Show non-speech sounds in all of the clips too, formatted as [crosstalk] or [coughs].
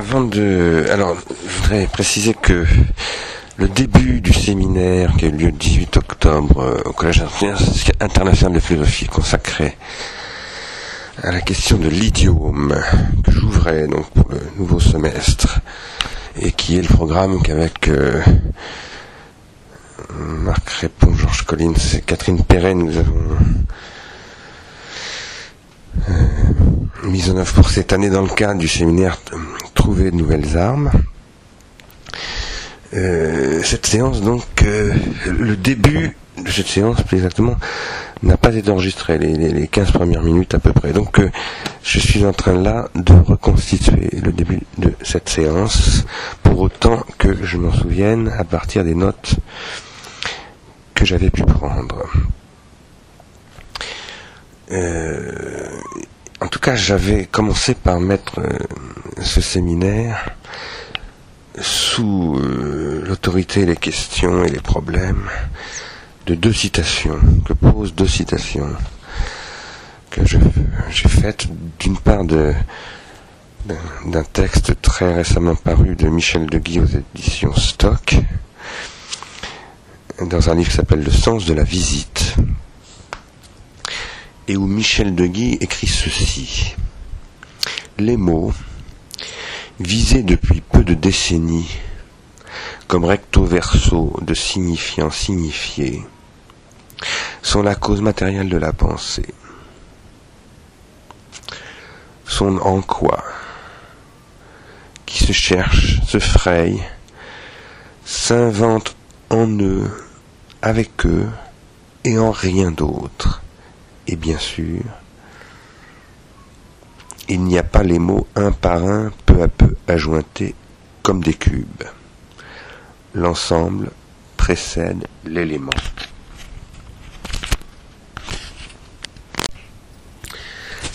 avant de... Alors, je voudrais préciser que le début du séminaire qui a eu lieu le 18 octobre euh, au Collège international de philosophie consacré à la question de l'idiome que j'ouvrais donc pour le nouveau semestre et qui est le programme qu'avec euh, Marc Répond, Georges Collins et Catherine Perret nous avons euh, mis en œuvre pour cette année dans le cadre du séminaire Trouver de nouvelles armes. Euh, cette séance, donc, euh, le début de cette séance, plus exactement, n'a pas été enregistré, les, les, 15 premières minutes à peu près. Donc, je suis en train là de reconstituer le début de cette séance, pour autant que je m'en souvienne à partir des notes que j'avais pu prendre. En tout cas, j'avais commencé par mettre ce séminaire sous euh, l'autorité des questions et les problèmes de deux citations, que posent deux citations que j'ai faites. D'une part d'un texte très récemment paru de Michel Deguy aux éditions Stock, dans un livre qui s'appelle Le sens de la visite, et où Michel Deguy écrit ceci. Les mots, visés depuis peu de décennies comme recto verso de signifiant signifié, sont la cause matérielle de la pensée. Sont en quoi qui se cherche, se fraye, s'invente en eux, avec eux, et en rien d'autre. Et bien sûr, il n'y a pas les mots un par un, peu à peu ajointés comme des cubes. L'ensemble précède l'élément.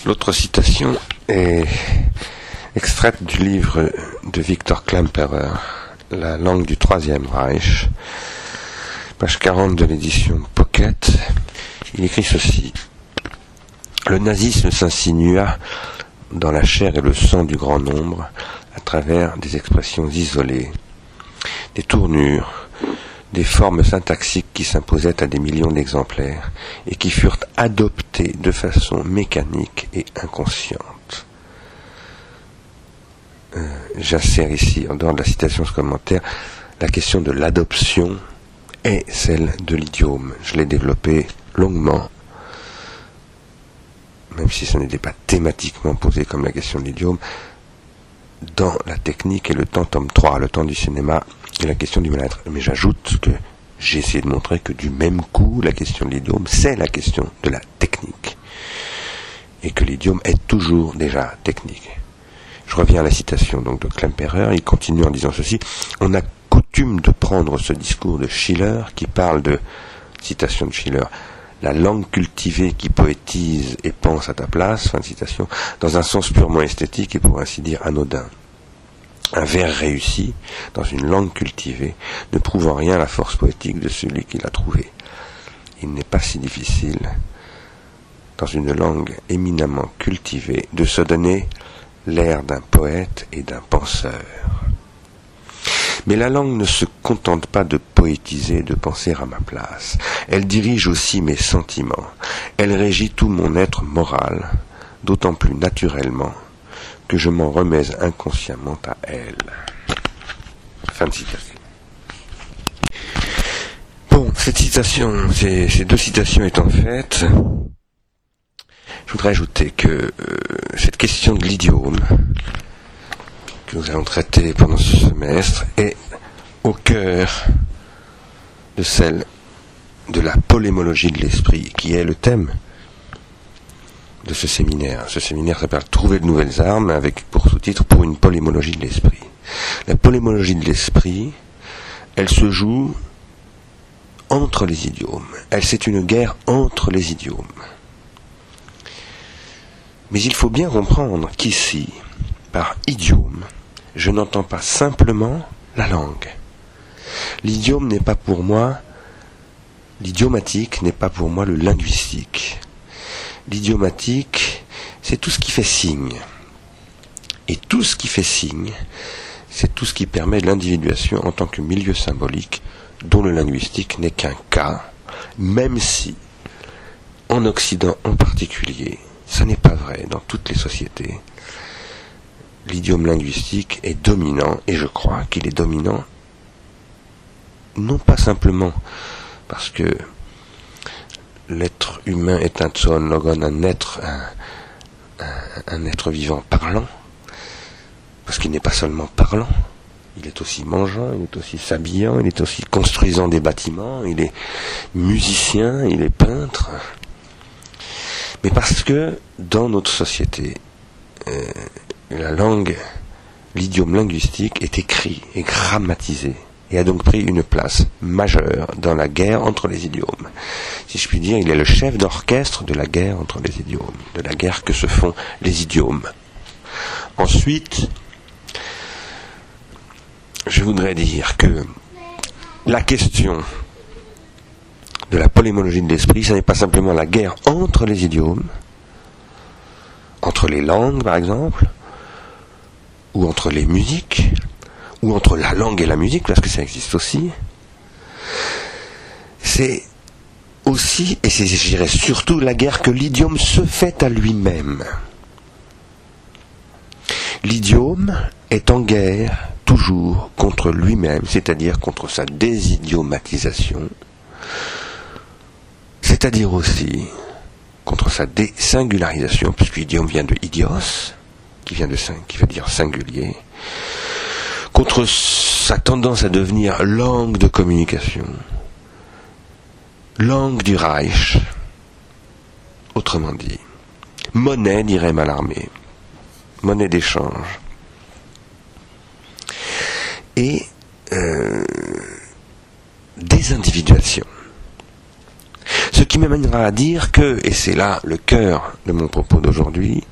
L'autre citation est extraite du livre de Victor Klemperer, La langue du Troisième Reich, page 40 de l'édition Pocket. Il écrit ceci. Le nazisme s'insinua dans la chair et le sang du grand nombre à travers des expressions isolées, des tournures, des formes syntaxiques qui s'imposaient à des millions d'exemplaires et qui furent adoptées de façon mécanique et inconsciente. Euh, J'assère ici, en dehors de la citation ce commentaire, la question de l'adoption est celle de l'idiome. Je l'ai développé longuement même si ce n'était pas thématiquement posé comme la question de l'idiome, dans la technique et le temps, tome 3, le temps du cinéma et la question du mal-être. Mais j'ajoute que j'ai essayé de montrer que du même coup, la question de l'idiome, c'est la question de la technique. Et que l'idiome est toujours déjà technique. Je reviens à la citation donc de Klemperer, il continue en disant ceci, on a coutume de prendre ce discours de Schiller qui parle de, citation de Schiller, la langue cultivée qui poétise et pense à ta place, fin de citation, dans un sens purement esthétique et pour ainsi dire anodin. Un vers réussi, dans une langue cultivée, ne prouve en rien la force poétique de celui qui l'a trouvé. Il n'est pas si difficile, dans une langue éminemment cultivée, de se donner l'air d'un poète et d'un penseur. Mais la langue ne se contente pas de poétiser, de penser à ma place. Elle dirige aussi mes sentiments. Elle régit tout mon être moral, d'autant plus naturellement que je m'en remets inconsciemment à elle. Fin de citation. Bon, cette citation, ces, deux citations étant faites, je voudrais ajouter que euh, cette question de l'idiome, que nous allons traiter pendant ce semestre est au cœur de celle de la polémologie de l'esprit, qui est le thème de ce séminaire. Ce séminaire s'appelle Trouver de nouvelles armes, avec pour sous-titre Pour une polémologie de l'esprit. La polémologie de l'esprit, elle se joue entre les idiomes. Elle, c'est une guerre entre les idiomes. Mais il faut bien comprendre qu'ici, par idiome, je n'entends pas simplement la langue. L'idiome n'est pas pour moi, l'idiomatique n'est pas pour moi le linguistique. L'idiomatique, c'est tout ce qui fait signe. Et tout ce qui fait signe, c'est tout ce qui permet l'individuation en tant que milieu symbolique dont le linguistique n'est qu'un cas, même si, en Occident en particulier, ça n'est pas vrai dans toutes les sociétés, l'idiome linguistique est dominant, et je crois qu'il est dominant non pas simplement parce que l'être humain est un tson logon, un être, un, être vivant parlant, parce qu'il n'est pas seulement parlant, il est aussi mangeant, il est aussi s'habillant, il est aussi construisant des bâtiments, il est musicien, il est peintre. Mais parce que dans notre société, euh, la langue, l'idiome linguistique est écrit et grammatisé et a donc pris une place majeure dans la guerre entre les idiomes. Si je puis dire, il est le chef d'orchestre de la guerre entre les idiomes, de la guerre que se font les idiomes. Ensuite, je voudrais dire que la question de la polémologie de l'esprit, ce n'est pas simplement la guerre entre les idiomes, entre les langues par exemple, ou entre les musiques, ou entre la langue et la musique, parce que ça existe aussi, c'est aussi, et c'est, je dirais surtout, la guerre que l'idiome se fait à lui-même. L'idiome est en guerre toujours contre lui-même, c'est-à-dire contre sa désidiomatisation, c'est-à-dire aussi contre sa désingularisation, puisque l'idiome vient de idios, qui vient de qui veut dire singulier, contre sa tendance à devenir langue de communication, langue du Reich, autrement dit, monnaie, dirait Malarmé, monnaie d'échange. Et euh, désindividuation. Ce qui m'amènera à dire que, et c'est là le cœur de mon propos d'aujourd'hui,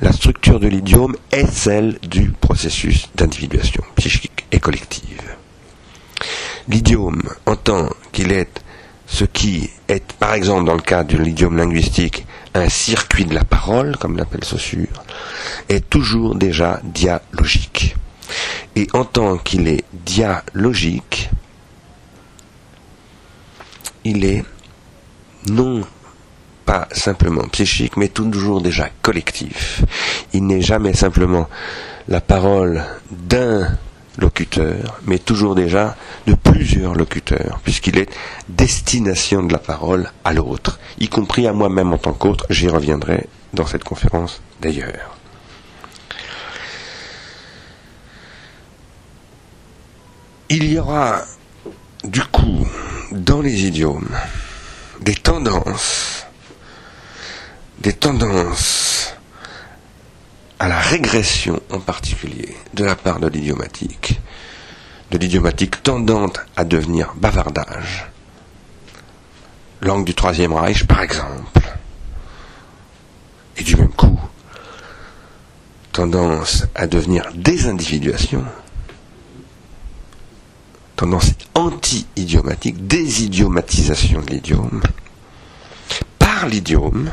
la structure de l'idiome est celle du processus d'individuation psychique et collective. L'idiome, en tant qu'il est ce qui est, par exemple, dans le cas de l'idiome linguistique, un circuit de la parole, comme l'appelle Saussure, est toujours déjà dialogique. Et en tant qu'il est dialogique, il est non pas simplement psychique, mais toujours déjà collectif. Il n'est jamais simplement la parole d'un locuteur, mais toujours déjà de plusieurs locuteurs, puisqu'il est destination de la parole à l'autre, y compris à moi-même en tant qu'autre, j'y reviendrai dans cette conférence d'ailleurs. Il y aura du coup dans les idiomes des tendances des tendances à la régression en particulier de la part de l'idiomatique, de l'idiomatique tendante à devenir bavardage, langue du Troisième Reich par exemple, et du même coup, tendance à devenir désindividuation, tendance anti-idiomatique, désidiomatisation de l'idiome, par l'idiome,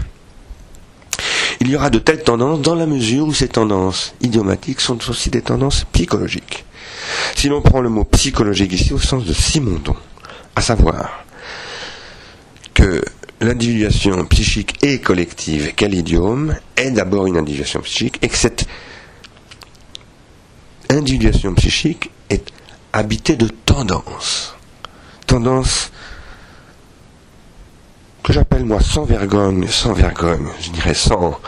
il y aura de telles tendances dans la mesure où ces tendances idiomatiques sont aussi des tendances psychologiques. Si l'on prend le mot psychologique ici au sens de Simondon, à savoir que l'individuation psychique et collective qu'est l'idiome est d'abord une individuation psychique et que cette individuation psychique est habitée de tendances. Tendances que j'appelle moi sans vergogne, sans vergogne, je dirais sans,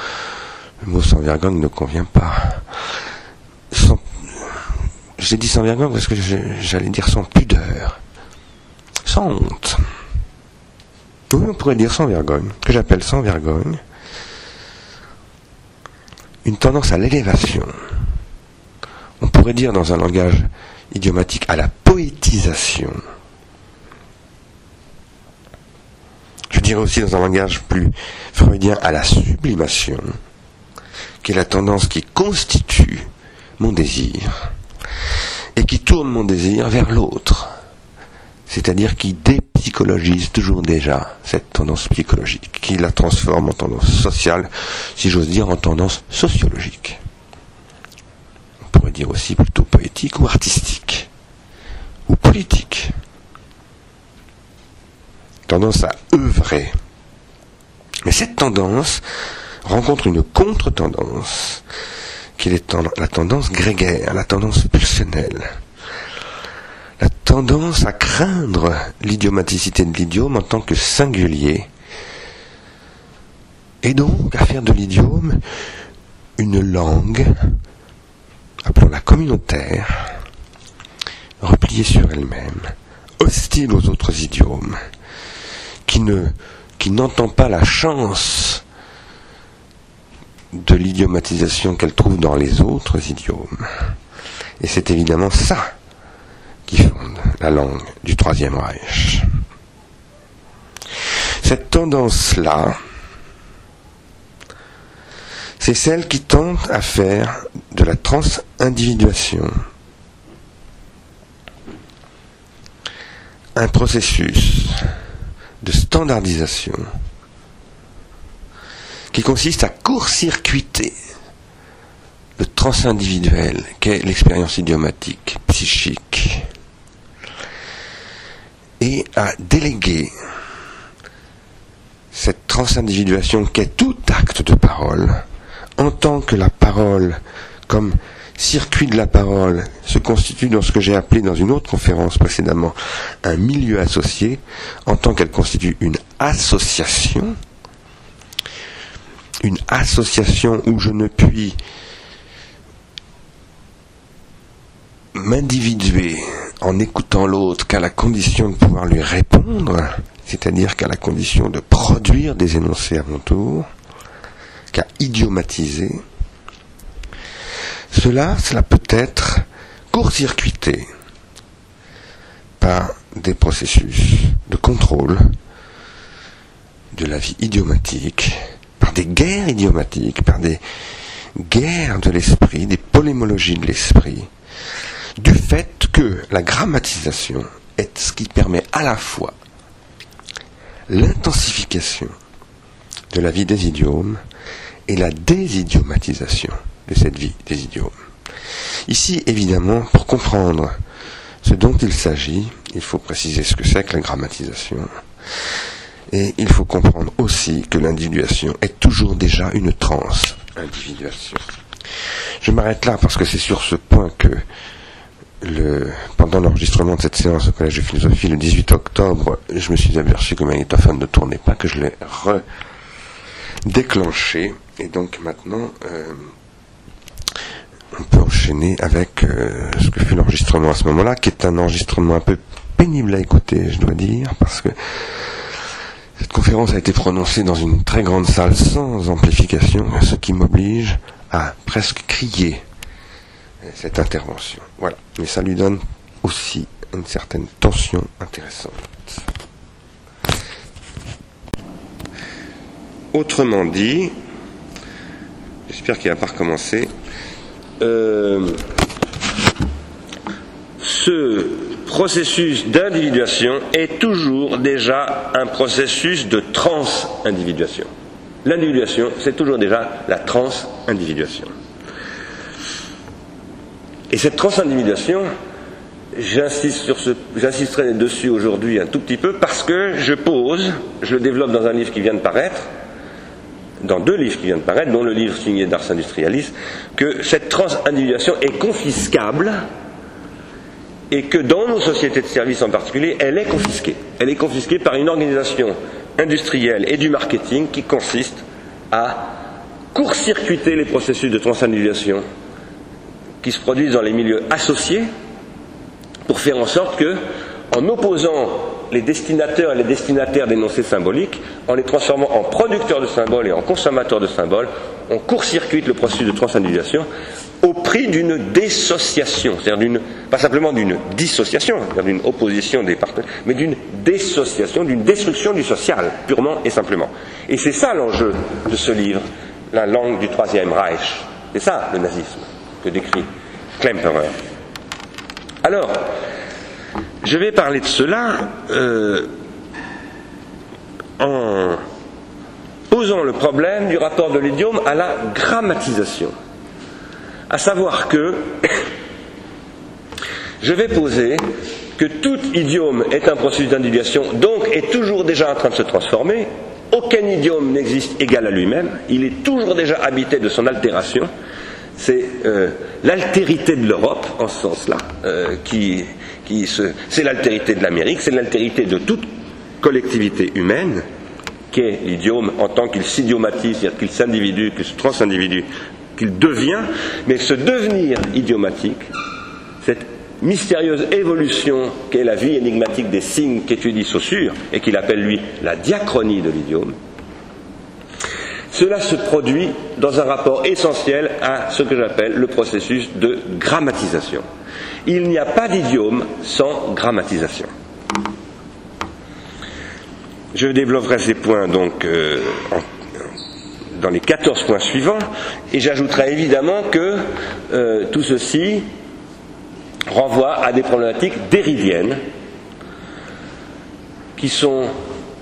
le mot sans vergogne ne convient pas. Sans, j'ai dit sans vergogne parce que j'allais dire sans pudeur, sans honte. Oui, on pourrait dire sans vergogne, que j'appelle sans vergogne, une tendance à l'élévation. On pourrait dire dans un langage idiomatique à la poétisation je dirais aussi dans un langage plus freudien à la sublimation, qui est la tendance qui constitue mon désir et qui tourne mon désir vers l'autre, c'est-à-dire qui dépsychologise toujours déjà cette tendance psychologique, qui la transforme en tendance sociale, si j'ose dire en tendance sociologique. dire aussi plutôt poétique ou artistique, ou politique. Tendance à œuvrer. Mais cette tendance rencontre une contre-tendance, qui est la tendance grégaire, la tendance pulsionnelle. La tendance à craindre l'idiomaticité de l'idiome en tant que singulier, et donc à faire de l'idiome une langue, appelons-la communautaire, repliée sur elle-même, hostile aux autres idiomes, qui ne qui n'entend pas la chance de l'idiomatisation qu'elle trouve dans les autres idiomes. Et c'est évidemment ça qui fonde la langue du Troisième Reich. Cette tendance-là, c'est celle qui tente à faire de la transindividuation un processus de standardisation qui consiste à court-circuiter le transindividuel qu'est l'expérience idiomatique, psychique, et à déléguer cette transindividuation qu'est tout acte de parole, en tant que la parole, comme circuit de la parole, se constitue dans ce que j'ai appelé dans une autre conférence précédemment un milieu associé, en tant qu'elle constitue une association, une association où je ne puis m'individuer en écoutant l'autre qu'à la condition de pouvoir lui répondre, c'est-à-dire qu'à la condition de produire des énoncés à mon tour, qu'à idiomatiser, cela, peut être court-circuité par des processus de contrôle de la vie idiomatique, par des guerres idiomatiques, par des guerres de l'esprit, des polémologies de l'esprit, du fait que la grammatisation est ce qui permet à la fois l'intensification de la vie des idiomes et la désidiomatisation de cette vie des idiomes. Ici, évidemment, pour comprendre ce dont il s'agit, il faut préciser ce que c'est que la grammatisation. Et il faut comprendre aussi que l'individuation est toujours déjà une trans-individuation. Je m'arrête là parce que c'est sur ce point que pendant l'enregistrement de cette séance au Collège de philosophie le 18 octobre, je me suis aperçu que magnétophone ne tournait pas, que je l'ai redéclenché. Et donc maintenant, euh, on peut enchaîner avec euh, ce que fut l'enregistrement à ce moment-là, qui est un enregistrement un peu pénible à écouter, je dois dire, parce que cette conférence a été prononcée dans une très grande salle sans amplification, ce qui m'oblige à presque crier cette intervention. Voilà. Mais ça lui donne aussi une certaine tension intéressante. Autrement dit, j'espère qu'il n'a pas recommencé, euh, ce processus d'individuation est toujours déjà un processus de trans-individuation. L'individuation, c'est toujours déjà la trans-individuation. Et cette transindividuation, j'insisterai dessus aujourd'hui un tout petit peu parce que je pose, je le développe dans un livre qui vient de paraître, dans deux livres qui viennent de paraître, dont le livre signé d'Ars Industrialis, que cette transindividuation est confiscable et que dans nos sociétés de services en particulier, elle est confisquée. Elle est confisquée par une organisation industrielle et du marketing qui consiste à court-circuiter les processus de transindividuation qui se produisent dans les milieux associés pour faire en sorte que, en opposant les destinateurs et les destinataires d'énoncés symboliques, en les transformant en producteurs de symboles et en consommateurs de symboles, on court-circuite le processus de transindividuation au prix d'une dissociation, c'est-à-dire pas simplement d'une dissociation, c'est-à-dire d'une opposition des partenaires, mais d'une dissociation, d'une destruction du social, purement et simplement. Et c'est ça l'enjeu de ce livre, La langue du Troisième Reich. C'est ça le nazisme que décrit Klemperer. Alors, je vais parler de cela euh, en posant le problème du rapport de l'idiome à la grammatisation. À savoir que [coughs] je vais poser que tout idiome est un processus d'individuation, donc est toujours déjà en train de se transformer. Aucun idiome n'existe égal à lui-même. Il est toujours déjà habité de son altération. C'est euh, l'altérité de l'Europe, en ce sens-là, euh, qui, c'est l'altérité de l'Amérique, c'est l'altérité de toute collectivité humaine, qui est l'idiome en tant qu'il s'idiomatise, c'est-à-dire qu'il s'individue, qu'il se transindividue, qu'il devient, mais ce devenir idiomatique, cette mystérieuse évolution qu'est la vie énigmatique des signes qu'étudie Saussure et qu'il appelle lui la diachronie de l'idiome, cela se produit dans un rapport essentiel à ce que j'appelle le processus de grammatisation. Il n'y a pas d'idiome sans grammatisation. Je développerai ces points donc euh, dans les 14 points suivants et j'ajouterai évidemment que euh, tout ceci renvoie à des problématiques déridiennes qui sont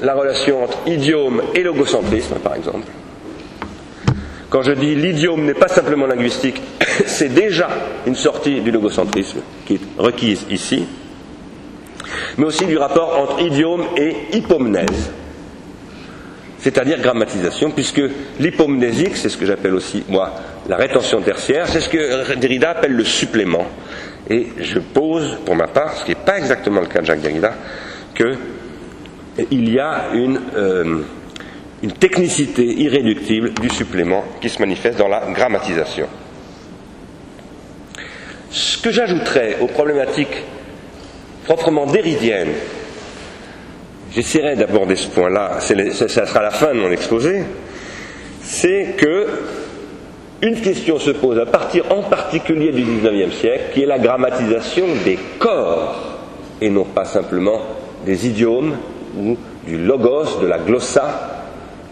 la relation entre idiome et logocentrisme, par exemple. Quand je dis l'idiome n'est pas simplement linguistique, [coughs] c'est déjà une sortie du logocentrisme qui est requise ici, mais aussi du rapport entre idiome et hypomnèse, c'est-à-dire grammatisation, puisque l'hypomnésique, c'est ce que j'appelle aussi, moi, la rétention tertiaire, c'est ce que Derrida appelle le supplément. Et je pose, pour ma part, ce qui n'est pas exactement le cas de Jacques Derrida, qu'il y a une, euh, une technicité irréductible du supplément qui se manifeste dans la grammatisation. Ce que j'ajouterais aux problématiques proprement déridiennes, j'essaierai d'aborder ce point-là, ça sera la fin de mon exposé, c'est que une question se pose à partir en particulier du XIXe siècle, qui est la grammatisation des corps, et non pas simplement des idiomes ou du logos, de la glossa,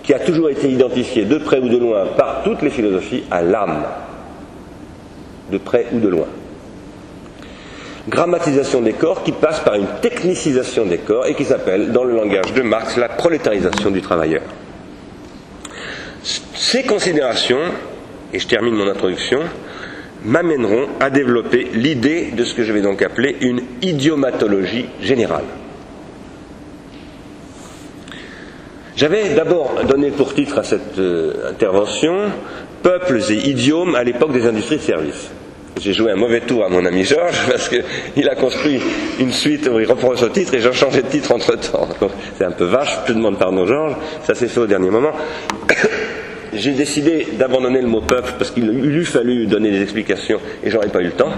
qui a toujours été identifié de près ou de loin par toutes les philosophies à l'âme, de près ou de loin. Grammatisation des corps qui passe par une technicisation des corps et qui s'appelle, dans le langage de Marx, la prolétarisation du travailleur. Ces considérations et je termine mon introduction, m'amèneront à développer l'idée de ce que je vais donc appeler une idiomatologie générale. J'avais d'abord donné pour titre à cette euh, intervention Peuples et idiomes à l'époque des industries de services. J'ai joué un mauvais tour à mon ami Georges [laughs] parce qu'il a construit une suite où il reprend ce titre et j'ai changé de titre entre temps. C'est un peu vache, je demande pardon Georges, ça s'est fait au dernier moment [coughs] j'ai décidé d'abandonner le mot peuple parce qu'il eût fallu donner des explications et j'aurais pas eu le temps.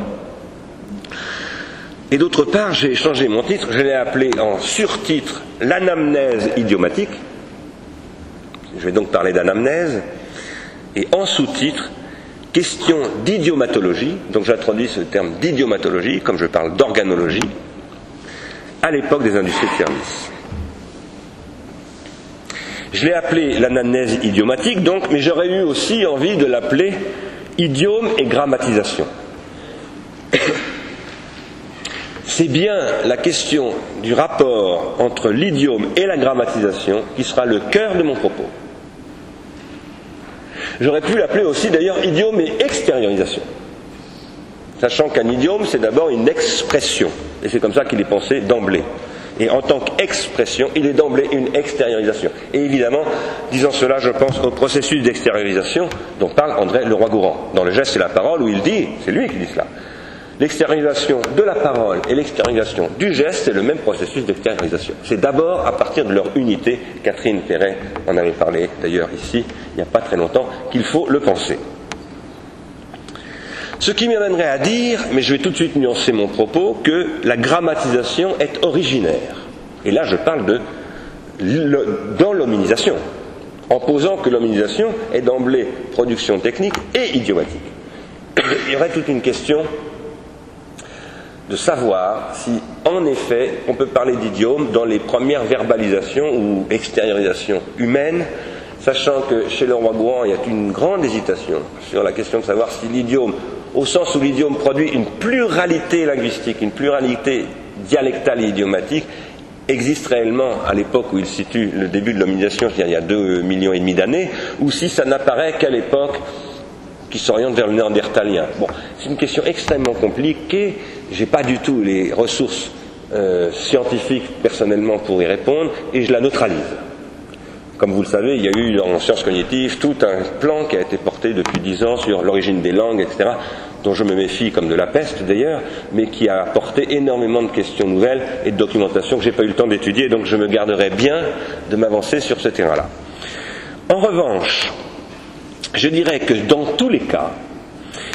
Et d'autre part, j'ai changé mon titre, je l'ai appelé en surtitre l'anamnèse idiomatique. Je vais donc parler d'anamnèse. Et en sous-titre, question d'idiomatologie. Donc j'introduis ce terme d'idiomatologie, comme je parle d'organologie, à l'époque des industries de services. Je l'ai appelé l'anamnèse idiomatique, donc, mais j'aurais eu aussi envie de l'appeler idiome et grammatisation. C'est bien la question du rapport entre l'idiome et la grammatisation qui sera le cœur de mon propos. J'aurais pu l'appeler aussi d'ailleurs idiome et extériorisation. Sachant qu'un idiome, c'est d'abord une expression. Et c'est comme ça qu'il est pensé d'emblée. Et en tant qu'expression, il est d'emblée une extériorisation. Et évidemment, disant cela, je pense au processus d'extériorisation dont parle André Leroy-Gourand, dans le geste et la parole, où il dit, c'est lui qui dit cela, l'extériorisation de la parole et l'extériorisation du geste, c'est le même processus d'extériorisation. C'est d'abord à partir de leur unité, Catherine Perret en avait parlé d'ailleurs ici, il n'y a pas très longtemps, qu'il faut le penser. Ce qui m'amènerait à dire, mais je vais tout de suite nuancer mon propos, que la grammatisation est originaire. Et là, je parle de dans l'hominisation, en posant que l'hominisation est d'emblée production technique et idiomatique. [coughs] Il y aurait toute une question de savoir si, en effet, on peut parler d'idiome dans les premières verbalisations ou extériorisations humaines, sachant que chez le roi Gouan, il y a une grande hésitation sur la question de savoir si l'idiome au sens où l'idiome produit une pluralité linguistique, une pluralité dialectale et idiomatique, existe réellement à l'époque où il situe le début de l'hominisation, c'est-à-dire il y a deux millions et demi d'années, ou si ça n'apparaît qu'à l'époque qui s'oriente vers le néandertalien Bon, c'est une question extrêmement compliquée. J'ai pas du tout les ressources euh, scientifiques personnellement pour y répondre et je la neutralise. Comme vous le savez, il y a eu en sciences cognitives tout un plan qui a été porté depuis dix ans sur l'origine des langues, etc., dont je me méfie comme de la peste d'ailleurs, mais qui a apporté énormément de questions nouvelles et de documentation que j'ai pas eu le temps d'étudier, donc je me garderai bien de m'avancer sur ce terrain-là. En revanche, je dirais que dans tous les cas,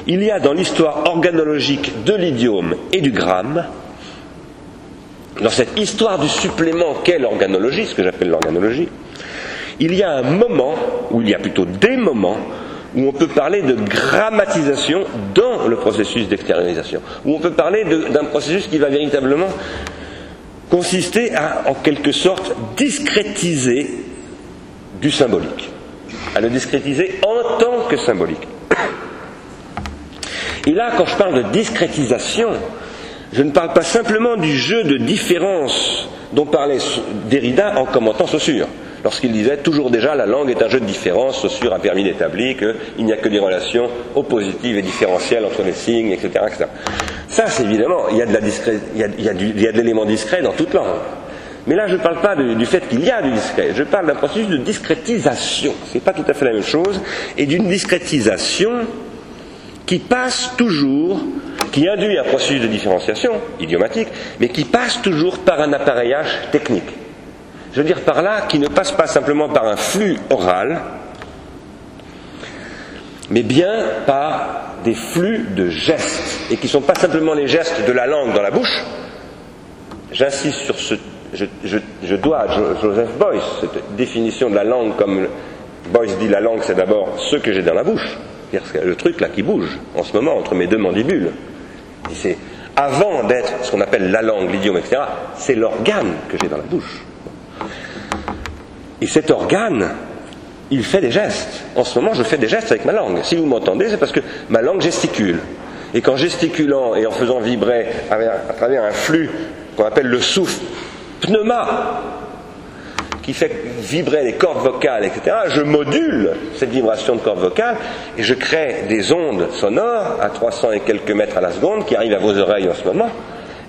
il y a dans l'histoire organologique de l'idiome et du gramme, dans cette histoire du supplément qu'est l'organologie, ce que j'appelle l'organologie, il y a un moment, ou il y a plutôt des moments, où on peut parler de grammatisation dans le processus d'extériorisation, où on peut parler d'un processus qui va véritablement consister à, en quelque sorte, discrétiser du symbolique, à le discrétiser en tant que symbolique. Et là, quand je parle de discrétisation, je ne parle pas simplement du jeu de différence dont parlait Derrida en commentant Saussure lorsqu'il disait toujours déjà la langue est un jeu de différence, Saussure a permis d'établir qu'il n'y a que des relations oppositives et différentielles entre les signes, etc. Ça, c'est évidemment, il y a de l'élément discret dans toute langue. Mais là, je ne parle pas du fait qu'il y a du discret, je parle d'un processus de discrétisation. Ce n'est pas tout à fait la même chose, et d'une discrétisation qui passe toujours, qui induit un processus de différenciation idiomatique, mais qui passe toujours par un appareillage technique. Je veux dire par là qui ne passe pas simplement par un flux oral, mais bien par des flux de gestes, et qui ne sont pas simplement les gestes de la langue dans la bouche. J'insiste sur ce. Je, dois à Joseph Boyce cette définition de la langue comme Boyce dit la langue, c'est d'abord ce que j'ai dans la bouche, c'est le truc là qui bouge en ce moment entre mes deux mandibules. c'est avant d'être ce qu'on appelle la langue, l'idiome, etc., c'est l'organe que j'ai dans la bouche. Et cet organe, il fait des gestes. En ce moment, je fais des gestes avec ma langue. Si vous m'entendez, c'est parce que ma langue gesticule. Et qu'en gesticulant et en faisant vibrer à travers un flux qu'on appelle le souffle, pneuma, qui fait vibrer les cordes vocales, etc., je module cette vibration de cordes vocales et je crée des ondes sonores à 300 et quelques mètres à la seconde qui arrivent à vos oreilles en ce moment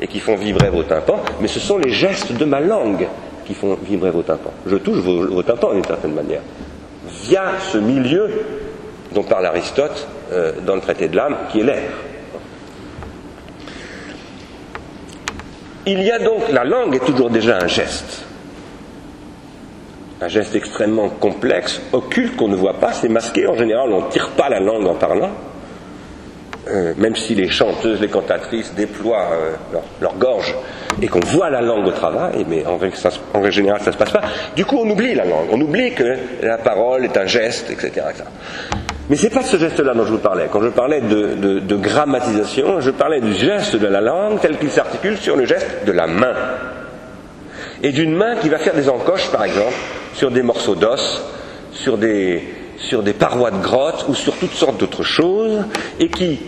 et qui font vibrer vos tympans, mais ce sont les gestes de ma langue qui font vibrer vos tympans. Je touche vos, tympans d'une certaine manière, via ce milieu dont parle Aristote euh, dans le traité de l'âme, qui est l'air. Il y a donc, la langue est toujours déjà un geste. Un geste extrêmement complexe, occulte, qu'on ne voit pas, c'est masqué. En général, on ne tire pas la langue en parlant. Euh, même si les chanteuses, les cantatrices déploient euh, leur, gorge et qu'on voit la langue au travail, mais en, règle ça ne se passe pas, du coup on oublie la langue, on oublie que la parole est un geste, etc. Mais ce n'est pas ce geste-là dont je vous parlais. Quand je parlais de, de grammatisation, je parlais du geste de la langue tel qu'il s'articule sur le geste de la main. Et d'une main qui va faire des encoches, par exemple, sur des morceaux d'os, sur des, sur des parois de grotte ou sur toutes sortes d'autres choses, et qui,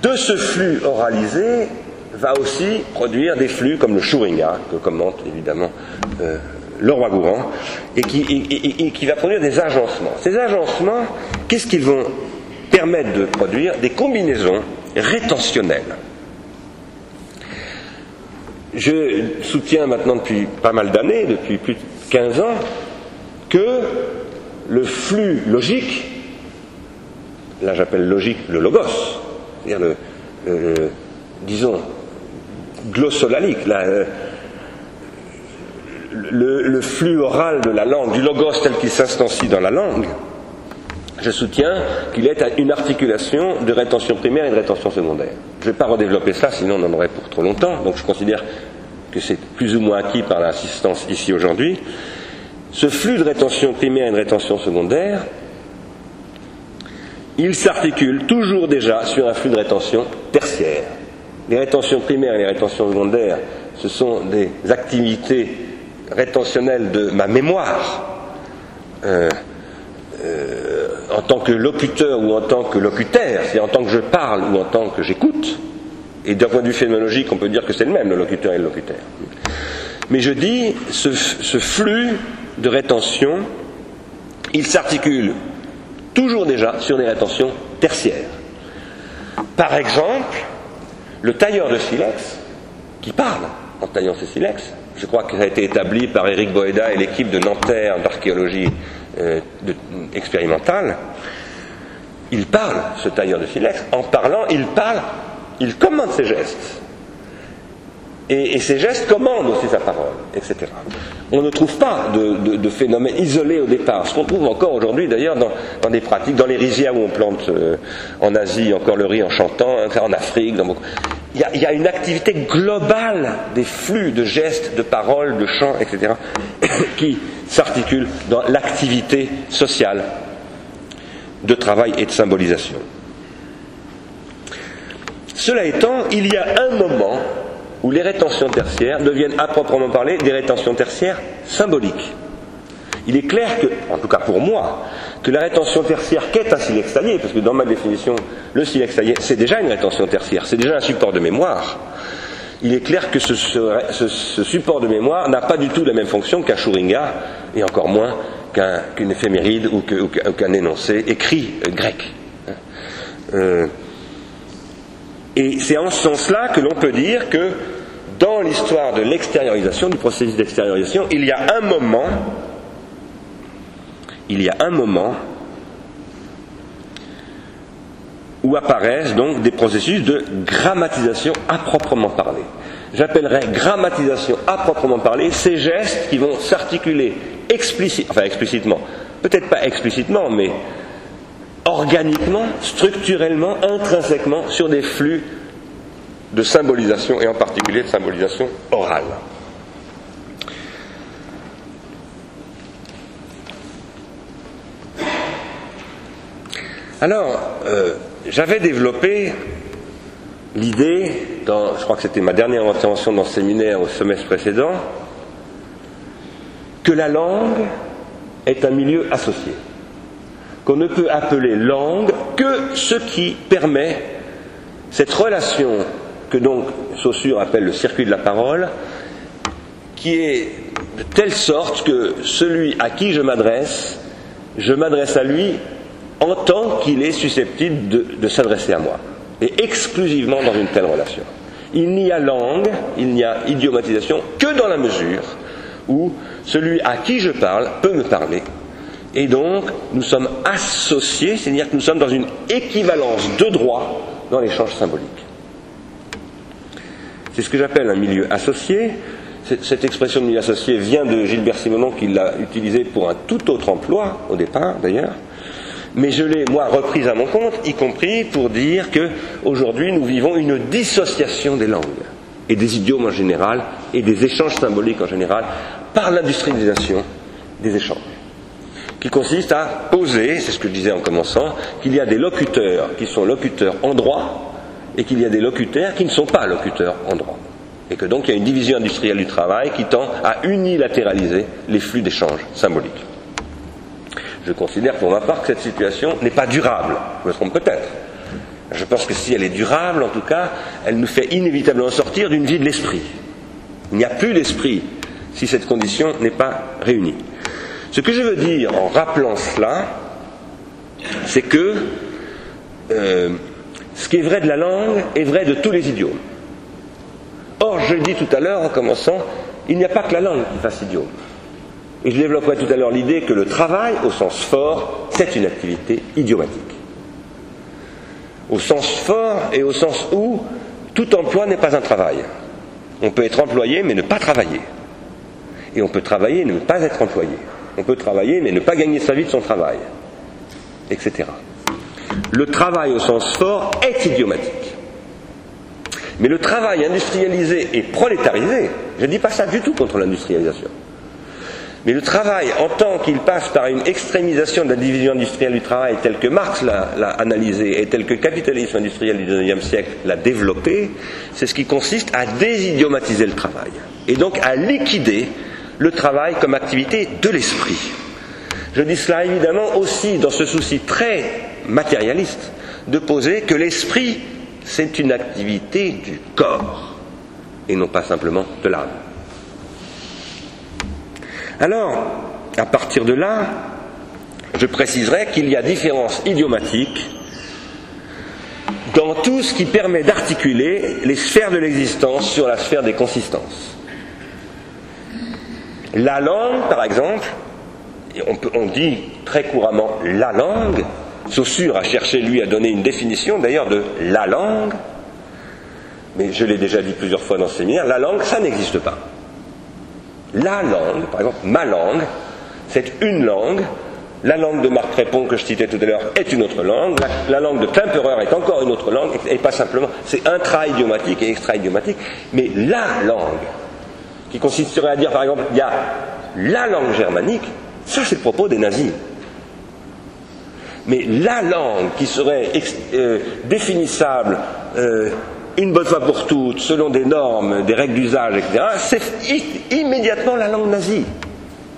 de ce flux oralisé, va aussi produire des flux comme le Shuringa, que commente évidemment euh, le roi Gourand, et qui, va produire des agencements. Ces agencements, qu'est-ce qu'ils vont permettre de produire Des combinaisons rétentionnelles. Je soutiens maintenant depuis pas mal d'années, depuis plus de 15 ans, que le flux logique, là j'appelle logique le logos, c'est-à-dire le, disons, glossolalique, euh, le, flux oral de la langue, du logos tel qu'il s'instancie dans la langue, je soutiens qu'il est une articulation de rétention primaire et de rétention secondaire. Je ne vais pas redévelopper ça, sinon on en aurait pour trop longtemps, donc je considère que c'est plus ou moins acquis par l'assistance ici aujourd'hui. Ce flux de rétention primaire et de rétention secondaire, il s'articule toujours déjà sur un flux de rétention tertiaire. Les rétentions primaires et les rétentions secondaires, ce sont des activités rétentionnelles de ma mémoire. Euh, euh, en tant que locuteur ou en tant que locutaire, c'est en tant que je parle ou en tant que j'écoute. Et d'un point de vue phénoménologique, on peut dire que c'est le même, le locuteur et le locutaire. Mais je dis, ce flux de rétention, il s'articule toujours déjà sur des rétentions tertiaires. Par exemple, le tailleur de silex, qui parle en taillant ses silex, je crois que ça a été établi par Éric Boeda et l'équipe de Nanterre d'archéologie euh, expérimentale, il parle, ce tailleur de silex, en parlant, il parle, il commande ses gestes. Et, ces gestes commandent aussi sa parole, etc. On ne trouve pas de, phénomène isolé au départ. Ce qu'on trouve encore aujourd'hui, d'ailleurs, dans, des pratiques, dans les rizières où on plante euh, en Asie encore le riz en chantant, en Afrique, dans beaucoup... il, y a, une activité globale des flux de gestes, de paroles, de chants, etc., [coughs] qui s'articulent dans l'activité sociale de travail et de symbolisation. Cela étant, il y a un moment où les rétentions tertiaires deviennent à proprement parler des rétentions tertiaires symboliques. Il est clair que, en tout cas pour moi, que la rétention tertiaire qu'est un silex taillé, parce que dans ma définition, le silex taillé, c'est déjà une rétention tertiaire, c'est déjà un support de mémoire. Il est clair que ce, support de mémoire n'a pas du tout la même fonction qu'un shuringa, et encore moins qu'une éphéméride ou qu'un énoncé écrit euh, grec. Euh, et c'est en ce sens-là que l'on peut dire que dans l'histoire de l'extériorisation, du processus d'extériorisation, il y a un moment, il y a un moment où apparaissent donc des processus de grammatisation à proprement parler. J'appellerais grammatisation à proprement parler ces gestes qui vont s'articuler explicitement, enfin explicitement, peut-être pas explicitement, mais organiquement, structurellement, intrinsèquement sur des flux de symbolisation et en particulier de symbolisation orale. Alors, euh, j'avais développé l'idée, je crois que c'était ma dernière intervention dans le séminaire au semestre précédent, que la langue est un milieu associé qu'on ne peut appeler langue que ce qui permet cette relation que donc Saussure appelle le circuit de la parole, qui est de telle sorte que celui à qui je m'adresse, je m'adresse à lui en tant qu'il est susceptible de, s'adresser à moi, et exclusivement dans une telle relation. Il n'y a langue, il n'y a idiomatisation que dans la mesure où celui à qui je parle peut me parler et donc, nous sommes associés, c'est-à-dire que nous sommes dans une équivalence de droit dans l'échange symbolique. C'est ce que j'appelle un milieu associé. Cette expression de milieu associé vient de Gilbert Simonon qui l'a utilisée pour un tout autre emploi, au départ d'ailleurs. Mais je l'ai, moi, reprise à mon compte, y compris pour dire que aujourd'hui nous vivons une dissociation des langues et des idiomes en général et des échanges symboliques en général par l'industrialisation des échanges qui consiste à poser, c'est ce que je disais en commençant, qu'il y a des locuteurs qui sont locuteurs en droit et qu'il y a des locuteurs qui ne sont pas locuteurs en droit. Et que donc il y a une division industrielle du travail qui tend à unilatéraliser les flux d'échanges symboliques. Je considère pour ma part que cette situation n'est pas durable. Je me trompe peut-être. Je pense que si elle est durable, en tout cas, elle nous fait inévitablement sortir d'une vie de l'esprit. Il n'y a plus d'esprit si cette condition n'est pas réunie. Ce que je veux dire en rappelant cela, c'est que euh, ce qui est vrai de la langue est vrai de tous les idiomes. Or, je dis tout à l'heure en commençant, il n'y a pas que la langue qui fasse idiome. Et je développerai tout à l'heure l'idée que le travail, au sens fort, c'est une activité idiomatique. Au sens fort et au sens où tout emploi n'est pas un travail. On peut être employé mais ne pas travailler. Et on peut travailler et ne pas être employé. On peut travailler mais ne pas gagner sa vie de son travail, etc. Le travail au sens fort est idiomatique. Mais le travail industrialisé et prolétarisé, je ne dis pas ça du tout contre l'industrialisation. Mais le travail, en tant qu'il passe par une extrémisation de la division industrielle du travail telle que Marx l'a analysé et telle que le capitalisme industriel du XIXe siècle l'a développé, c'est ce qui consiste à désidiomatiser le travail. Et donc à liquider le travail comme activité de l'esprit. Je dis cela évidemment aussi dans ce souci très matérialiste de poser que l'esprit, c'est une activité du corps et non pas simplement de l'âme. Alors, à partir de là, je préciserai qu'il y a différence idiomatique dans tout ce qui permet d'articuler les sphères de l'existence sur la sphère des consistances. La langue, par exemple, on, dit très couramment la langue, Saussure a cherché, lui, à donner une définition d'ailleurs de la langue, mais je l'ai déjà dit plusieurs fois dans ce séminaire, la langue, ça n'existe pas. La langue, par exemple, ma langue, c'est une langue. La langue de Marc Crépon que je citais tout à l'heure est une autre langue. La, langue de Klemperer est encore une autre langue, et pas simplement. C'est intra-idiomatique et extra-idiomatique. Mais la langue, qui consisterait à dire, par exemple, il y a la langue germanique, ça c'est le propos des nazis. Mais la langue qui serait euh, définissable euh, une bonne fois pour toutes, selon des normes, des règles d'usage, etc., c'est immédiatement la langue nazie.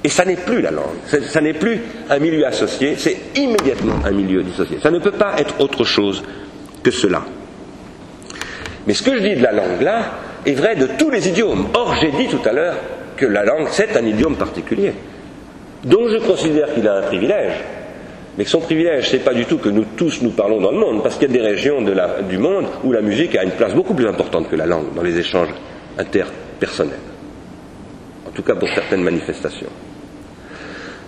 Et ça n'est plus la langue, ça n'est plus un milieu associé, c'est immédiatement un milieu dissocié. Ça ne peut pas être autre chose que cela. Mais ce que je dis de la langue là est vrai de tous les idiomes. Or, j'ai dit tout à l'heure que la langue, c'est un idiome particulier, dont je considère qu'il a un privilège. Mais son privilège, ce n'est pas du tout que nous tous nous parlons dans le monde, parce qu'il y a des régions du monde où la musique a une place beaucoup plus importante que la langue dans les échanges interpersonnels. En tout cas pour certaines manifestations.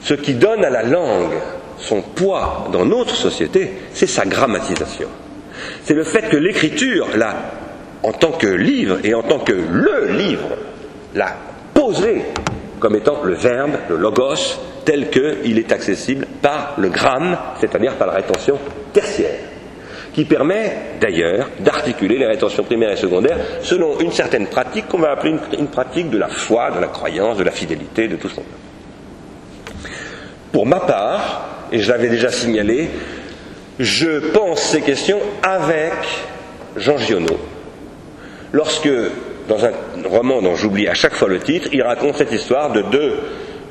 Ce qui donne à la langue son poids dans notre société, c'est sa grammatisation. C'est le fait que l'écriture, en tant que livre et en tant que le livre, l'a posé comme étant le verbe, le logos, tel qu'il est accessible par le gramme, c'est-à-dire par la rétention tertiaire, qui permet d'ailleurs d'articuler les rétentions primaires et secondaires selon une certaine pratique qu'on va appeler une, pratique de la foi, de la croyance, de la fidélité, de tout ce qu'on veut. Pour ma part, et je l'avais déjà signalé, je pense ces questions avec Jean Giono. Lorsque, dans un roman dont j'oublie à chaque fois le titre, il raconte cette histoire de deux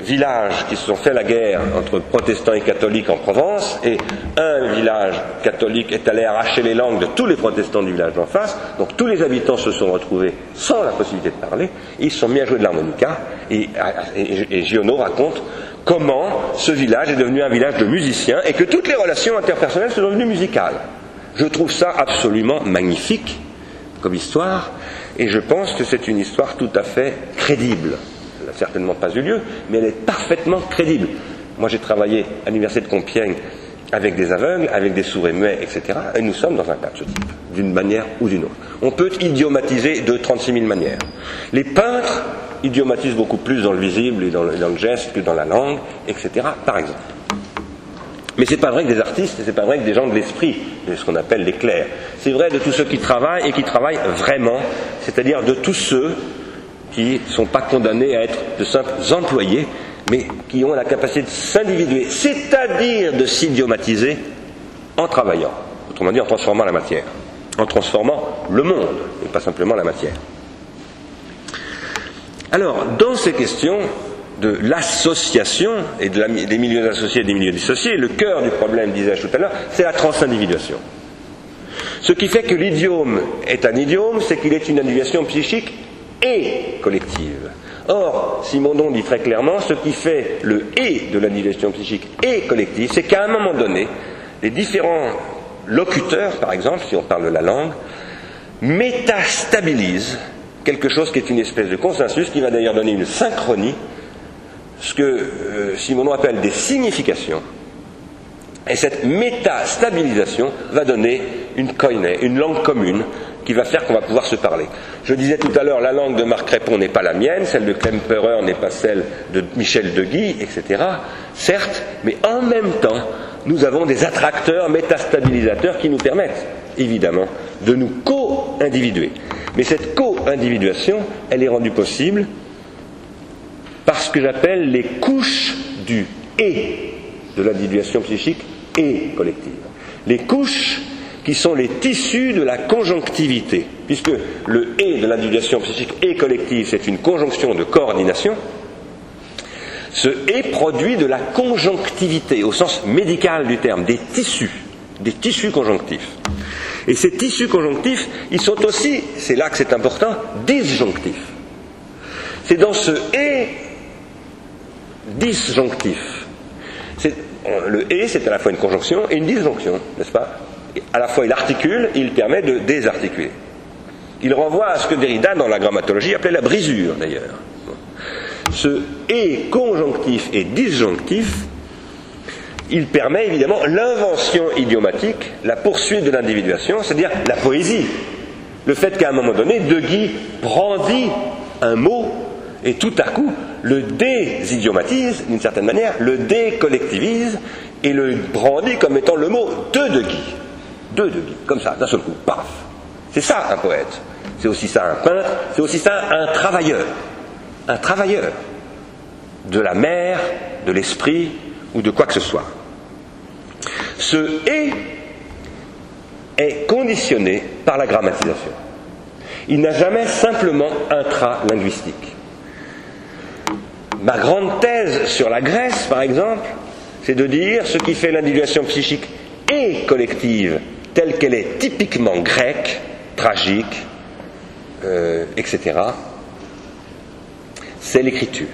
villages qui se sont fait la guerre entre protestants et catholiques en Provence, et un village catholique est allé arracher les langues de tous les protestants du village d'en face, donc tous les habitants se sont retrouvés sans la possibilité de parler, ils se sont mis à jouer de l'harmonica, et, et, Giono raconte comment ce village est devenu un village de musiciens, et que toutes les relations interpersonnelles sont devenues musicales. Je trouve ça absolument magnifique comme histoire, et je pense que c'est une histoire tout à fait crédible certainement pas eu lieu, mais elle est parfaitement crédible. Moi, j'ai travaillé à l'université de Compiègne avec des aveugles, avec des sourds et muets, etc. Et nous sommes dans un cas de ce type, d'une manière ou d'une autre. On peut idiomatiser de 36 000 manières. Les peintres idiomatisent beaucoup plus dans le visible et dans le, geste que dans la langue, etc. Par exemple. Mais c'est pas vrai que des artistes, c'est pas vrai que des gens de l'esprit, de ce qu'on appelle les clercs. C'est vrai de tous ceux qui travaillent et qui travaillent vraiment, c'est-à-dire de tous ceux qui ne sont pas condamnés à être de simples employés, mais qui ont la capacité de s'individuer, c'est-à-dire de s'idiomatiser en travaillant, autrement dit en transformant la matière, en transformant le monde, et pas simplement la matière. Alors, dans ces questions de l'association et des milieux associés et des milieux dissociés, le cœur du problème, disais-je tout à l'heure, c'est la transindividuation. Ce qui fait que l'idiome est un idiome, c'est qu'il est une individuation psychique et collective. Or, Simondon dit très clairement, ce qui fait le et de l'individuation psychique et collective, c'est qu'à un moment donné, les différents locuteurs, par exemple, si on parle de la langue, métastabilisent quelque chose qui est une espèce de consensus, qui va d'ailleurs donner une synchronie, ce que euh, Simondon appelle des significations. Et cette métastabilisation va donner une une langue commune, qui va faire qu'on va pouvoir se parler. Je disais tout à l'heure, la langue de Marc Crépon n'est pas la mienne, celle de Klemperer n'est pas celle de Michel Deguy, etc. Certes, mais en même temps, nous avons des attracteurs métastabilisateurs qui nous permettent, évidemment, de nous co-individuer. Mais cette co-individuation, elle est rendue possible par ce que j'appelle les couches du et de l'individuation psychique et collective. Les couches qui sont les tissus de la conjonctivité, puisque le et de l'individuation psychique et collective, c'est une conjonction de coordination, ce et produit de la conjonctivité, au sens médical du terme, des tissus, des tissus conjonctifs. Et ces tissus conjonctifs, ils sont aussi, c'est là que c'est important, disjonctifs. C'est dans ce et disjonctif. le et, c'est à la fois une conjonction et une disjonction, n'est-ce pas? À la fois il articule, il permet de désarticuler. Il renvoie à ce que Derrida, dans la grammatologie, appelait la brisure, d'ailleurs. Ce et conjonctif et disjonctif, il permet évidemment l'invention idiomatique, la poursuite de l'individuation, c'est-à-dire la poésie. Le fait qu'à un moment donné, De Guy brandit un mot et tout à coup le désidiomatise d'une certaine manière, le décollectivise et le brandit comme étant le mot de De Guy. De De Guy, comme ça, d'un seul coup, paf. C'est ça un poète. C'est aussi ça un peintre, c'est aussi ça un travailleur. Un travailleur de la mer, de l'esprit ou de quoi que ce soit. Ce et est conditionné par la grammatisation. Il n'a jamais simplement un trait linguistique. Ma grande thèse sur la Grèce, par exemple, c'est de dire ce qui fait l'individuation psychique et collective telle qu'elle est typiquement grecque, tragique, euh, etc., c'est l'écriture.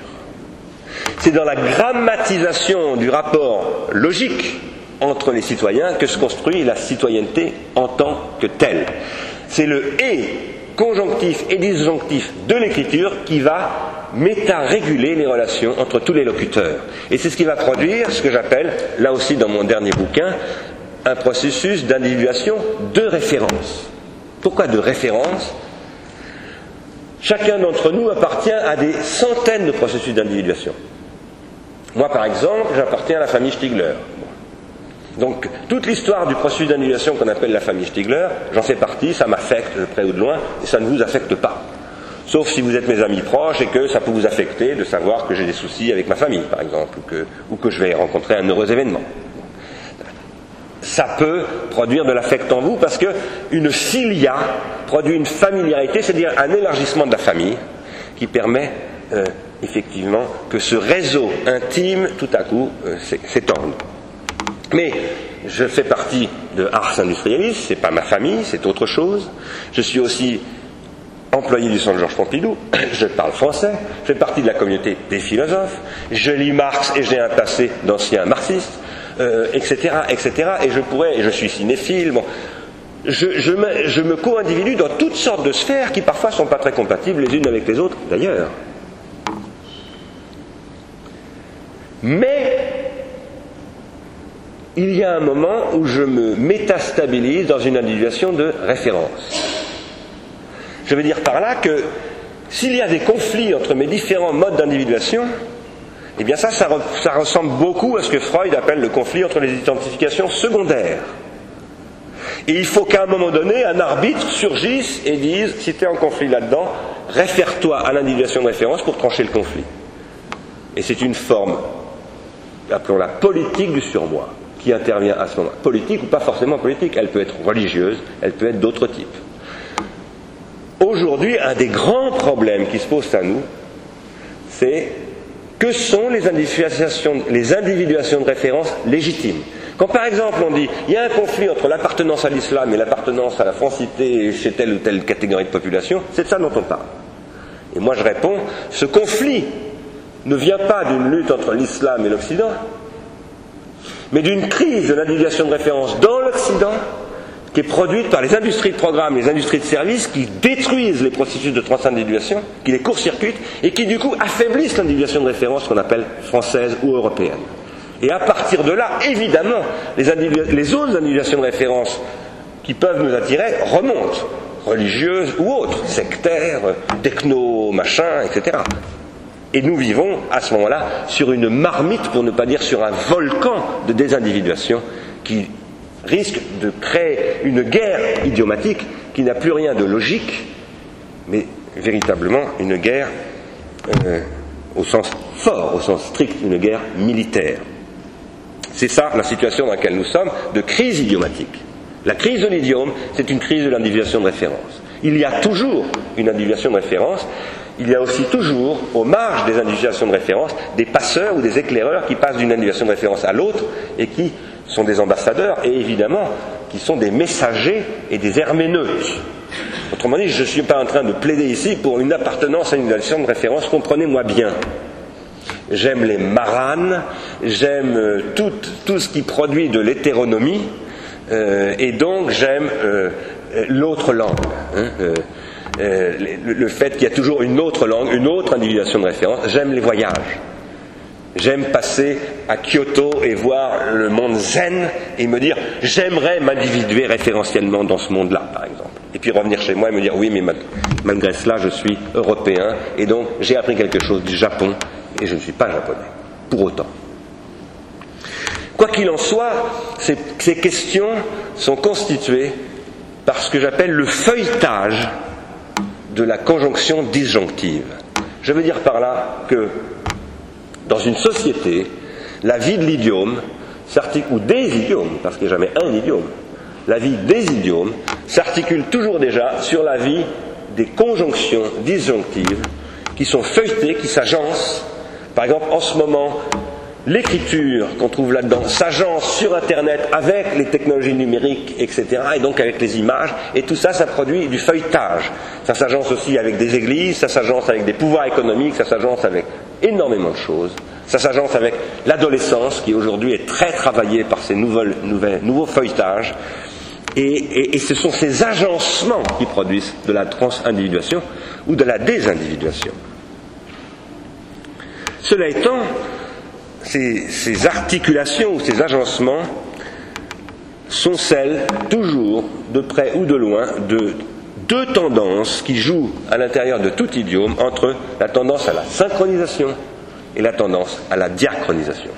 C'est dans la grammatisation du rapport logique entre les citoyens que se construit la citoyenneté en tant que telle. C'est le et conjonctif et disjonctif de l'écriture qui va méta-réguler les relations entre tous les locuteurs. Et c'est ce qui va produire ce que j'appelle, là aussi dans mon dernier bouquin, un processus d'individuation de référence. Pourquoi de référence? Chacun d'entre nous appartient à des centaines de processus d'individuation. Moi, par exemple, j'appartiens à la famille Stigler. Donc, toute l'histoire du processus d'individuation qu'on appelle la famille Stigler, j'en fais partie, ça m'affecte de près ou de loin, et ça ne vous affecte pas. Sauf si vous êtes mes amis proches et que ça peut vous affecter de savoir que j'ai des soucis avec ma famille, par exemple, ou que, ou que je vais rencontrer un heureux événement. Ça peut produire de l'affect en vous parce que une filia produit une familiarité, c'est-à-dire un élargissement de la famille qui permet euh, effectivement que ce réseau intime, tout à coup, euh, s'étende. Mais je fais partie de Ars Industrialis, c'est pas ma famille, c'est autre chose. Je suis aussi employé du Centre Georges Pompidou, [coughs] je parle français, je fais partie de la communauté des philosophes, je lis Marx et j'ai un passé d'ancien marxiste, etc., euh, etc. Et je pourrais, et je suis cinéphile, bon, je, me, je me co-individue dans toutes sortes de sphères qui parfois ne sont pas très compatibles les unes avec les autres, d'ailleurs. Mais il y a un moment où je me métastabilise dans une individuation de référence. Je veux dire par là que s'il y a des conflits entre mes différents modes d'individuation, eh bien ça, ça, ressemble beaucoup à ce que Freud appelle le conflit entre les identifications secondaires. Et il faut qu'à un moment donné, un arbitre surgisse et dise, si tu es en conflit là-dedans, réfère-toi à l'individuation de référence pour trancher le conflit. Et c'est une forme, appelons-la politique du surmoi qui intervient à ce moment. Politique ou pas forcément politique, elle peut être religieuse, elle peut être d'autres types. Aujourd'hui, un des grands problèmes qui se posent à nous, c'est que sont les individuations, les individuations de référence légitimes Quand par exemple on dit il y a un conflit entre l'appartenance à l'islam et l'appartenance à la francité chez telle ou telle catégorie de population, c'est de ça dont on parle. Et moi je réponds, ce conflit ne vient pas d'une lutte entre l'islam et l'Occident, mais d'une crise de l'individuation de référence dans l'Occident qui est produite par les industries de programme, les industries de services qui détruisent les processus de transindividuation, qui les court-circuitent et qui du coup affaiblissent l'individuation de référence qu'on appelle française ou européenne. Et à partir de là, évidemment, les, autres individuations de référence qui peuvent nous attirer remontent, religieuses ou autres, sectaires, techno, machin, etc. Et nous vivons à ce moment-là sur une marmite, pour ne pas dire sur un volcan de désindividuation qui risque de créer une guerre idiomatique qui n'a plus rien de logique, mais véritablement une guerre euh, au sens fort, au sens strict, une guerre militaire. C'est ça la situation dans laquelle nous sommes, de crise idiomatique. La crise de l'idiome, c'est une crise de l'individuation de référence. Il y a toujours une individuation de référence, il y a aussi toujours, aux marges des individuations de référence, des passeurs ou des éclaireurs qui passent d'une individuation de référence à l'autre et qui sont des ambassadeurs et évidemment qui sont des messagers et des herméneutes. Autrement dit, je ne suis pas en train de plaider ici pour une appartenance à une individuation de référence, comprenez-moi bien. j'aime les maranes, j'aime euh, tout, tout, ce qui produit de l'hétéronomie, euh, et donc j'aime euh, l'autre langue. Hein, le, le, fait qu'il y a toujours une autre langue, une autre individuation de référence. J'aime les voyages. J'aime passer à Kyoto et voir le monde zen et me dire j'aimerais m'individuer référentiellement dans ce monde-là, par exemple. Et puis revenir chez moi et me dire oui, mais malgré cela, je suis européen et donc j'ai appris quelque chose du Japon et je ne suis pas japonais, pour autant. Quoi qu'il en soit, ces, ces questions sont constituées par ce que j'appelle le feuilletage de la conjonction disjonctive. Je veux dire par là que dans une société, la vie de l'idiome ou des idiomes, parce qu'il n'y a jamais un idiome, la vie des idiomes s'articule toujours déjà sur la vie des conjonctions disjonctives qui sont feuilletées, qui s'agencent. Par exemple, en ce moment, l'écriture qu'on trouve là-dedans s'agence sur Internet avec les technologies numériques, etc., et donc avec les images, et tout ça, ça produit du feuilletage. Ça s'agence aussi avec des églises, ça s'agence avec des pouvoirs économiques, ça s'agence avec énormément de choses. Ça s'agence avec l'adolescence, qui aujourd'hui est très travaillée par ces nouveaux feuilletages. Et, et, ce sont ces agencements qui produisent de la transindividuation ou de la désindividuation. Cela étant, ces, articulations ou ces agencements sont celles, toujours, de près ou de loin, de deux tendances qui jouent à l'intérieur de tout idiome entre la tendance à la synchronisation et la tendance à la diachronisation.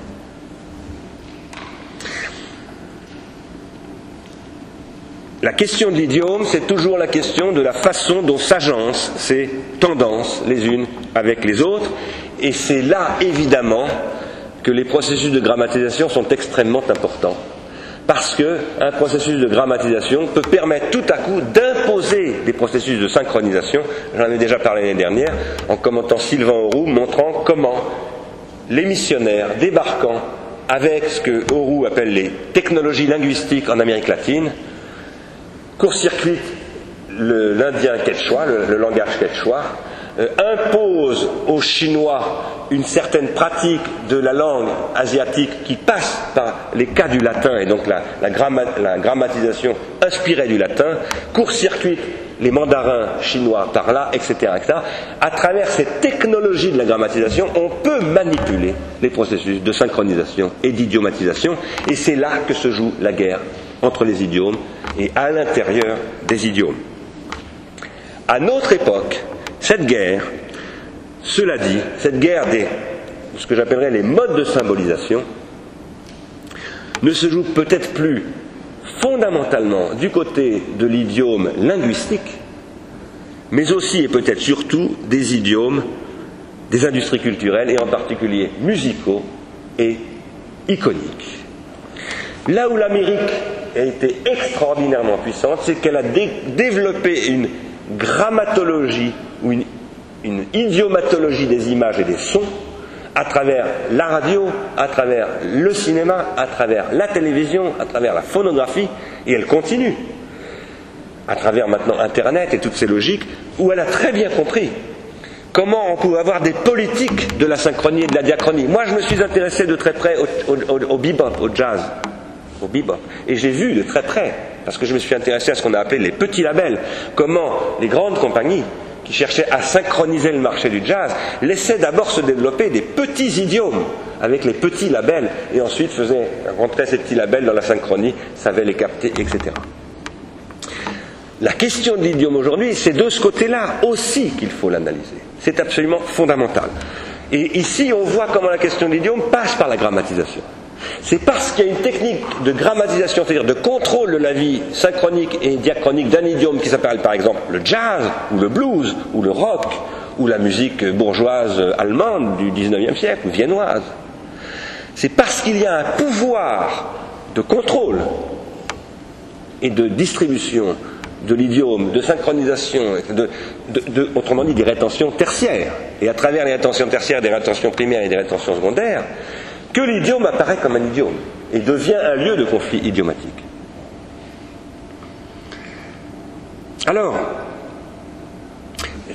La question de l'idiome, c'est toujours la question de la façon dont s'agencent ces tendances les unes avec les autres, et c'est là, évidemment, que les processus de grammatisation sont extrêmement importants parce qu'un processus de grammatisation peut permettre tout à coup d'imposer des processus de synchronisation. J'en ai déjà parlé l'année dernière en commentant Sylvain Auroux, montrant comment les missionnaires débarquant avec ce que Auroux appelle les technologies linguistiques en Amérique latine, court-circuitent l'indien quechua, le, langage quechua, euh, impose aux Chinois une certaine pratique de la langue asiatique qui passe par les cas du latin et donc la, la, grammatisation inspirée du latin, court-circuite les mandarins chinois par là, etc., etc. À travers cette technologie de la grammatisation, on peut manipuler les processus de synchronisation et d'idiomatisation, et c'est là que se joue la guerre entre les idiomes et à l'intérieur des idiomes. À notre époque, cette guerre, cela dit, cette guerre des ce que j'appellerais les modes de symbolisation, ne se joue peut-être plus fondamentalement du côté de l'idiome linguistique, mais aussi et peut-être surtout des idiomes des industries culturelles et en particulier musicaux et iconiques. Là où l'Amérique a été extraordinairement puissante, c'est qu'elle a développé une grammatologie ou une, idiomatologie des images et des sons à travers la radio, à travers le cinéma, à travers la télévision, à travers la phonographie, et elle continue, à travers maintenant Internet et toutes ces logiques, où elle a très bien compris comment on pouvait avoir des politiques de la synchronie et de la diachronie. Moi, je me suis intéressé de très près au, au bebop, au jazz, au bebop, et j'ai vu de très près, parce que je me suis intéressé à ce qu'on a appelé les petits labels, comment les grandes compagnies qui cherchait à synchroniser le marché du jazz, laissait d'abord se développer des petits idiomes avec les petits labels et ensuite faisait rentrer ces petits labels dans la synchronie, savait les capter, etc. La question de l'idiome aujourd'hui, c'est de ce côté-là aussi qu'il faut l'analyser. C'est absolument fondamental. Et ici, on voit comment la question de l'idiome passe par la grammatisation. C'est parce qu'il y a une technique de grammatisation, c'est-à-dire de contrôle de la vie synchronique et diachronique d'un idiome qui s'appelle par exemple le jazz, ou le blues, ou le rock, ou la musique bourgeoise allemande du XIXe siècle, ou viennoise. C'est parce qu'il y a un pouvoir de contrôle et de distribution de l'idiome, de synchronisation, de, autrement dit des rétentions tertiaires, et à travers les rétentions tertiaires, des rétentions primaires et des rétentions secondaires, que l'idiome apparaît comme un idiome et devient un lieu de conflit idiomatique. Alors,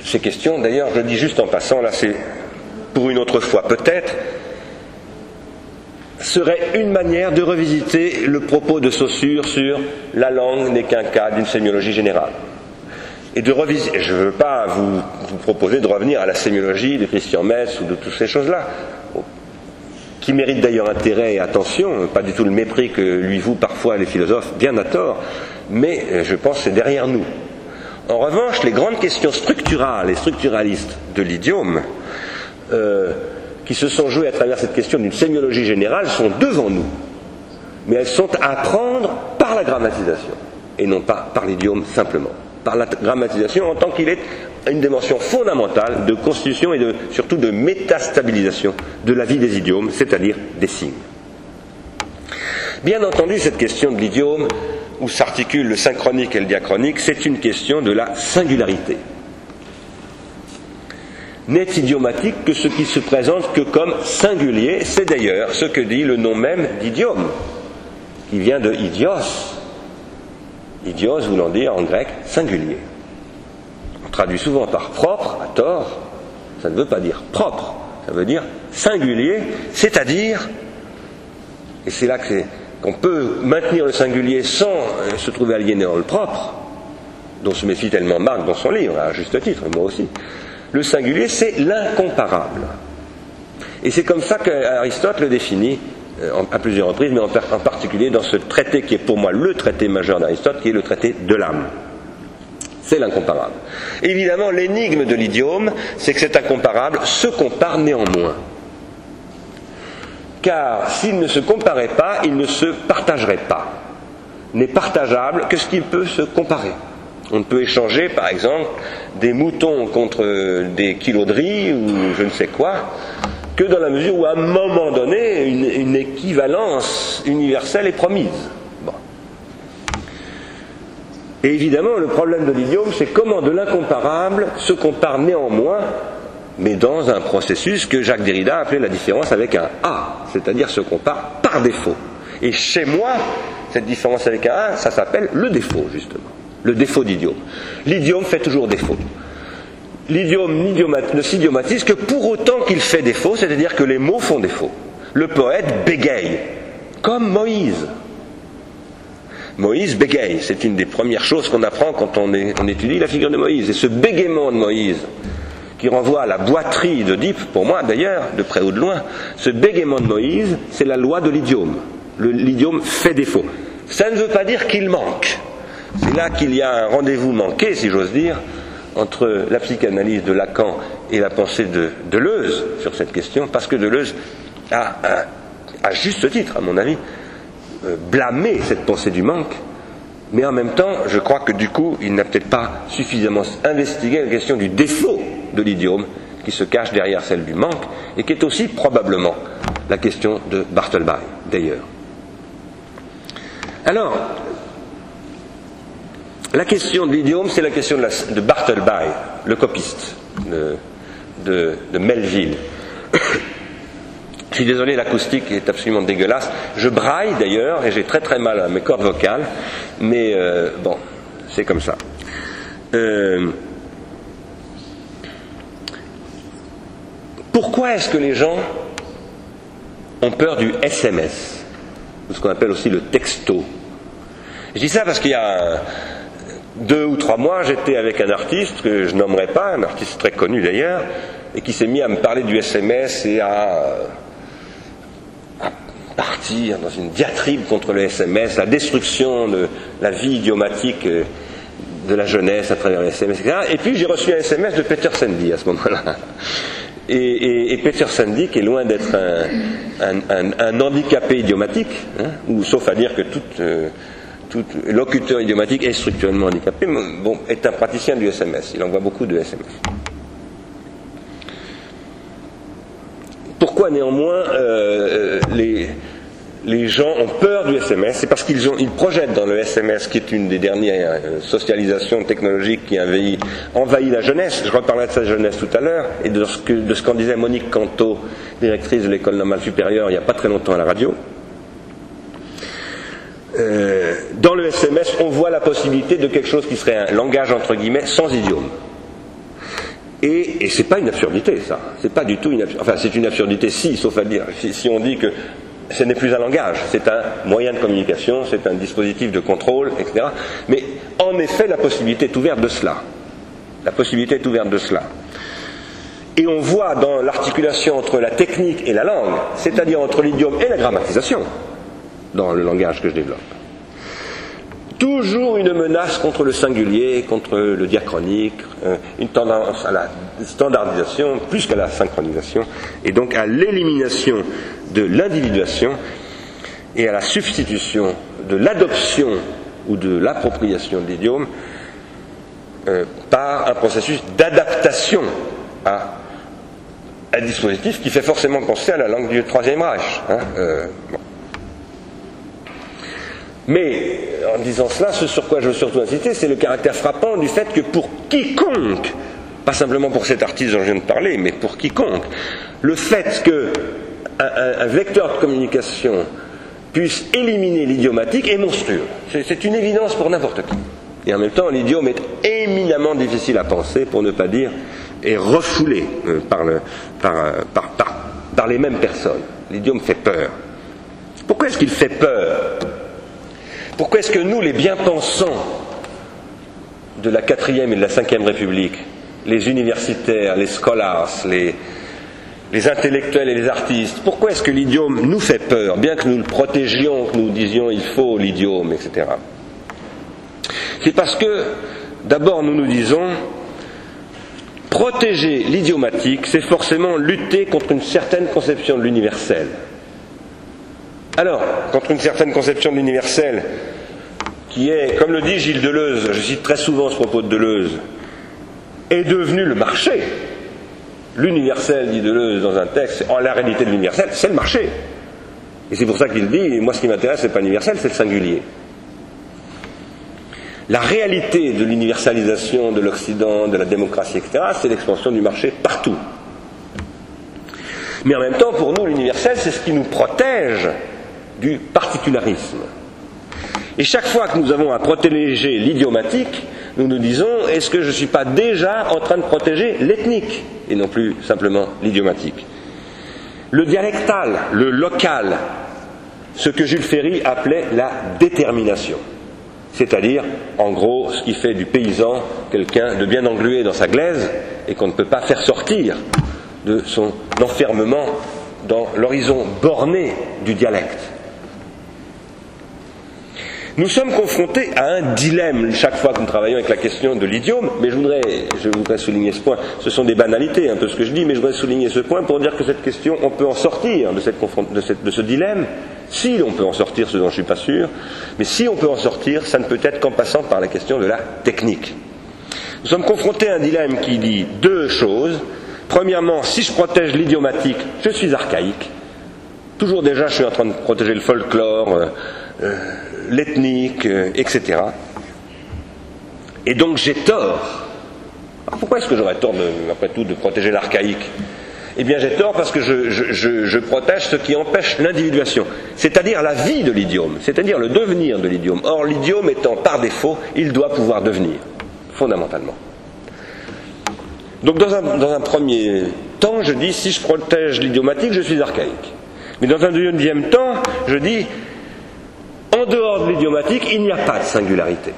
ces questions, d'ailleurs, je dis juste en passant, là c'est pour une autre fois peut-être, serait une manière de revisiter le propos de Saussure sur la langue n'est qu'un cas d'une sémiologie générale. Et de revisiter, je ne veux pas vous, vous, proposer de revenir à la sémiologie de Christian Metz ou de toutes ces choses-là, qui méritent d'ailleurs intérêt et attention, pas du tout le mépris que lui vouent parfois les philosophes, bien à tort, mais euh, je pense que c'est derrière nous. En revanche, les grandes questions structurales et structuralistes de l'idiome, euh, qui se sont jouées à travers cette question d'une sémiologie générale, sont devant nous. Mais elles sont à apprendre par la grammatisation, et non pas par l'idiome simplement. Par la grammatisation en tant qu'il est une dimension fondamentale de constitution et de, surtout de métastabilisation de la vie des idiomes, c'est-à-dire des signes. Bien entendu, cette question de l'idiome où s'articule le synchronique et le diachronique, c'est une question de la singularité. N'est idiomatique que ce qui se présente que comme singulier, c'est d'ailleurs ce que dit le nom même d'idiome, qui vient de idios. Idios voulant dire en grec singulier. On traduit souvent par propre, à tort, ça ne veut pas dire propre, ça veut dire singulier, c'est-à-dire, et c'est là que c'est on peut maintenir le singulier sans euh, se trouver aliéné dans le propre, dont se méfie tellement Marc dans son livre, à juste titre, moi aussi. Le singulier, c'est l'incomparable. Et c'est comme ça qu'Aristote le définit euh, à plusieurs reprises, mais en, particulier dans ce traité qui est pour moi le traité majeur d'Aristote, qui est le traité de l'âme. C'est l'incomparable. Évidemment, l'énigme de l'idiome, c'est que cet incomparable se compare néanmoins car s'il ne se comparait pas, il ne se partagerait pas. N'est partageable que ce qu'il peut se comparer. On ne peut échanger, par exemple, des moutons contre des kilos de riz ou je ne sais quoi, que dans la mesure où, à un moment donné, une, équivalence universelle est promise. Et évidemment, le problème de l'idiome, c'est comment de l'incomparable se compare néanmoins mais dans un processus que Jacques Derrida appelait la différence avec un A, c'est-à-dire se compare par défaut. Et chez moi, cette différence avec un A, ça s'appelle le défaut, justement. Le défaut d'idiome. L'idiome fait toujours défaut. L'idiome ne s'idiomatise que pour autant qu'il fait défaut, c'est-à-dire que les mots font défaut. Le poète bégaye, comme Moïse. Moïse bégaye, c'est une des premières choses qu'on apprend quand on, étudie la figure de Moïse. Et ce bégaiement de Moïse, qui renvoie à la boiterie d'Oedipe, pour moi d'ailleurs, de près ou de loin, ce bégaiement de Moïse, c'est la loi de l'idiome. L'idiome fait défaut. Ça ne veut pas dire qu'il manque. C'est là qu'il y a un rendez-vous manqué, si j'ose dire, entre la psychanalyse de Lacan et la pensée de Deleuze sur cette question, parce que Deleuze a, à juste titre, à mon avis, euh, blâmé cette pensée du manque, mais en même temps, je crois que du coup, il n'a peut-être pas suffisamment investigué la question du défaut de l'idiome qui se cache derrière celle du manque et qui est aussi probablement la question de Bartleby, d'ailleurs. Alors, la question de l'idiome, c'est la question de, de, Bartleby, le copiste de, Melville. Je suis désolé, l'acoustique est absolument dégueulasse. Je braille d'ailleurs et j'ai très très mal à mes cordes vocales, mais euh, bon, c'est comme ça. Euh, Pourquoi est-ce que les gens ont peur du SMS, ou ce qu'on appelle aussi le texto? Je dis ça parce qu'il y a deux ou trois mois, j'étais avec un artiste que je nommerai pas, un artiste très connu d'ailleurs, et qui s'est mis à me parler du SMS et à, à, partir dans une diatribe contre le SMS, la destruction de la vie idiomatique de la jeunesse à travers le SMS, etc. Et puis j'ai reçu un SMS de Peter Sandy à ce moment-là. Et, Peter Sandy, qui est loin d'être un, handicapé idiomatique, hein, ou sauf à dire que euh, tout, locuteur idiomatique est structurellement handicapé, bon, est un praticien du SMS. Il envoie beaucoup de SMS. Pourquoi néanmoins euh, euh, les, gens ont peur du SMS, c'est parce qu'ils ils projettent dans le SMS, qui est une des dernières euh, socialisations technologiques qui envahit, envahit la jeunesse. Je reparlerai de cette jeunesse tout à l'heure et de ce, qu'en disait Monique Canto, directrice de l'école normale supérieure, il n'y a pas très longtemps à la radio. Dans le SMS, on voit la possibilité de quelque chose qui serait un langage entre guillemets sans idiome. Et, et c'est pas une absurdité, ça. C'est pas du tout une absurdité. Enfin, c'est une absurdité, si, sauf à dire, si, on dit que ce n'est plus un langage, c'est un moyen de communication, c'est un dispositif de contrôle, etc. Mais en effet, la possibilité est ouverte de cela. La possibilité est ouverte de cela. Et on voit dans l'articulation entre la technique et la langue, c'est-à-dire entre l'idiome et la grammatisation, dans le langage que je développe, toujours une menace contre le singulier, contre le diachronique, euh, une tendance à la standardisation plus qu'à la synchronisation, et donc à l'élimination de l'individuation et à la substitution de l'adoption ou de l'appropriation de l'idiome euh, par un processus d'adaptation à un dispositif qui fait forcément penser à la langue du Troisième Reich. Mais en disant cela, ce sur quoi je veux surtout insister, c'est le caractère frappant du fait que pour quiconque, pas simplement pour cet artiste dont je viens de parler, mais pour quiconque, le fait que un, vecteur de communication puisse éliminer l'idiomatique est monstrueux. C'est une évidence pour n'importe qui. Et en même temps, l'idiome est éminemment difficile à penser, pour ne pas dire, est refoulé euh, par, par, par les mêmes personnes. L'idiome fait peur. Pourquoi est-ce qu'il fait peur? Pourquoi est-ce que nous, les bien-pensants de la quatrième et de la cinquième République, les universitaires, les scholars, les, les intellectuels et les artistes, pourquoi est-ce que l'idiome nous fait peur, bien que nous le protégions, que nous disions il faut l'idiome, etc. C'est parce que, d'abord, nous nous disons, protéger l'idiomatique, c'est forcément lutter contre une certaine conception de l'universel. Alors, contre une certaine conception de l'universel, qui est, comme le dit Gilles Deleuze, je cite très souvent ce propos de Deleuze, est devenu le marché. L'universel, dit Deleuze dans un texte, en la réalité de l'universel, c'est le marché. Et c'est pour ça qu'il dit, moi ce qui m'intéresse, c'est pas l'universel, c'est le singulier. La réalité de l'universalisation de l'Occident, de la démocratie, etc., c'est l'expansion du marché partout. Mais en même temps, pour nous, l'universel, c'est ce qui nous protège du particularisme. Et chaque fois que nous avons à protéger l'idiomatique, nous nous disons est-ce que je ne suis pas déjà en train de protéger l'ethnique et non plus simplement l'idiomatique? Le dialectal, le local, ce que Jules Ferry appelait la détermination. C'est-à-dire, en gros, ce qui fait du paysan quelqu'un de bien englué dans sa glaise et qu'on ne peut pas faire sortir de son enfermement dans l'horizon borné du dialecte. Nous sommes confrontés à un dilemme chaque fois que nous travaillons avec la question de l'idiome, mais je voudrais, je voudrais souligner ce point. Ce sont des banalités, un peu ce que je dis, mais je voudrais souligner ce point pour dire que cette question, on peut en sortir de, cette, de, de ce dilemme, si on peut en sortir, ce dont je ne suis pas sûr, mais si on peut en sortir, ça ne peut être qu'en passant par la question de la technique. Nous sommes confrontés à un dilemme qui dit deux choses. Premièrement, si je protège l'idiomatique, je suis archaïque. Toujours déjà, je suis en train de protéger le folklore, euh, euh, l'ethnique, euh, etc. Et donc j'ai tort. pourquoi est-ce que j'aurais tort, après tout, de protéger l'archaïque? Eh bien j'ai tort parce que je, protège ce qui empêche l'individuation, c'est-à-dire la vie de l'idiome, c'est-à-dire le devenir de l'idiome. Or l'idiome étant par défaut, il doit pouvoir devenir, fondamentalement. Donc dans un premier temps, je dis, si je protège l'idiomatique, je suis archaïque. Mais dans un deuxième temps, je dis, en dehors de l'idiomatique, il n'y a pas de singularité.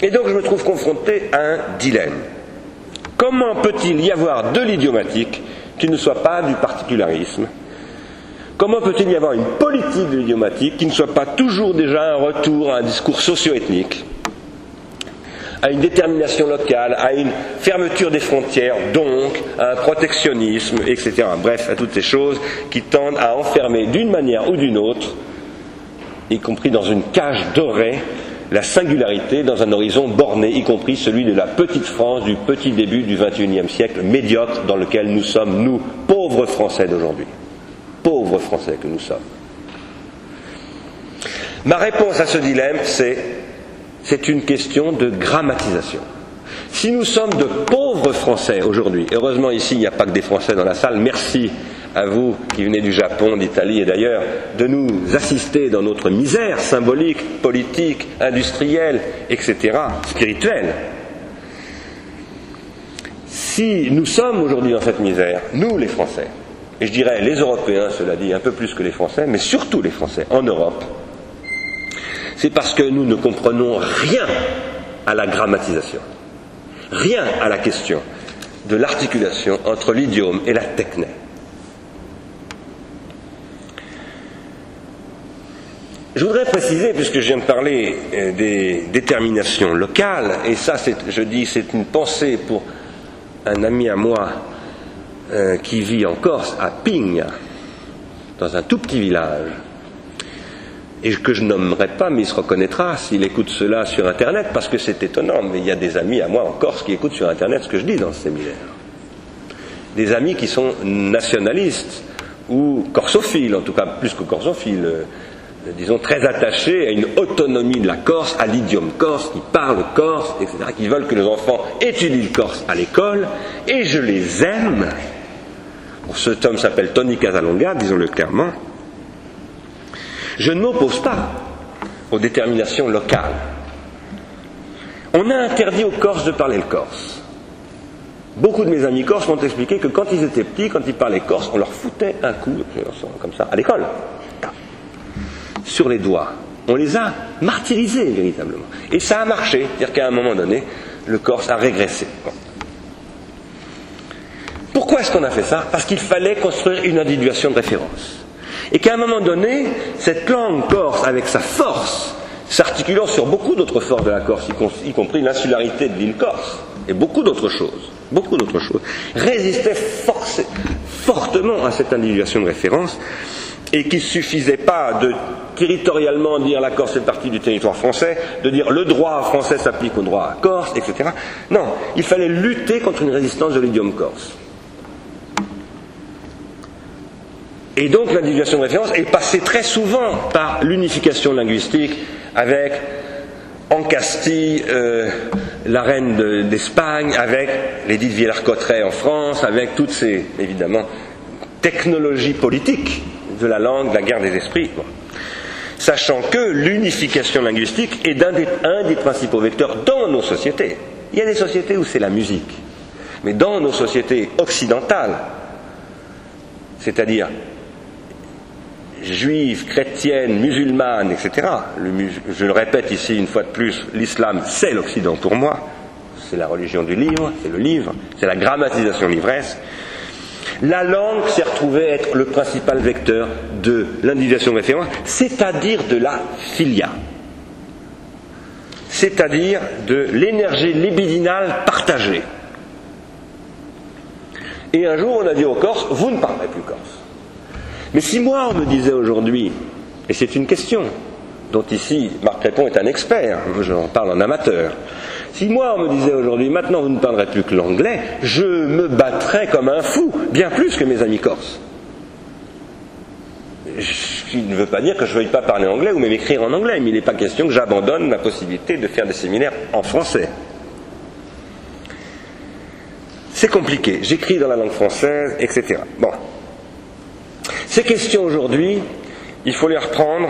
Et donc je me trouve confronté à un dilemme. Comment peut-il y avoir de l'idiomatique qui ne soit pas du particularisme? Comment peut-il y avoir une politique de l'idiomatique qui ne soit pas toujours déjà un retour à un discours socio-ethnique? À une détermination locale, à une fermeture des frontières, donc à un protectionnisme, etc. Bref, à toutes ces choses qui tendent à enfermer d'une manière ou d'une autre, y compris dans une cage dorée, la singularité dans un horizon borné, y compris celui de la petite France du petit début du XXIe siècle, médiocre dans lequel nous sommes, nous, pauvres Français d'aujourd'hui. Pauvres Français que nous sommes. Ma réponse à ce dilemme, c'est c'est une question de grammatisation. Si nous sommes de pauvres Français aujourd'hui, heureusement ici il n'y a pas que des Français dans la salle, merci à vous qui venez du Japon, d'Italie et d'ailleurs, de nous assister dans notre misère symbolique, politique, industrielle, etc., spirituelle. si nous sommes aujourd'hui dans cette misère, nous les Français, et je dirais les Européens, cela dit, un peu plus que les Français, mais surtout les Français en Europe, c'est parce que nous ne comprenons rien à la grammatisation, rien à la question de l'articulation entre l'idiome et la techné. Je voudrais préciser, puisque je viens de parler euh, des déterminations locales, et ça, je dis, c'est une pensée pour un ami à moi euh, qui vit en Corse, à Pigna, dans un tout petit village, et que je nommerai pas, mais il se reconnaîtra s'il écoute cela sur Internet, parce que c'est étonnant, mais il y a des amis à moi en Corse qui écoutent sur Internet ce que je dis dans ce séminaire. Des amis qui sont nationalistes, ou corsophiles, en tout cas plus que corsophiles, euh, disons très attachés à une autonomie de la Corse, à l'idiome corse, qui parlent corse, etc., qui veulent que les enfants étudient le corse à l'école, et je les aime. cet homme s'appelle Tony Casalonga, disons-le clairement. Je ne m'oppose pas aux déterminations locales. On a interdit aux Corses de parler le corse. Beaucoup de mes amis corses m'ont expliqué que quand ils étaient petits, quand ils parlaient corse, on leur foutait un coup, comme ça, à l'école sur les doigts. On les a martyrisés véritablement. Et ça a marché, c'est-à-dire qu'à un moment donné, le Corse a régressé. Pourquoi est-ce qu'on a fait ça? Parce qu'il fallait construire une individuation de référence. Et qu'à un moment donné, cette langue corse, avec sa force, s'articulant sur beaucoup d'autres forces de la Corse, y compris l'insularité de l'île Corse, et beaucoup d'autres choses, résistait fortement à cette individuation de référence, et qu'il ne suffisait pas de territorialement dire la Corse fait partie du territoire français, de dire le droit français s'applique au droit corse, etc. Non, il fallait lutter contre une résistance de l'idiome corse. Et donc l'individuation de référence est passée très souvent par l'unification linguistique avec en Castille euh, la reine d'Espagne, avec l'édith Villers-Cotterêts en France, avec toutes ces, évidemment, technologies politiques de la langue, de la guerre des esprits. Sachant que l'unification linguistique est un des principaux vecteurs dans nos sociétés. Il y a des sociétés où c'est la musique, mais dans nos sociétés occidentales, c'est-à-dire juives, chrétiennes, musulmanes, etc. je le répète ici une fois de plus, l'islam c'est l'Occident pour moi, c'est la religion du livre, c'est le livre, c'est la grammatisation livresque. La langue s'est retrouvée être le principal vecteur de l'individuation de référence, c'est-à-dire de la filia, c'est-à-dire de l'énergie libidinale partagée. Et un jour, on a dit aux Corses, vous ne parlerez plus corse. Mais si moi, on me disait aujourd'hui, et c'est une question dont ici Marc Crépon est un expert, j'en parle en amateur, si moi on me disait aujourd'hui, maintenant vous ne parlerez plus que l'anglais, je me battrais comme un fou, bien plus que mes amis corses. Ce qui ne veut pas dire que je ne veuille pas parler anglais ou même écrire en anglais, mais il n'est pas question que j'abandonne la possibilité de faire des séminaires en français. C'est compliqué, j'écris dans la langue française, etc. Bon. Ces questions aujourd'hui, il faut les reprendre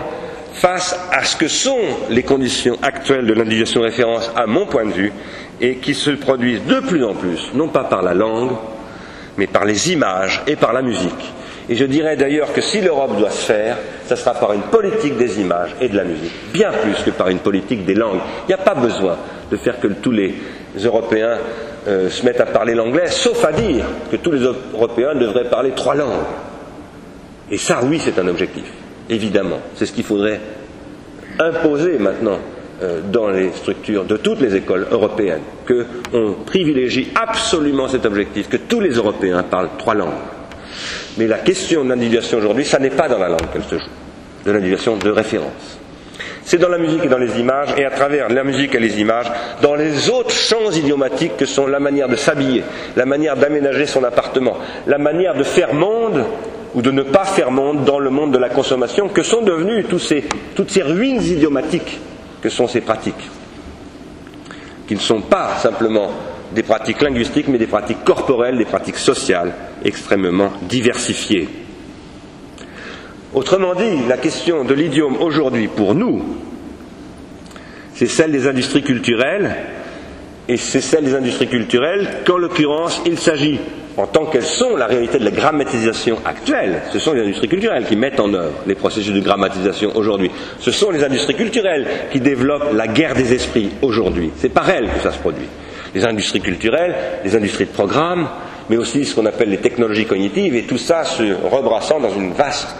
face à ce que sont les conditions actuelles de l'individuation de référence, à mon point de vue, et qui se produisent de plus en plus, non pas par la langue, mais par les images et par la musique. Et je dirais d'ailleurs que si l'Europe doit se faire, ce sera par une politique des images et de la musique, bien plus que par une politique des langues. Il n'y a pas besoin de faire que tous les Européens euh, se mettent à parler l'anglais, sauf à dire que tous les Européens devraient parler trois langues. Et ça, oui, c'est un objectif évidemment. C'est ce qu'il faudrait imposer maintenant euh, dans les structures de toutes les écoles européennes, qu'on privilégie absolument cet objectif, que tous les Européens parlent trois langues. Mais la question de l'individuation aujourd'hui, ça n'est pas dans la langue qu'elle se joue, de l'individuation de référence. C'est dans la musique et dans les images, et à travers la musique et les images, dans les autres champs idiomatiques que sont la manière de s'habiller, la manière d'aménager son appartement, la manière de faire monde ou de ne pas faire monde dans le monde de la consommation que sont devenues toutes ces ruines idiomatiques que sont ces pratiques, qui ne sont pas simplement des pratiques linguistiques, mais des pratiques corporelles, des pratiques sociales extrêmement diversifiées. Autrement dit, la question de l'idiome aujourd'hui pour nous, c'est celle des industries culturelles et c'est celle des industries culturelles qu'en l'occurrence il s'agit, en tant qu'elles sont la réalité de la grammatisation actuelle, ce sont les industries culturelles qui mettent en œuvre les processus de grammatisation aujourd'hui. Ce sont les industries culturelles qui développent la guerre des esprits aujourd'hui. C'est par elles que ça se produit. Les industries culturelles, les industries de programme, mais aussi ce qu'on appelle les technologies cognitives, et tout ça se rebrassant dans une vaste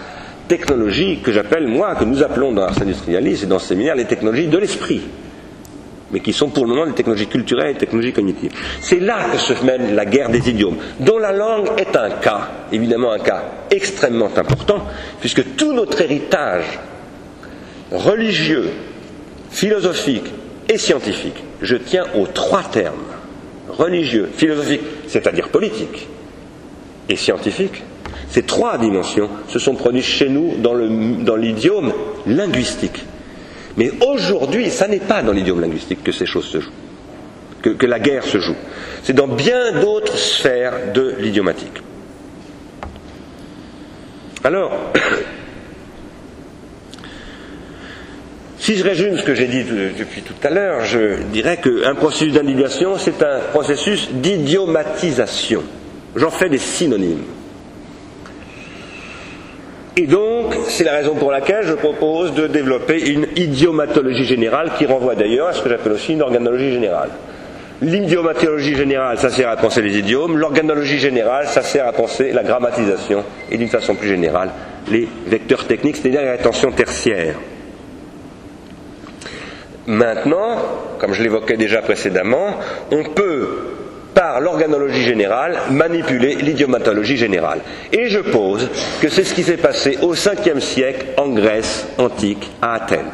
technologie que j'appelle, moi, que nous appelons dans Ars Industrialis et dans ce séminaire, les technologies de l'esprit mais qui sont pour le moment des technologies culturelles et des technologies cognitives. C'est là que se mène la guerre des idiomes, dont la langue est un cas, évidemment un cas extrêmement important, puisque tout notre héritage religieux, philosophique et scientifique, je tiens aux trois termes, religieux, philosophique, c'est-à-dire politique, et scientifique, ces trois dimensions se sont produites chez nous dans l'idiome linguistique. Mais aujourd'hui, ça n'est pas dans l'idiome linguistique que ces choses se jouent, que, la guerre se joue. C'est dans bien d'autres sphères de l'idiomatique. Alors, [coughs] si je résume ce que j'ai dit depuis tout à l'heure, je dirais qu'un processus d'individuation, c'est un processus d'idiomatisation. J'en fais des synonymes. Et donc, c'est la raison pour laquelle je propose de développer une idiomatologie générale qui renvoie d'ailleurs à ce que j'appelle aussi une organologie générale. L'idiomatologie générale, ça sert à penser les idiomes. L'organologie générale, ça sert à penser la grammatisation et d'une façon plus générale, les vecteurs techniques, c'est-à-dire la rétention tertiaire. Maintenant, comme je l'évoquais déjà précédemment, on peut par l'organologie générale, manipuler l'idiomatologie générale. Et je pose que c'est ce qui s'est passé au 5e siècle en Grèce antique, à Athènes.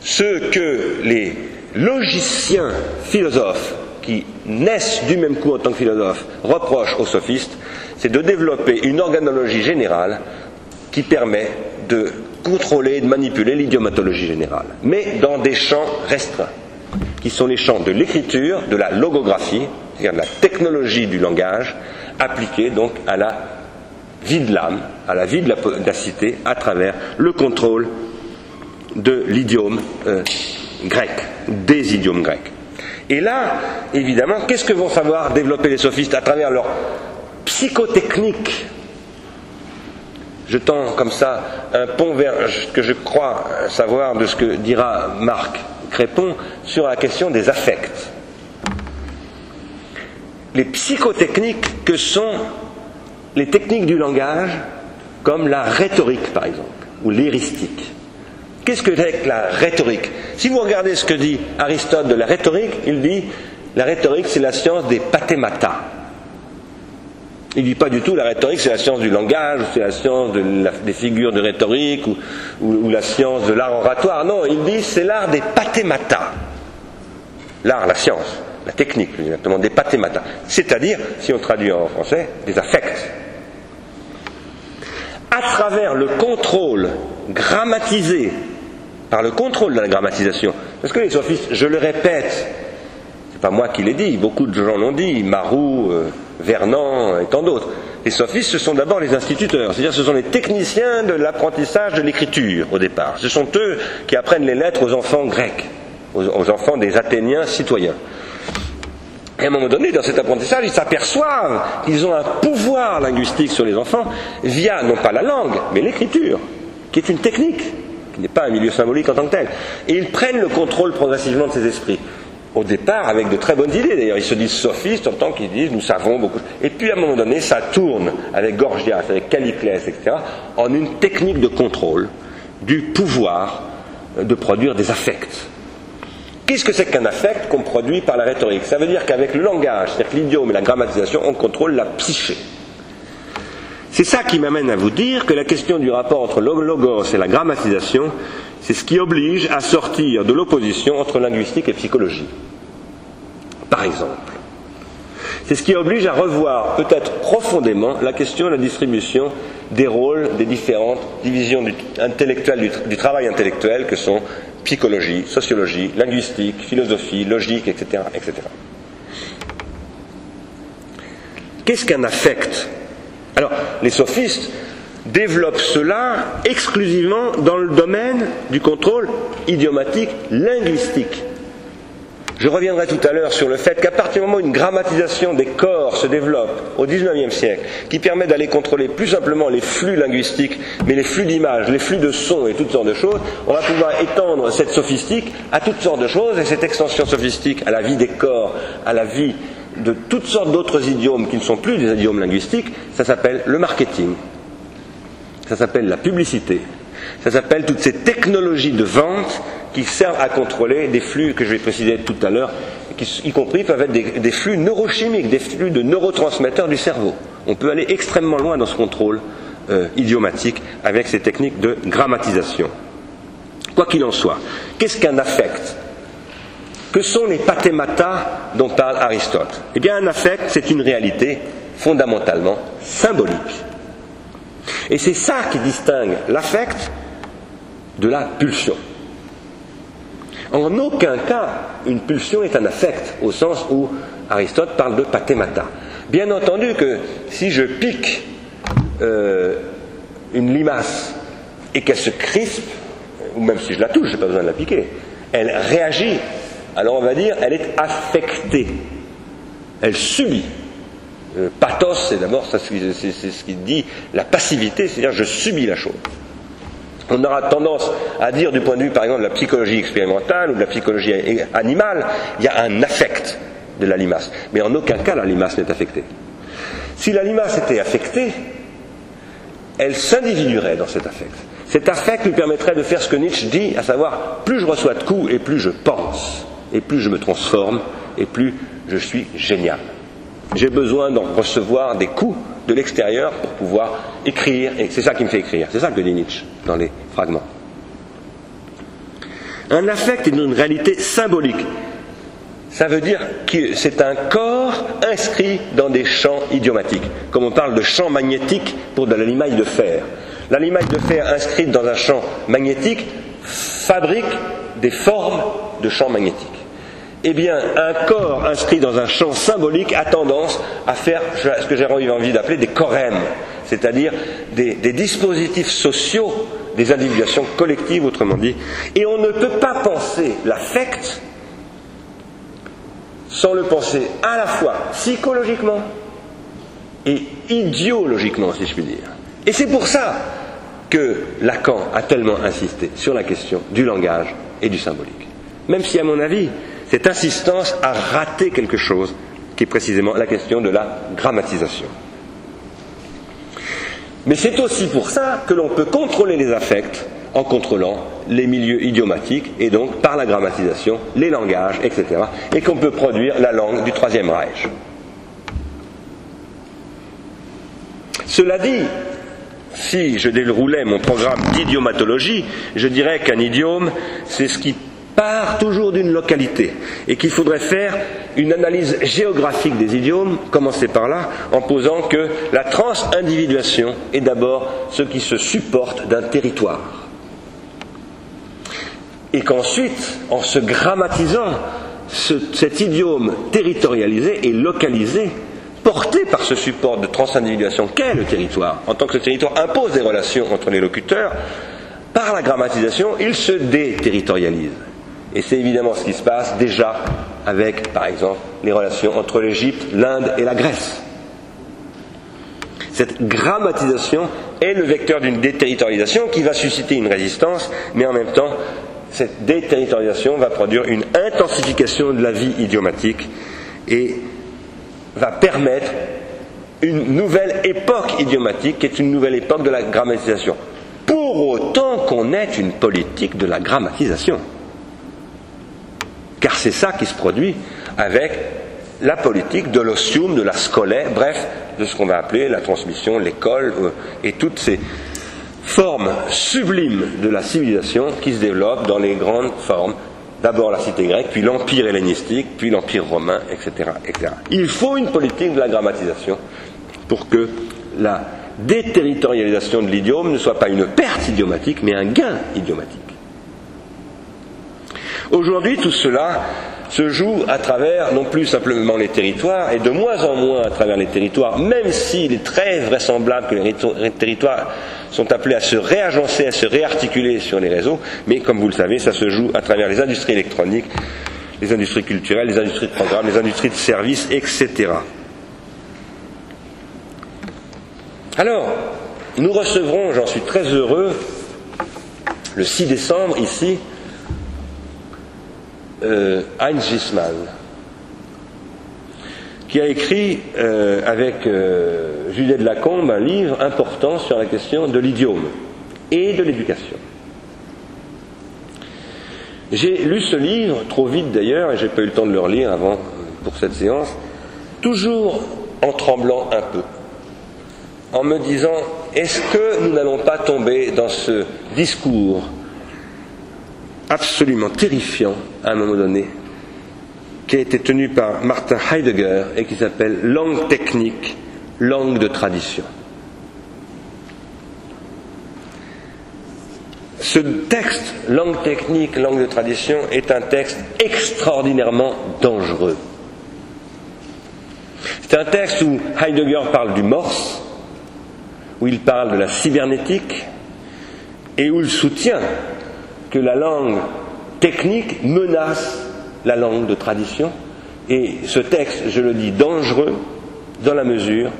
Ce que les logiciens philosophes qui naissent du même coup en tant que philosophes reprochent aux sophistes, c'est de développer une organologie générale qui permet de contrôler et de manipuler l'idiomatologie générale, mais dans des champs restreints qui sont les champs de l'écriture, de la logographie, c'est-à-dire de la technologie du langage, appliquée donc à la vie de l'âme, à la vie de la, cité, à travers le contrôle de l'idiome euh, grec, des idiomes grecs. Et là, évidemment, qu'est-ce que vont savoir développer les sophistes à travers leur psychotechnique? Je tends comme ça un pont vers ce que je crois savoir de ce que dira Marc répond sur la question des affects. Les psychotechniques que sont les techniques du langage, comme la rhétorique par exemple, ou l'éristique. Qu'est-ce que c'est que la rhétorique? Si vous regardez ce que dit Aristote de la rhétorique, il dit la rhétorique c'est la science des pathémata. Il ne dit pas du tout la rhétorique, c'est la science du langage, c'est la science des figures de rhétorique ou, la science de l'art oratoire. Non, il dit c'est l'art des pathémata. L'art, la science, la technique, exactement, des pathémata. C'est-à-dire, si on traduit en français, des affects. À travers le contrôle grammatisé, par le contrôle de la grammatisation, parce que les sophistes, je le répète, c'est pas moi qui l'ai dit, beaucoup de gens l'ont dit, Marou, euh, Vernon et tant d'autres. Les sophistes, ce sont d'abord les instituteurs, c'est-à-dire ce sont les techniciens de l'apprentissage de l'écriture au départ. Ce sont eux qui apprennent les lettres aux enfants grecs, aux, enfants des Athéniens citoyens. À un moment donné, dans cet apprentissage, ils s'aperçoivent qu'ils ont un pouvoir linguistique sur les enfants via non pas la langue, mais l'écriture, qui est une technique, qui n'est pas un milieu symbolique en tant que tel. Et ils prennent le contrôle progressivement de ces esprits au départ avec de très bonnes idées. D'ailleurs, ils se disent sophistes en tant qu'ils disent nous savons beaucoup. Et puis à un moment donné, ça tourne avec Gorgias, avec Caliclès, etc., en une technique de contrôle du pouvoir de produire des affects. Qu'est-ce que c'est qu'un affect qu'on produit par la rhétorique? Ça veut dire qu'avec le langage, c'est-à-dire l'idiome et la grammatisation, on contrôle la psyché. C'est ça qui m'amène à vous dire que la question du rapport entre logos et la grammatisation, c'est ce qui oblige à sortir de l'opposition entre linguistique et psychologie par exemple. C'est ce qui oblige à revoir peut-être profondément la question de la distribution des rôles des différentes divisions du, intellectuelles, du, travail intellectuel que sont psychologie, sociologie, linguistique, philosophie, logique, etc. etc. Qu'est-ce qu'un affect? Alors, les sophistes développent cela exclusivement dans le domaine du contrôle idiomatique linguistique. Je reviendrai tout à l'heure sur le fait qu'à partir du moment où une grammatisation des corps se développe au XIXe siècle, qui permet d'aller contrôler plus simplement les flux linguistiques, mais les flux d'images, les flux de sons et toutes sortes de choses, on va pouvoir étendre cette sophistique à toutes sortes de choses, et cette extension sophistique à la vie des corps, à la vie de toutes sortes d'autres idiomes qui ne sont plus des idiomes linguistiques, ça s'appelle le marketing, ça s'appelle la publicité, ça s'appelle toutes ces technologies de vente qui servent à contrôler des flux que je vais préciser tout à l'heure, y compris peuvent être des, flux neurochimiques, des flux de neurotransmetteurs du cerveau. On peut aller extrêmement loin dans ce contrôle euh, idiomatique avec ces techniques de grammatisation. Quoi qu'il en soit, qu'est-ce qu'un affect? Que sont les pathémata dont parle Aristote? Eh bien, un affect, c'est une réalité fondamentalement symbolique. Et c'est ça qui distingue l'affect de la pulsion. En aucun cas, une pulsion est un affect, au sens où Aristote parle de pathémata. Bien entendu que si je pique euh, une limace et qu'elle se crispe, ou même si je la touche, je n'ai pas besoin de la piquer, elle réagit. Alors on va dire, elle est affectée. Elle subit. Euh, pathos, c'est d'abord c'est ce qui dit la passivité, c'est-à-dire je subis la chose. On aura tendance à dire du point de vue, par exemple, de la psychologie expérimentale ou de la psychologie animale, il y a un affect de la limace. Mais en aucun cas la limace n'est affectée. Si la limace était affectée, elle s'individuerait dans cet affect. Cet affect lui permettrait de faire ce que Nietzsche dit, à savoir, plus je reçois de coups et plus je pense, et plus je me transforme, et plus je suis génial. J'ai besoin d'en recevoir des coups de l'extérieur pour pouvoir écrire, et c'est ça qui me fait écrire. C'est ça que dit Nietzsche dans les fragments. Un affect est une réalité symbolique. Ça veut dire que c'est un corps inscrit dans des champs idiomatiques, comme on parle de champ magnétique pour de la de fer. La de fer inscrite dans un champ magnétique fabrique des formes de champs magnétiques eh bien, un corps inscrit dans un champ symbolique a tendance à faire ce que j'ai envie d'appeler des chorèmes, c'est-à-dire des, dispositifs sociaux, des individuations collectives, autrement dit. Et on ne peut pas penser l'affect sans le penser à la fois psychologiquement et idéologiquement, si je puis dire. Et c'est pour ça que Lacan a tellement insisté sur la question du langage et du symbolique. Même si, à mon avis, cette insistance a raté quelque chose, qui est précisément la question de la grammatisation. Mais c'est aussi pour ça que l'on peut contrôler les affects en contrôlant les milieux idiomatiques et donc par la grammatisation, les langages, etc. Et qu'on peut produire la langue du Troisième Reich. Cela dit, si je déroulais mon programme d'idiomatologie, je dirais qu'un idiome, c'est ce qui part toujours d'une localité et qu'il faudrait faire une analyse géographique des idiomes, commencer par là, en posant que la transindividuation est d'abord ce qui se supporte d'un territoire. Et qu'ensuite, en se grammatisant, cet idiome territorialisé et localisé, porté par ce support de transindividuation qu'est le territoire, en tant que ce territoire impose des relations entre les locuteurs, par la grammatisation, il se déterritorialise. Et c'est évidemment ce qui se passe déjà avec, par exemple, les relations entre l'Égypte, l'Inde et la Grèce. Cette grammatisation est le vecteur d'une déterritorialisation qui va susciter une résistance, mais en même temps, cette déterritorialisation va produire une intensification de la vie idiomatique et va permettre une nouvelle époque idiomatique qui est une nouvelle époque de la grammatisation. Pour autant qu'on ait une politique de la grammatisation. Car c'est ça qui se produit avec la politique de l'ostium, de la scolaire, bref, de ce qu'on va appeler la transmission, l'école euh, et toutes ces formes sublimes de la civilisation qui se développent dans les grandes formes. D'abord la cité grecque, puis l'empire hellénistique, puis l'empire romain, etc., etc. Il faut une politique de la grammatisation pour que la déterritorialisation de l'idiome ne soit pas une perte idiomatique, mais un gain idiomatique. Aujourd'hui, tout cela se joue à travers non plus simplement les territoires, et de moins en moins à travers les territoires, même s'il est très vraisemblable que les territoires sont appelés à se réagencer, à se réarticuler sur les réseaux, mais comme vous le savez, ça se joue à travers les industries électroniques, les industries culturelles, les industries de programme, les industries de services, etc. Alors, nous recevrons, j'en suis très heureux, le 6 décembre ici, euh, Heinz Gisman, qui a écrit euh, avec euh, Juliette Lacombe un livre important sur la question de l'idiome et de l'éducation. J'ai lu ce livre, trop vite d'ailleurs, et j'ai pas eu le temps de le relire avant pour cette séance, toujours en tremblant un peu, en me disant est-ce que nous n'allons pas tomber dans ce discours absolument terrifiant à un moment donné, qui a été tenu par Martin Heidegger et qui s'appelle langue technique, langue de tradition. Ce texte, langue technique, langue de tradition, est un texte extraordinairement dangereux. C'est un texte où Heidegger parle du morse, où il parle de la cybernétique, et où il soutient que la langue technique menace la langue de tradition. Et ce texte, je le dis, dangereux dans la mesure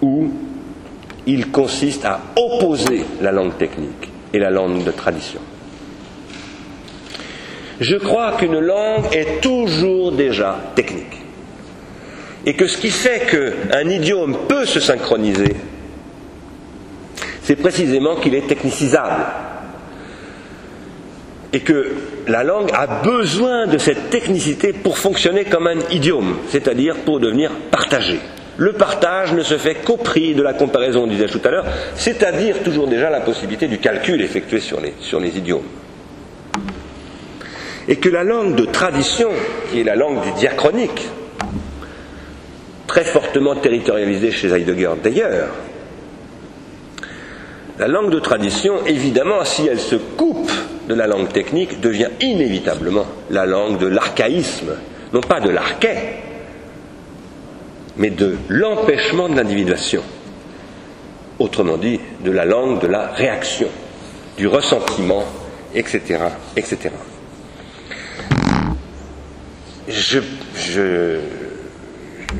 où il consiste à opposer la langue technique et la langue de tradition. Je crois qu'une langue est toujours déjà technique. Et que ce qui fait qu'un idiome peut se synchroniser, c'est précisément qu'il est technicisable et que la langue a besoin de cette technicité pour fonctionner comme un idiome, c'est-à-dire pour devenir partagé. Le partage ne se fait qu'au prix de la comparaison, disais tout à l'heure, c'est-à-dire toujours déjà la possibilité du calcul effectué sur les, sur les idiomes. Et que la langue de tradition, qui est la langue du diachronique, très fortement territorialisée chez Heidegger d'ailleurs, la langue de tradition, évidemment, si elle se coupe de la langue technique, devient inévitablement la langue de l'archaïsme, non pas de l'arché, mais de l'empêchement de l'individuation. Autrement dit, de la langue de la réaction, du ressentiment, etc. etc. Je, je,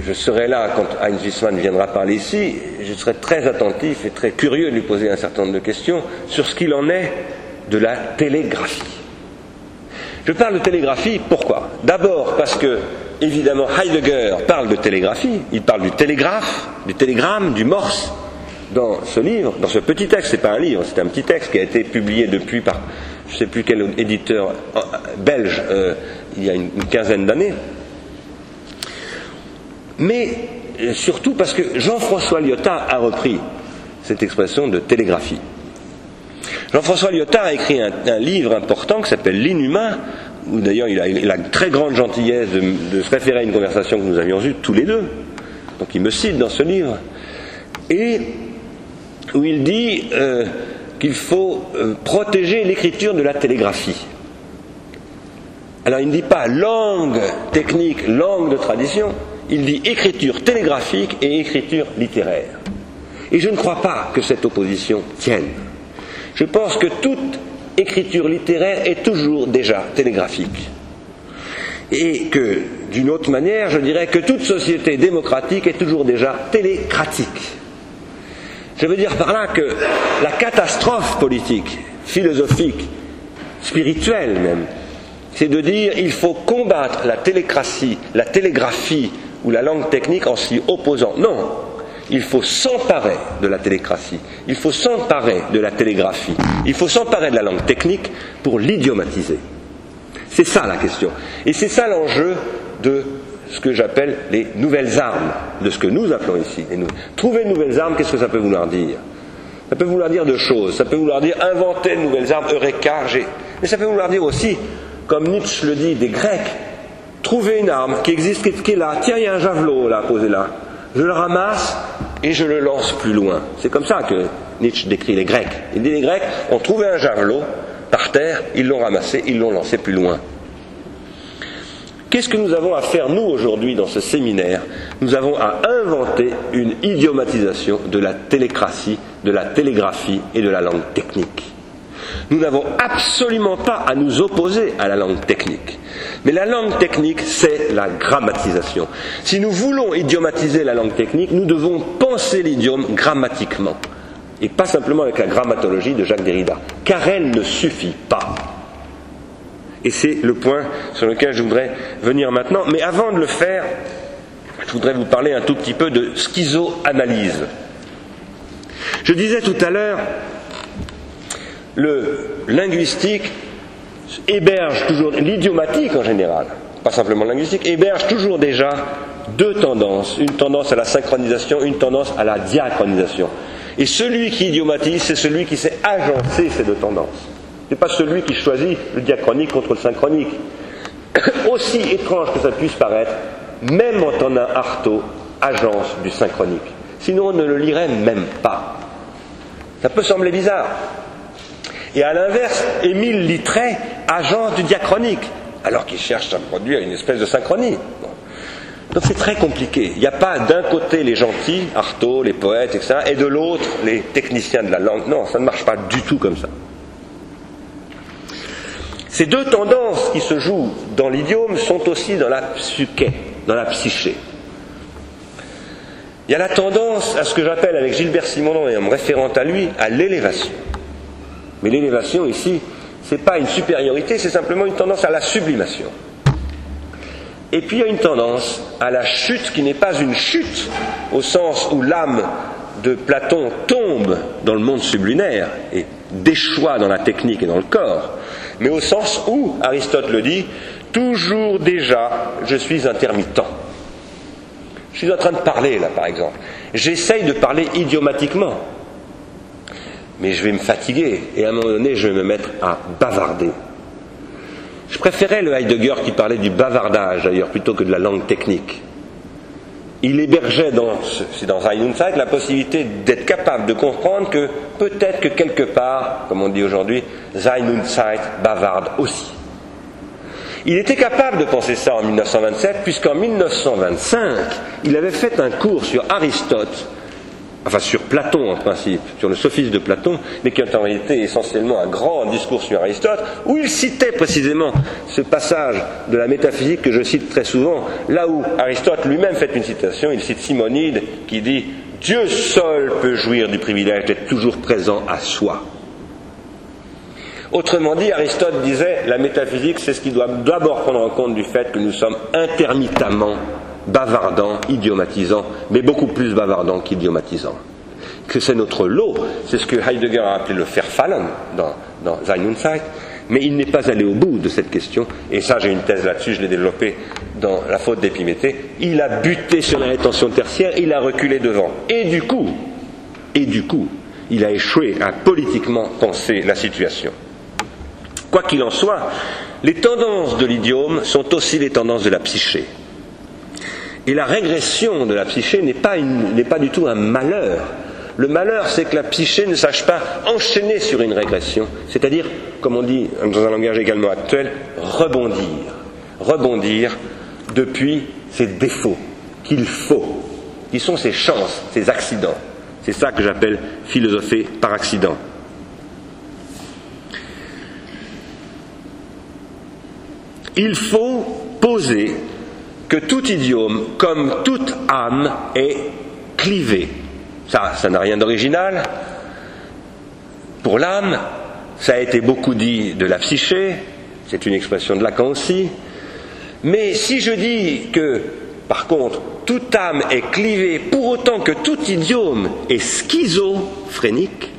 je serai là quand Heinz Wiesmann viendra parler ici, je serai très attentif et très curieux de lui poser un certain nombre de questions sur ce qu'il en est de la télégraphie. Je parle de télégraphie, pourquoi? D'abord parce que, évidemment, Heidegger parle de télégraphie, il parle du télégraphe, du télégramme, du morse, dans ce livre, dans ce petit texte, c'est pas un livre, c'est un petit texte qui a été publié depuis par je ne sais plus quel éditeur euh, belge euh, il y a une quinzaine d'années, mais euh, surtout parce que Jean-François Lyotard a repris cette expression de télégraphie. Jean-François Lyotard a écrit un, livre important qui s'appelle L'inhumain, où d'ailleurs il a, la très grande gentillesse de, se référer à une conversation que nous avions eue tous les deux. Donc il me cite dans ce livre. Et où il dit euh, qu'il faut euh, protéger l'écriture de la télégraphie. Alors il ne dit pas langue technique, langue de tradition, il dit écriture télégraphique et écriture littéraire. Et je ne crois pas que cette opposition tienne. Je pense que toute écriture littéraire est toujours déjà télégraphique. Et que, d'une autre manière, je dirais que toute société démocratique est toujours déjà télécratique. Je veux dire par là que la catastrophe politique, philosophique, spirituelle même, c'est de dire il faut combattre la télécratie, la télégraphie ou la langue technique en s'y opposant. Non, il faut s'emparer de la télécratie, il faut s'emparer de la télégraphie, il faut s'emparer de la langue technique pour l'idiomatiser. C'est ça la question. Et c'est ça l'enjeu de ce que j'appelle les nouvelles armes, de ce que nous appelons ici. Trouver de nouvelles armes, qu'est-ce que ça peut vouloir dire? Ça peut vouloir dire deux choses. Ça peut vouloir dire inventer de nouvelles armes, eureka, mais ça peut vouloir dire aussi, comme Nietzsche le dit, des Grecs, trouver une arme qui existe, qui est là. Tiens, il y a un javelot là, posé là. Je le ramasse et je le lance plus loin. C'est comme ça que Nietzsche décrit les Grecs. Il dit les Grecs ont trouvé un javelot par terre, ils l'ont ramassé, ils l'ont lancé plus loin. Qu'est-ce que nous avons à faire, nous, aujourd'hui, dans ce séminaire? Nous avons à inventer une idiomatisation de la télécratie, de la télégraphie et de la langue technique. Nous n'avons absolument pas à nous opposer à la langue technique. Mais la langue technique, c'est la grammatisation. Si nous voulons idiomatiser la langue technique, nous devons penser l'idiome grammatiquement. Et pas simplement avec la grammatologie de Jacques Derrida. Car elle ne suffit pas. Et c'est le point sur lequel je voudrais venir maintenant. Mais avant de le faire, je voudrais vous parler un tout petit peu de schizoanalyse. Je disais tout à l'heure, le linguistique héberge toujours, l'idiomatique en général, pas simplement linguistique, héberge toujours déjà deux tendances, une tendance à la synchronisation, une tendance à la diachronisation. Et celui qui idiomatise, c'est celui qui sait agencer ces deux tendances. Ce n'est pas celui qui choisit le diachronique contre le synchronique. [coughs] Aussi étrange que ça puisse paraître, même Antonin Artaud agence du synchronique. Sinon, on ne le lirait même pas. Ça peut sembler bizarre. Et à l'inverse, Émile Littré agence du diachronique, alors qu'il cherche à produire une espèce de synchronie. Donc c'est très compliqué. Il n'y a pas d'un côté les gentils, Artaud, les poètes, etc., et de l'autre les techniciens de la langue. Non, ça ne marche pas du tout comme ça. Ces deux tendances qui se jouent dans l'idiome sont aussi dans la psyché, dans la psyché. Il y a la tendance à ce que j'appelle avec Gilbert Simonon et en me référant à lui, à l'élévation. Mais l'élévation ici, ce n'est pas une supériorité, c'est simplement une tendance à la sublimation. Et puis il y a une tendance à la chute qui n'est pas une chute au sens où l'âme de Platon tombe dans le monde sublunaire et déchoit dans la technique et dans le corps, mais au sens où, Aristote le dit, toujours déjà je suis intermittent. Je suis en train de parler là par exemple. J'essaye de parler idiomatiquement. Mais je vais me fatiguer et à un moment donné je vais me mettre à bavarder. Je préférais le Heidegger qui parlait du bavardage d'ailleurs plutôt que de la langue technique. Il hébergeait dans, c'est dans la possibilité d'être capable de comprendre que peut-être que quelque part, comme on dit aujourd'hui, Zeit bavarde aussi. Il était capable de penser ça en 1927, puisqu'en 1925, il avait fait un cours sur Aristote, enfin sur Platon en principe, sur le sophisme de Platon, mais qui a en réalité essentiellement un grand discours sur Aristote, où il citait précisément ce passage de la métaphysique que je cite très souvent, là où Aristote lui-même fait une citation, il cite Simonide qui dit Dieu seul peut jouir du privilège d'être toujours présent à soi. Autrement dit, Aristote disait, la métaphysique, c'est ce qui doit d'abord prendre en compte du fait que nous sommes intermittemment bavardants, idiomatisants, mais beaucoup plus bavardants qu'idiomatisants. Que c'est notre lot, c'est ce que Heidegger a appelé le Verfallen dans, dans Sein mais il n'est pas allé au bout de cette question, et ça j'ai une thèse là-dessus, je l'ai développée dans La faute d'Épiméthée. Il a buté sur la rétention tertiaire, il a reculé devant. Et du coup, et du coup, il a échoué à politiquement penser la situation. Quoi qu'il en soit, les tendances de l'idiome sont aussi les tendances de la psyché. Et la régression de la psyché n'est pas, pas du tout un malheur. Le malheur, c'est que la psyché ne sache pas enchaîner sur une régression, c'est-à-dire, comme on dit dans un langage également actuel, rebondir. Rebondir depuis ses défauts qu'il faut, qui sont ses chances, ses accidents. C'est ça que j'appelle philosopher par accident. Il faut poser que tout idiome, comme toute âme, est clivé. Ça, ça n'a rien d'original. Pour l'âme, ça a été beaucoup dit de la psyché, c'est une expression de Lacan aussi. Mais si je dis que, par contre, toute âme est clivée pour autant que tout idiome est schizophrénique,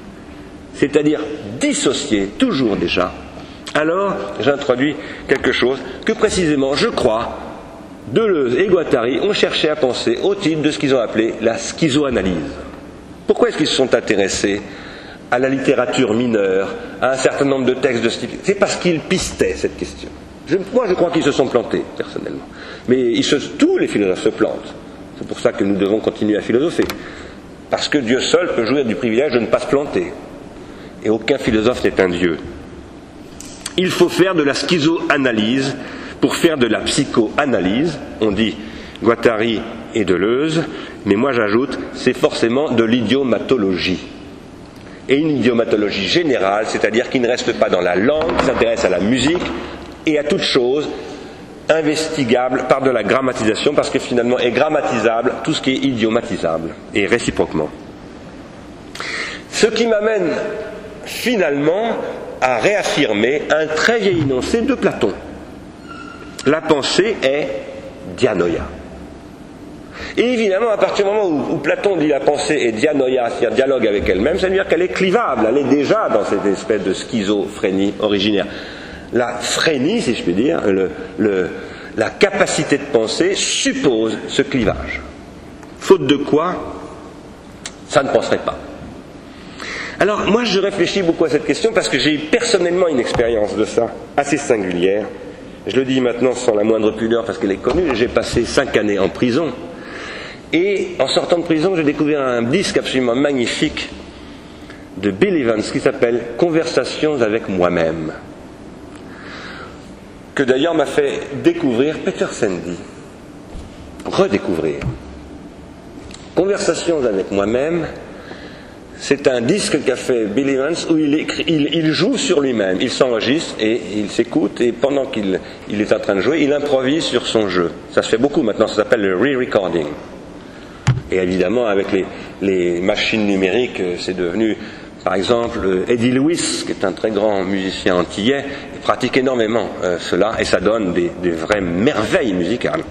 c'est-à-dire dissocié toujours déjà, alors j'introduis quelque chose que précisément, je crois, Deleuze et Guattari ont cherché à penser au titre de ce qu'ils ont appelé la schizoanalyse. Pourquoi est-ce qu'ils se sont intéressés à la littérature mineure, à un certain nombre de textes de ce type? C'est parce qu'ils pistaient cette question. moi, je crois qu'ils se sont plantés, personnellement. Mais tous les philosophes se plantent. C'est pour ça que nous devons continuer à philosopher. Parce que Dieu seul peut jouir du privilège de ne pas se planter. Et aucun philosophe n'est un Dieu. Il faut faire de la schizoanalyse pour faire de la psychoanalyse. On dit Guattari et Deleuze, mais moi j'ajoute, c'est forcément de l'idiomatologie. et une idiomatologie générale, c'est-à-dire qui ne reste pas dans la langue, qui s'intéresse à la musique et à toute chose investigable par de la grammatisation, parce que finalement est grammatisable tout ce qui est idiomatisable, et réciproquement. Ce qui m'amène finalement à réaffirmer un très vieil énoncé de Platon. La pensée est dianoïa. Et évidemment, à partir du moment où, Platon dit la pensée est dianoïa, c'est-à-dire dialogue avec elle-même, ça veut dire qu'elle est clivable, elle est déjà dans cette espèce de schizophrénie originaire. La phrénie, si je puis dire, la capacité de penser suppose ce clivage. Faute de quoi, ça ne penserait pas. Alors moi je réfléchis beaucoup à cette question parce que j'ai eu personnellement une expérience de ça assez singulière. Je le dis maintenant sans la moindre pudeur parce qu'elle est connue. J'ai passé cinq années en prison et en sortant de prison j'ai découvert un disque absolument magnifique de Bill Evans qui s'appelle Conversations avec moi-même que d'ailleurs m'a fait découvrir Peter Sandy, redécouvrir. Conversations avec moi-même, c'est un disque qu'a fait Bill Evans où il, joue sur lui-même, il s'enregistre et il s'écoute et pendant qu'il est en train de jouer, il improvise sur son jeu. Ça se fait beaucoup maintenant, ça s'appelle le re-recording. Et évidemment, avec les, machines numériques, euh, c'est devenu, par exemple, euh, Eddie Lewis, qui est un très grand musicien antillais, pratique énormément euh, cela et ça donne des, des vraies merveilles musicales.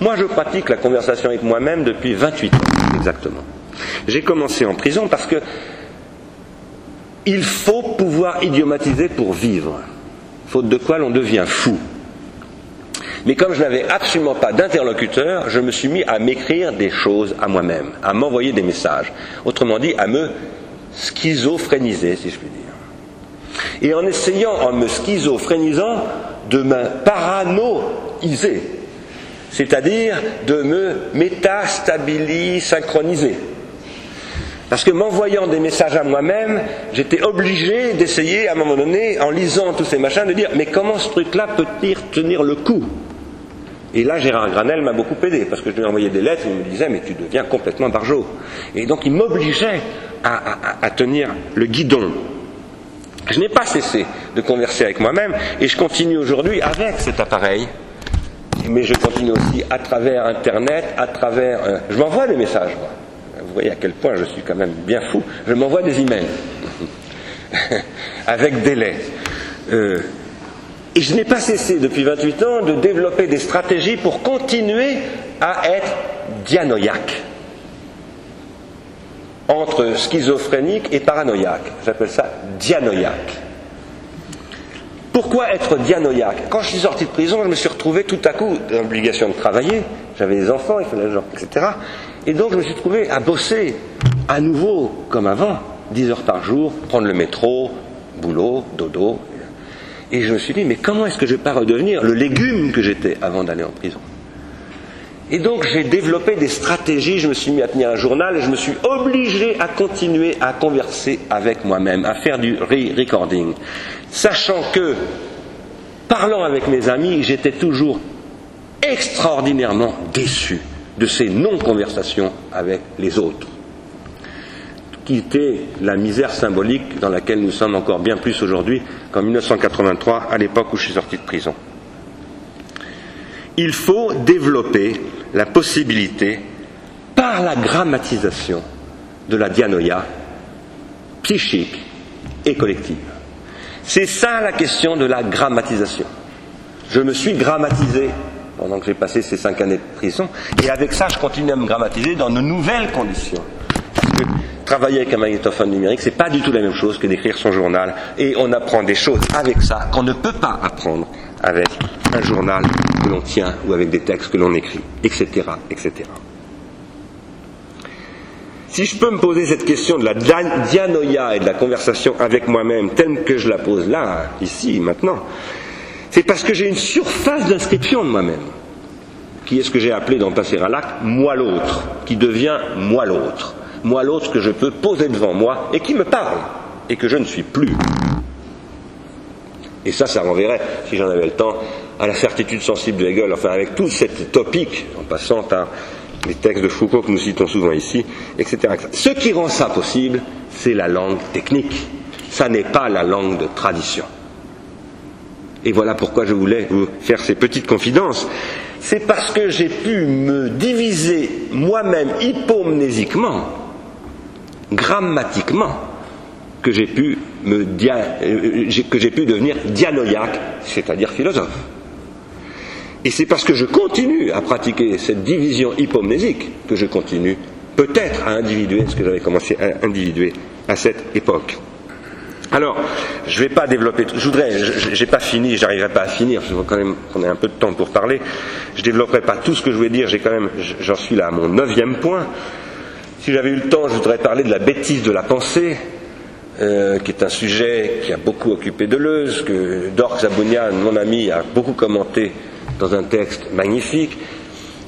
Moi, je pratique la conversation avec moi-même depuis 28 ans, exactement. J'ai commencé en prison parce que il faut pouvoir idiomatiser pour vivre, faute de quoi l'on devient fou. Mais comme je n'avais absolument pas d'interlocuteur, je me suis mis à m'écrire des choses à moi-même, à m'envoyer des messages. Autrement dit, à me schizophréniser, si je puis dire. Et en essayant, en me schizophrénisant, de me paranoïser, c'est-à-dire de me métastabiliser, synchroniser. Parce que m'envoyant des messages à moi-même, j'étais obligé d'essayer à un moment donné, en lisant tous ces machins, de dire mais comment ce truc-là peut-il tenir le coup? Et là, Gérard Granel m'a beaucoup aidé, parce que je lui envoyais des lettres, il me disait mais tu deviens complètement barjot. Et donc il m'obligeait à, tenir le guidon. Je n'ai pas cessé de converser avec moi-même, et je continue aujourd'hui avec cet appareil mais je continue aussi à travers Internet, à travers... Euh, je m'envoie des messages, moi voyez à quel point je suis quand même bien fou, je m'envoie des emails [laughs] avec délai. Euh, et je n'ai pas cessé depuis 28 ans de développer des stratégies pour continuer à être dianoïaque. Entre schizophrénique et paranoïaque. J'appelle ça dianoïaque. Pourquoi être dianoïaque? Quand je suis sorti de prison, je me suis retrouvé tout à coup dans l'obligation de travailler. J'avais des enfants, il fallait genre, etc. Et donc je me suis trouvé à bosser à nouveau comme avant, 10 heures par jour, prendre le métro, boulot, dodo. Et je me suis dit, mais comment est-ce que je ne vais pas redevenir le légume que j'étais avant d'aller en prison? Et donc j'ai développé des stratégies, je me suis mis à tenir un journal et je me suis obligé à continuer à converser avec moi-même, à faire du re-recording, sachant que, parlant avec mes amis, j'étais toujours extraordinairement déçu de ces non-conversations avec les autres, qui était la misère symbolique dans laquelle nous sommes encore bien plus aujourd'hui qu'en 1983, à l'époque où je suis sorti de prison. Il faut développer la possibilité, par la grammatisation de la dianoïa, psychique et collective. C'est ça la question de la grammatisation. Je me suis grammatisé pendant que j'ai passé ces cinq années de prison. Et avec ça, je continue à me grammatiser dans de nouvelles conditions. Parce que travailler avec un magnétophone numérique, c'est pas du tout la même chose que d'écrire son journal. Et on apprend des choses avec ça qu'on ne peut pas apprendre avec un journal que l'on tient ou avec des textes que l'on écrit, etc., etc. Si je peux me poser cette question de la dianoïa et de la conversation avec moi-même telle que je la pose là, ici, maintenant, c'est parce que j'ai une surface d'inscription de moi-même, qui est ce que j'ai appelé dans Passer à l'acte moi l'autre, qui devient moi l'autre. Moi l'autre que je peux poser devant moi et qui me parle, et que je ne suis plus. Et ça, ça renverrait, si j'en avais le temps, à la certitude sensible de Hegel, enfin avec tout cette topique, en passant par les textes de Foucault que nous citons souvent ici, etc. Ce qui rend ça possible, c'est la langue technique. Ça n'est pas la langue de tradition. Et voilà pourquoi je voulais vous faire ces petites confidences. C'est parce que j'ai pu me diviser moi-même hypomnésiquement, grammatiquement, que j'ai pu, euh, devenir dianoïaque, c'est-à-dire philosophe. Et c'est parce que je continue à pratiquer cette division hypomnésique que je continue peut-être à individuer ce que j'avais commencé à individuer à cette époque. Alors, je ne vais pas développer. Je voudrais, j'ai pas fini, j'arriverai pas à finir. Je veux quand même qu'on ait un peu de temps pour parler. Je développerai pas tout ce que je voulais dire. J'ai quand même, j'en suis là à mon neuvième point. Si j'avais eu le temps, je voudrais parler de la bêtise de la pensée, euh, qui est un sujet qui a beaucoup occupé Deleuze, que Dork Zabounian, mon ami, a beaucoup commenté dans un texte magnifique,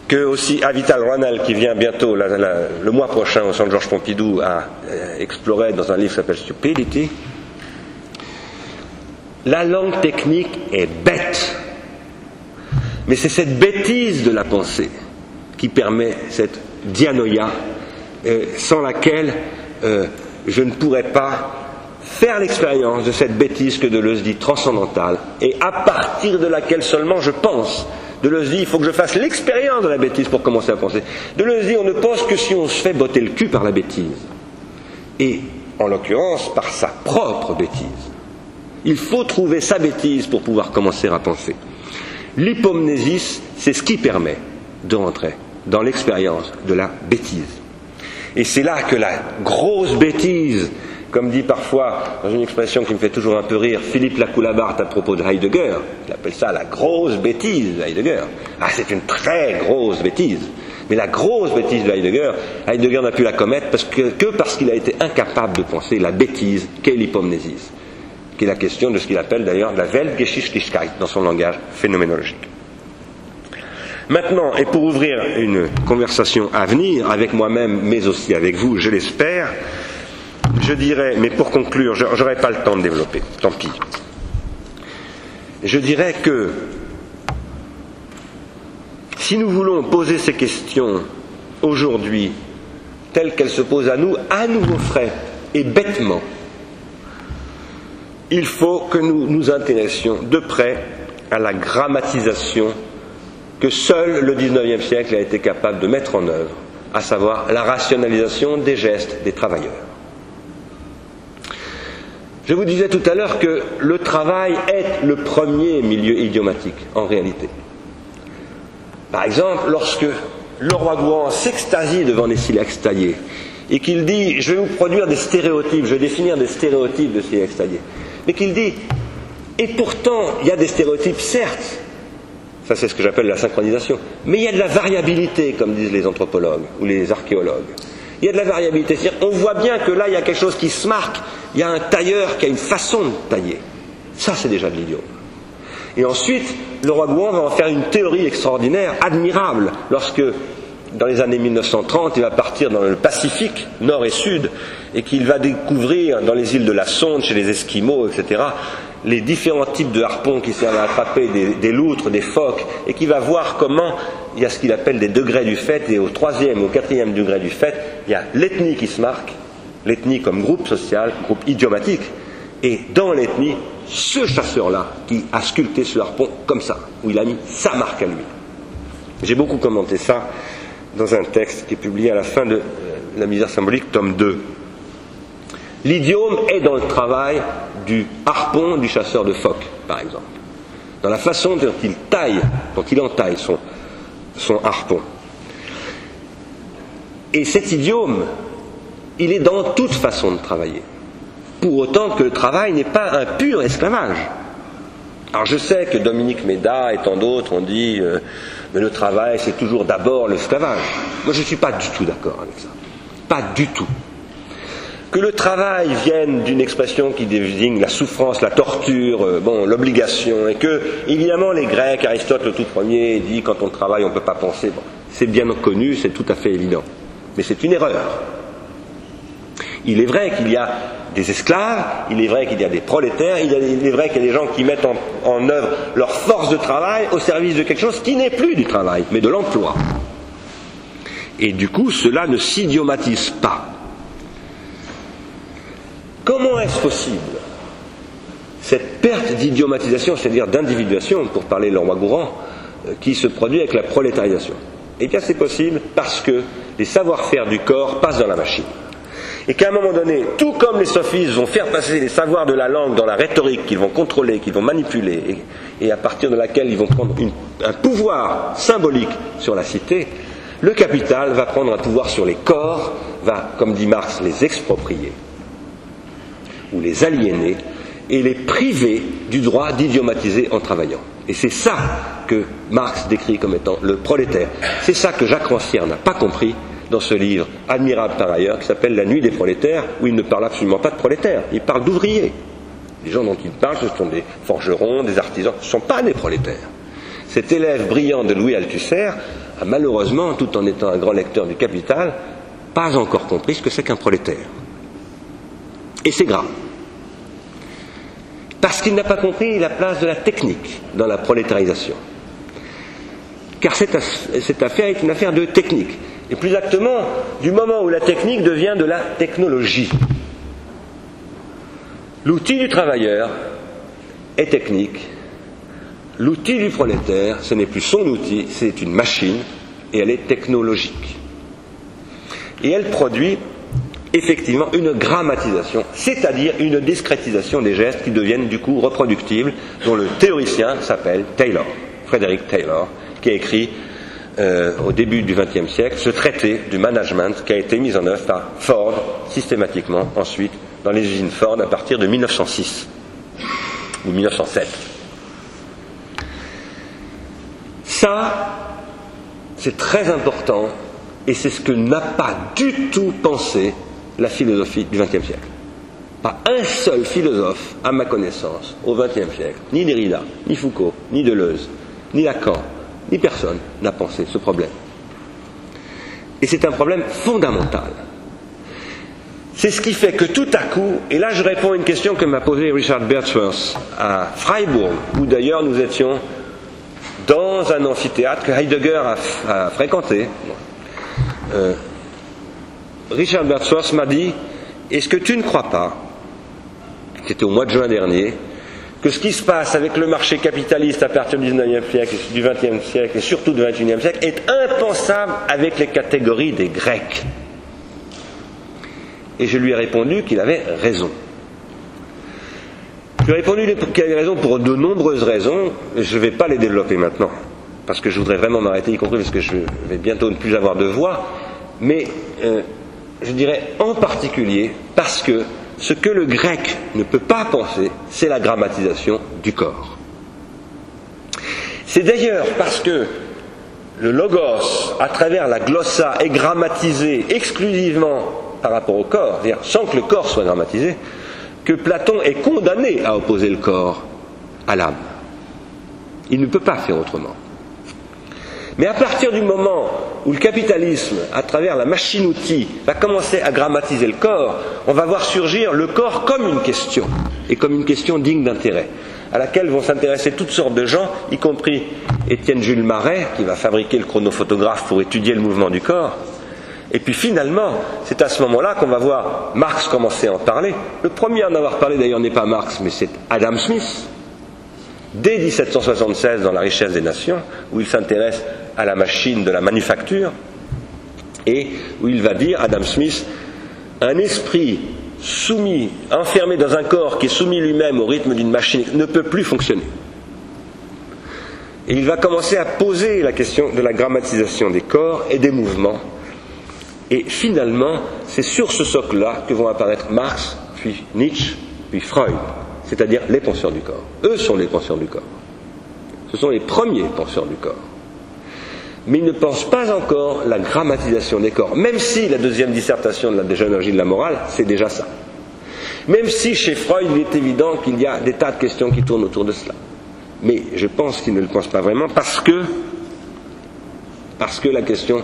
que aussi Avital Ronald, qui vient bientôt, le mois prochain, au Centre Georges Pompidou, a euh, exploré dans un livre qui s'appelle Stupidity. La langue technique est bête, mais c'est cette bêtise de la pensée qui permet cette dianoïa, euh, sans laquelle euh, je ne pourrais pas faire l'expérience de cette bêtise que Deleuze dit transcendantale, et à partir de laquelle seulement je pense. Deleuze dit il faut que je fasse l'expérience de la bêtise pour commencer à penser. Deleuze dit on ne pense que si on se fait botter le cul par la bêtise, et en l'occurrence par sa propre bêtise. Il faut trouver sa bêtise pour pouvoir commencer à penser. L'hypomnésis, c'est ce qui permet de rentrer dans l'expérience de la bêtise. Et c'est là que la grosse bêtise comme dit parfois, dans une expression qui me fait toujours un peu rire, Philippe Lacoulabart à propos de Heidegger, il appelle ça la grosse bêtise de Heidegger. Ah, c'est une très grosse bêtise. Mais la grosse bêtise de Heidegger, Heidegger n'a pu la commettre que parce qu'il a été incapable de penser la bêtise qu'est l'hypomnésis, qui est la question de ce qu'il appelle d'ailleurs la Weltgeschichtlichkeit dans son langage phénoménologique. Maintenant, et pour ouvrir une conversation à venir avec moi-même, mais aussi avec vous, je l'espère, je dirais, mais pour conclure, je n'aurai pas le temps de développer, tant pis. Je dirais que si nous voulons poser ces questions aujourd'hui, telles qu'elles se posent à nous, à nouveau frais et bêtement, il faut que nous nous intéressions de près à la grammatisation que seul le XIXe siècle a été capable de mettre en œuvre, à savoir la rationalisation des gestes des travailleurs. Je vous disais tout à l'heure que le travail est le premier milieu idiomatique, en réalité. Par exemple, lorsque le roi Gouan s'extasie devant les silex taillés et qu'il dit Je vais vous produire des stéréotypes, je vais définir des stéréotypes de silex taillés, mais qu'il dit Et pourtant, il y a des stéréotypes, certes, ça c'est ce que j'appelle la synchronisation, mais il y a de la variabilité, comme disent les anthropologues ou les archéologues. Il y a de la variabilité. C'est-à-dire, on voit bien que là, il y a quelque chose qui se marque. Il y a un tailleur qui a une façon de tailler. Ça, c'est déjà de l'idiome. Et ensuite, le roi Gouan va en faire une théorie extraordinaire, admirable, lorsque, dans les années 1930, il va partir dans le Pacifique, nord et sud, et qu'il va découvrir dans les îles de la Sonde, chez les Esquimaux, etc., les différents types de harpons qui servent à attraper des, loutres, des phoques, et qui va voir comment il y a ce qu'il appelle des degrés du fait, et au troisième, au quatrième degré du fait, il y a l'ethnie qui se marque, l'ethnie comme groupe social, groupe idiomatique, et dans l'ethnie, ce chasseur-là qui a sculpté ce harpon comme ça, où il a mis sa marque à lui. J'ai beaucoup commenté ça dans un texte qui est publié à la fin de euh, La misère symbolique, tome 2. L'idiome est dans le travail du harpon du chasseur de phoques, par exemple. Dans la façon dont il taille, dont il entaille son, son harpon. Et cet idiome, il est dans toute façon de travailler. Pour autant que le travail n'est pas un pur esclavage. Alors je sais que Dominique Méda et tant d'autres ont dit euh, mais le travail c'est toujours d'abord l'esclavage. Moi je ne suis pas du tout d'accord avec ça. Pas du tout que le travail vienne d'une expression qui désigne la souffrance, la torture, euh, l'obligation, et que, évidemment, les Grecs, Aristote le tout premier, dit quand on travaille, on ne peut pas penser. C'est bien connu, c'est tout à fait évident. Mais c'est une erreur. Il est vrai qu'il y a des esclaves, il est vrai qu'il y a des prolétaires, il, est vrai qu'il y a des gens qui mettent en, œuvre leur force de travail au service de quelque chose qui n'est plus du travail, mais de l'emploi. Et du coup, cela ne s'idiomatise pas. Comment est-ce possible Cette perte d'idiomatisation, c'est-à-dire d'individuation, pour parler le roi gourand, euh, qui se produit avec la prolétarisation? Eh bien, c'est possible parce que les savoir-faire du corps passent dans la machine. Et qu'à un moment donné, tout comme les sophistes vont faire passer les savoirs de la langue dans la rhétorique qu'ils vont contrôler, qu'ils vont manipuler, et, à partir de laquelle ils vont prendre un pouvoir symbolique sur la cité, le capital va prendre un pouvoir sur les corps, va, comme dit Marx, les exproprier ou les aliéner et les priver du droit d'idiomatiser en travaillant. Et c'est ça que Marx décrit comme étant le prolétaire. C'est ça que Jacques Rancière n'a pas compris dans ce livre, admirable par ailleurs, qui s'appelle La nuit des prolétaires, où il ne parle absolument pas de prolétaires, il parle d'ouvriers. Les gens dont il parle, ce sont des forgerons, des artisans, ce ne sont pas des prolétaires. Cet élève brillant de Louis Althusser a malheureusement, tout en étant un grand lecteur du Capital, pas encore compris ce que c'est qu'un prolétaire. Et c'est grave. Parce qu'il n'a pas compris la place de la technique dans la prolétarisation. Car cette, cette affaire est une affaire de technique. Et plus exactement, du moment où la technique devient de la technologie. L'outil du travailleur est technique. L'outil du prolétaire, ce n'est plus son outil, c'est une machine, et elle est technologique. Et elle produit effectivement une grammatisation, c'est-à-dire une discrétisation des gestes qui deviennent du coup reproductibles, dont le théoricien s'appelle Taylor, Frédéric Taylor, qui a écrit euh, au début du XXe siècle ce traité du management qui a été mis en œuvre par Ford systématiquement ensuite dans les usines Ford à partir de 1906 ou 1907. Ça, c'est très important et c'est ce que n'a pas du tout pensé la philosophie du XXe siècle. Pas un seul philosophe, à ma connaissance, au XXe siècle, ni Derrida, ni Foucault, ni Deleuze, ni Lacan, ni personne n'a pensé ce problème. Et c'est un problème fondamental. C'est ce qui fait que tout à coup, et là je réponds à une question que m'a posée Richard Bertsworth à Freiburg, où d'ailleurs nous étions dans un amphithéâtre que Heidegger a, fréquenté. Euh, Richard Bertsworth m'a dit Est-ce que tu ne crois pas, c'était au mois de juin dernier, que ce qui se passe avec le marché capitaliste à partir du 19e siècle, du 20e siècle et surtout du 21e siècle est impensable avec les catégories des Grecs. Et je lui ai répondu qu'il avait raison. Je lui ai répondu qu'il avait raison pour de nombreuses raisons, je ne vais pas les développer maintenant, parce que je voudrais vraiment m'arrêter, y compris parce que je vais bientôt ne plus avoir de voix, mais euh, je dirais en particulier parce que ce que le grec ne peut pas penser, c'est la grammatisation du corps. C'est d'ailleurs parce que le logos, à travers la glossa, est grammatisé exclusivement par rapport au corps, c'est-à-dire sans que le corps soit grammatisé, que Platon est condamné à opposer le corps à l'âme. Il ne peut pas faire autrement. Mais à partir du moment où le capitalisme, à travers la machine-outil, va commencer à grammatiser le corps, on va voir surgir le corps comme une question, et comme une question digne d'intérêt, à laquelle vont s'intéresser toutes sortes de gens, y compris Étienne Jules Marais, qui va fabriquer le chronophotographe pour étudier le mouvement du corps. Et puis finalement, c'est à ce moment-là qu'on va voir Marx commencer à en parler. Le premier à en avoir parlé d'ailleurs n'est pas Marx, mais c'est Adam Smith, dès 1776 dans La richesse des nations, où il s'intéresse à la machine de la manufacture, et où il va dire, Adam Smith, un esprit soumis, enfermé dans un corps qui est soumis lui-même au rythme d'une machine, ne peut plus fonctionner. Et il va commencer à poser la question de la grammatisation des corps et des mouvements. Et finalement, c'est sur ce socle-là que vont apparaître Marx, puis Nietzsche, puis Freud c'est-à-dire les penseurs du corps. Eux sont les penseurs du corps. Ce sont les premiers penseurs du corps. Mais ils ne pensent pas encore la grammatisation des corps, même si la deuxième dissertation de la dégénéalogie de la morale, c'est déjà ça. Même si chez Freud, il est évident qu'il y a des tas de questions qui tournent autour de cela. Mais je pense qu'ils ne le pensent pas vraiment parce que, parce que la question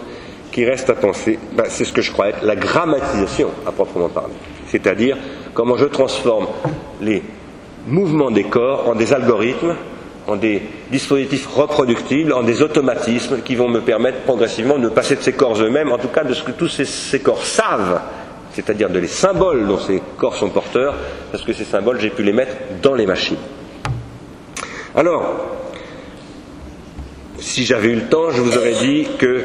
qui reste à penser, ben, c'est ce que je crois être la grammatisation à proprement parler. C'est-à-dire comment je transforme les mouvements des corps en des algorithmes en des dispositifs reproductibles, en des automatismes qui vont me permettre progressivement de passer de ces corps eux-mêmes, en tout cas de ce que tous ces, corps savent, c'est-à-dire de les symboles dont ces corps sont porteurs, parce que ces symboles, j'ai pu les mettre dans les machines. Alors, si j'avais eu le temps, je vous aurais dit que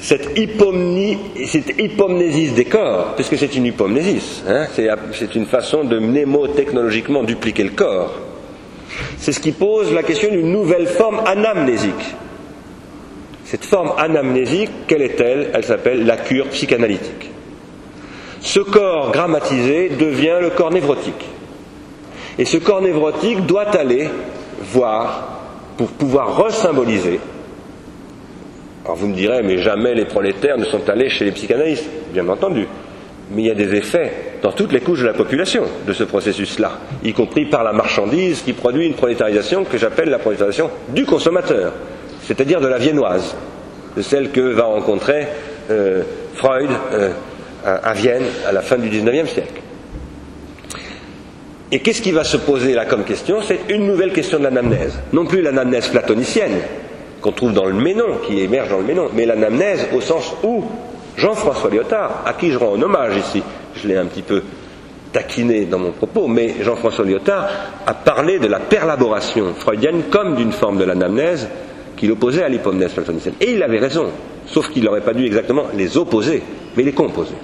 cette, hypomnie, cette hypomnésis des corps, puisque c'est une hypomnésis, hein, c'est une façon de mnémotechnologiquement dupliquer le corps, c'est ce qui pose la question d'une nouvelle forme anamnésique. Cette forme anamnésique, quelle est-elle? Elle s'appelle la cure psychanalytique. Ce corps grammatisé devient le corps névrotique. Et ce corps névrotique doit aller voir, pour pouvoir resymboliser. Alors vous me direz, mais jamais les prolétaires ne sont allés chez les psychanalystes, bien entendu. Mais il y a des effets dans toutes les couches de la population de ce processus-là, y compris par la marchandise qui produit une prolétarisation que j'appelle la prolétarisation du consommateur, c'est-à-dire de la viennoise, de celle que va rencontrer euh, Freud euh, à, Vienne à la fin du XIXe siècle. Et qu'est-ce qui va se poser là comme question? C'est une nouvelle question de l'anamnèse. Non plus l'anamnèse platonicienne, qu'on trouve dans le Ménon, qui émerge dans le Ménon, mais l'anamnèse au sens où Jean-François Lyotard, à qui je rends hommage ici, je l'ai un petit peu taquiné dans mon propos, mais Jean-François Lyotard a parlé de la perlaboration freudienne comme d'une forme de l'anamnèse qu'il opposait à l'hypomnèse platonicienne. Et il avait raison, sauf qu'il n'aurait pas dû exactement les opposer, mais les composer.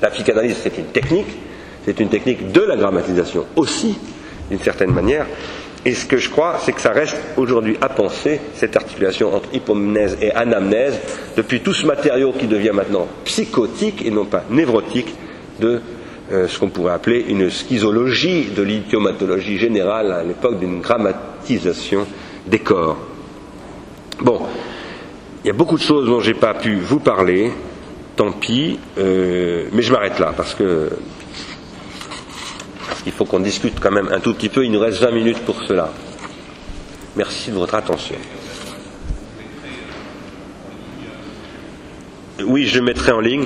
La psychanalyse, c'est une technique, c'est une technique de la grammatisation aussi, d'une certaine manière. Et ce que je crois, c'est que ça reste aujourd'hui à penser, cette articulation entre hypomnèse et anamnèse, depuis tout ce matériau qui devient maintenant psychotique et non pas névrotique de euh, ce qu'on pourrait appeler une schizologie de l'idiomatologie générale à l'époque d'une grammatisation des corps. Bon, il y a beaucoup de choses dont je n'ai pas pu vous parler, tant pis, euh, mais je m'arrête là parce que il faut qu'on discute quand même un tout petit peu. Il nous reste 20 minutes pour cela. Merci de votre attention. Oui, je mettrai en ligne.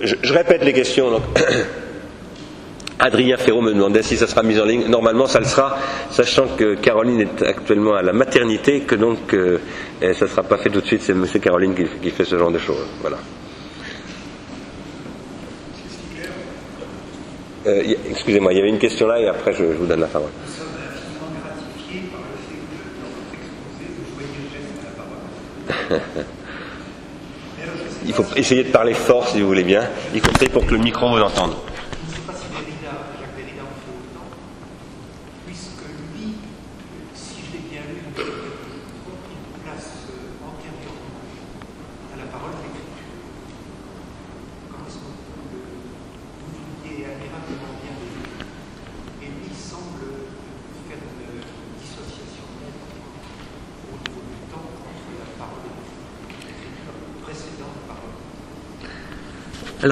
je, répète les questions. [coughs] Adrien Ferraud me demandait si ça sera mis en ligne. Normalement, ça le sera, sachant que Caroline est actuellement à la maternité, que donc euh, ça ne sera pas fait tout de suite. C'est M. Caroline qui, qui fait ce genre de choses. Voilà. Euh, excusez-moi, il y avait une question là et après je, vous donne la parole. Il faut essayer de parler fort si vous voulez bien, y compris pour que le micro vous entende.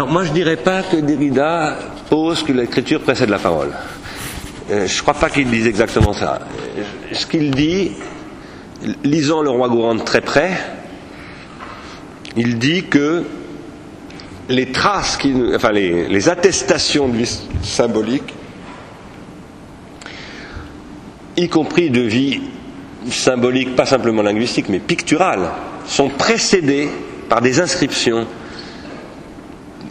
Alors moi je ne dirais pas que Derrida pose que l'écriture précède la parole. Euh, je ne crois pas qu'il dise exactement ça. Ce qu'il dit, lisant le roi Gourand très près, il dit que les traces, qui, enfin les, les attestations de vie symbolique, y compris de vie symbolique, pas simplement linguistique, mais picturale, sont précédées par des inscriptions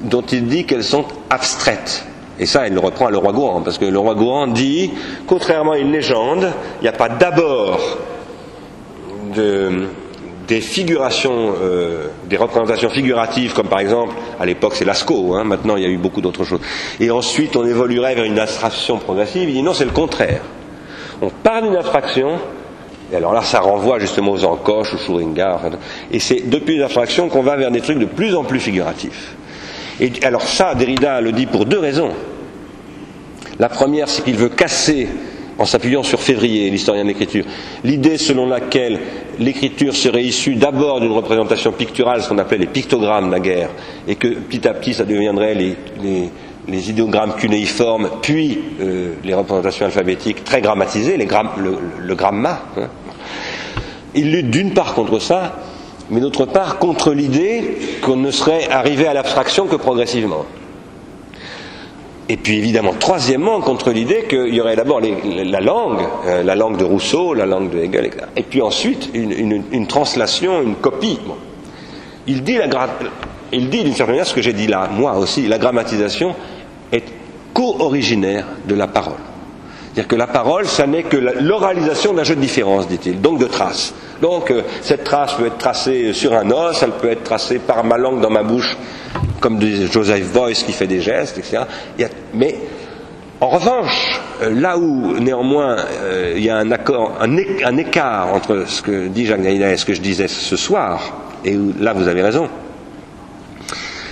dont il dit qu'elles sont abstraites. Et ça, il le reprend à le roi parce que le roi Gourand dit, contrairement à une légende, il n'y a pas d'abord des figurations, euh, des représentations figuratives, comme par exemple, à l'époque c'est Lascaux, hein, maintenant il y a eu beaucoup d'autres choses. Et ensuite on évoluerait vers une abstraction progressive, il dit non, c'est le contraire. On parle d'une abstraction, et alors là ça renvoie justement aux encoches, aux Schuringer, et c'est depuis les abstractions qu'on va vers des trucs de plus en plus figuratifs. Alors ça, Derrida le dit pour deux raisons. La première, c'est qu'il veut casser, en s'appuyant sur Février, l'historien de l'écriture, l'idée selon laquelle l'écriture serait issue d'abord d'une représentation picturale, ce qu'on appelait les pictogrammes naguère, et que petit à petit ça deviendrait les, idéogrammes cunéiformes, puis euh, les représentations alphabétiques très grammatisées, le, gramma. Hein. Il lutte d'une part contre ça, mais d'autre part contre l'idée qu'on ne serait arrivé à l'abstraction que progressivement. Et puis évidemment, troisièmement, contre l'idée qu'il y aurait d'abord la langue, euh, la langue de Rousseau, la langue de Hegel, etc. Et puis ensuite, une, translation, une copie. Il dit, il dit d'une certaine manière ce que j'ai dit là, moi aussi, la grammatisation est co-originaire de la parole. C'est-à-dire que la parole, ça n'est que l'oralisation d'un jeu de différence, dit-il, donc de traces. Donc euh, cette trace peut être tracée sur un os, elle peut être tracée par ma langue dans ma bouche, comme Joseph Boyce qui fait des gestes, etc. mais en revanche, euh, là où néanmoins euh, il y a un, écart entre ce que dit Jacques Derrida et ce que je disais ce soir, et où, là vous avez raison,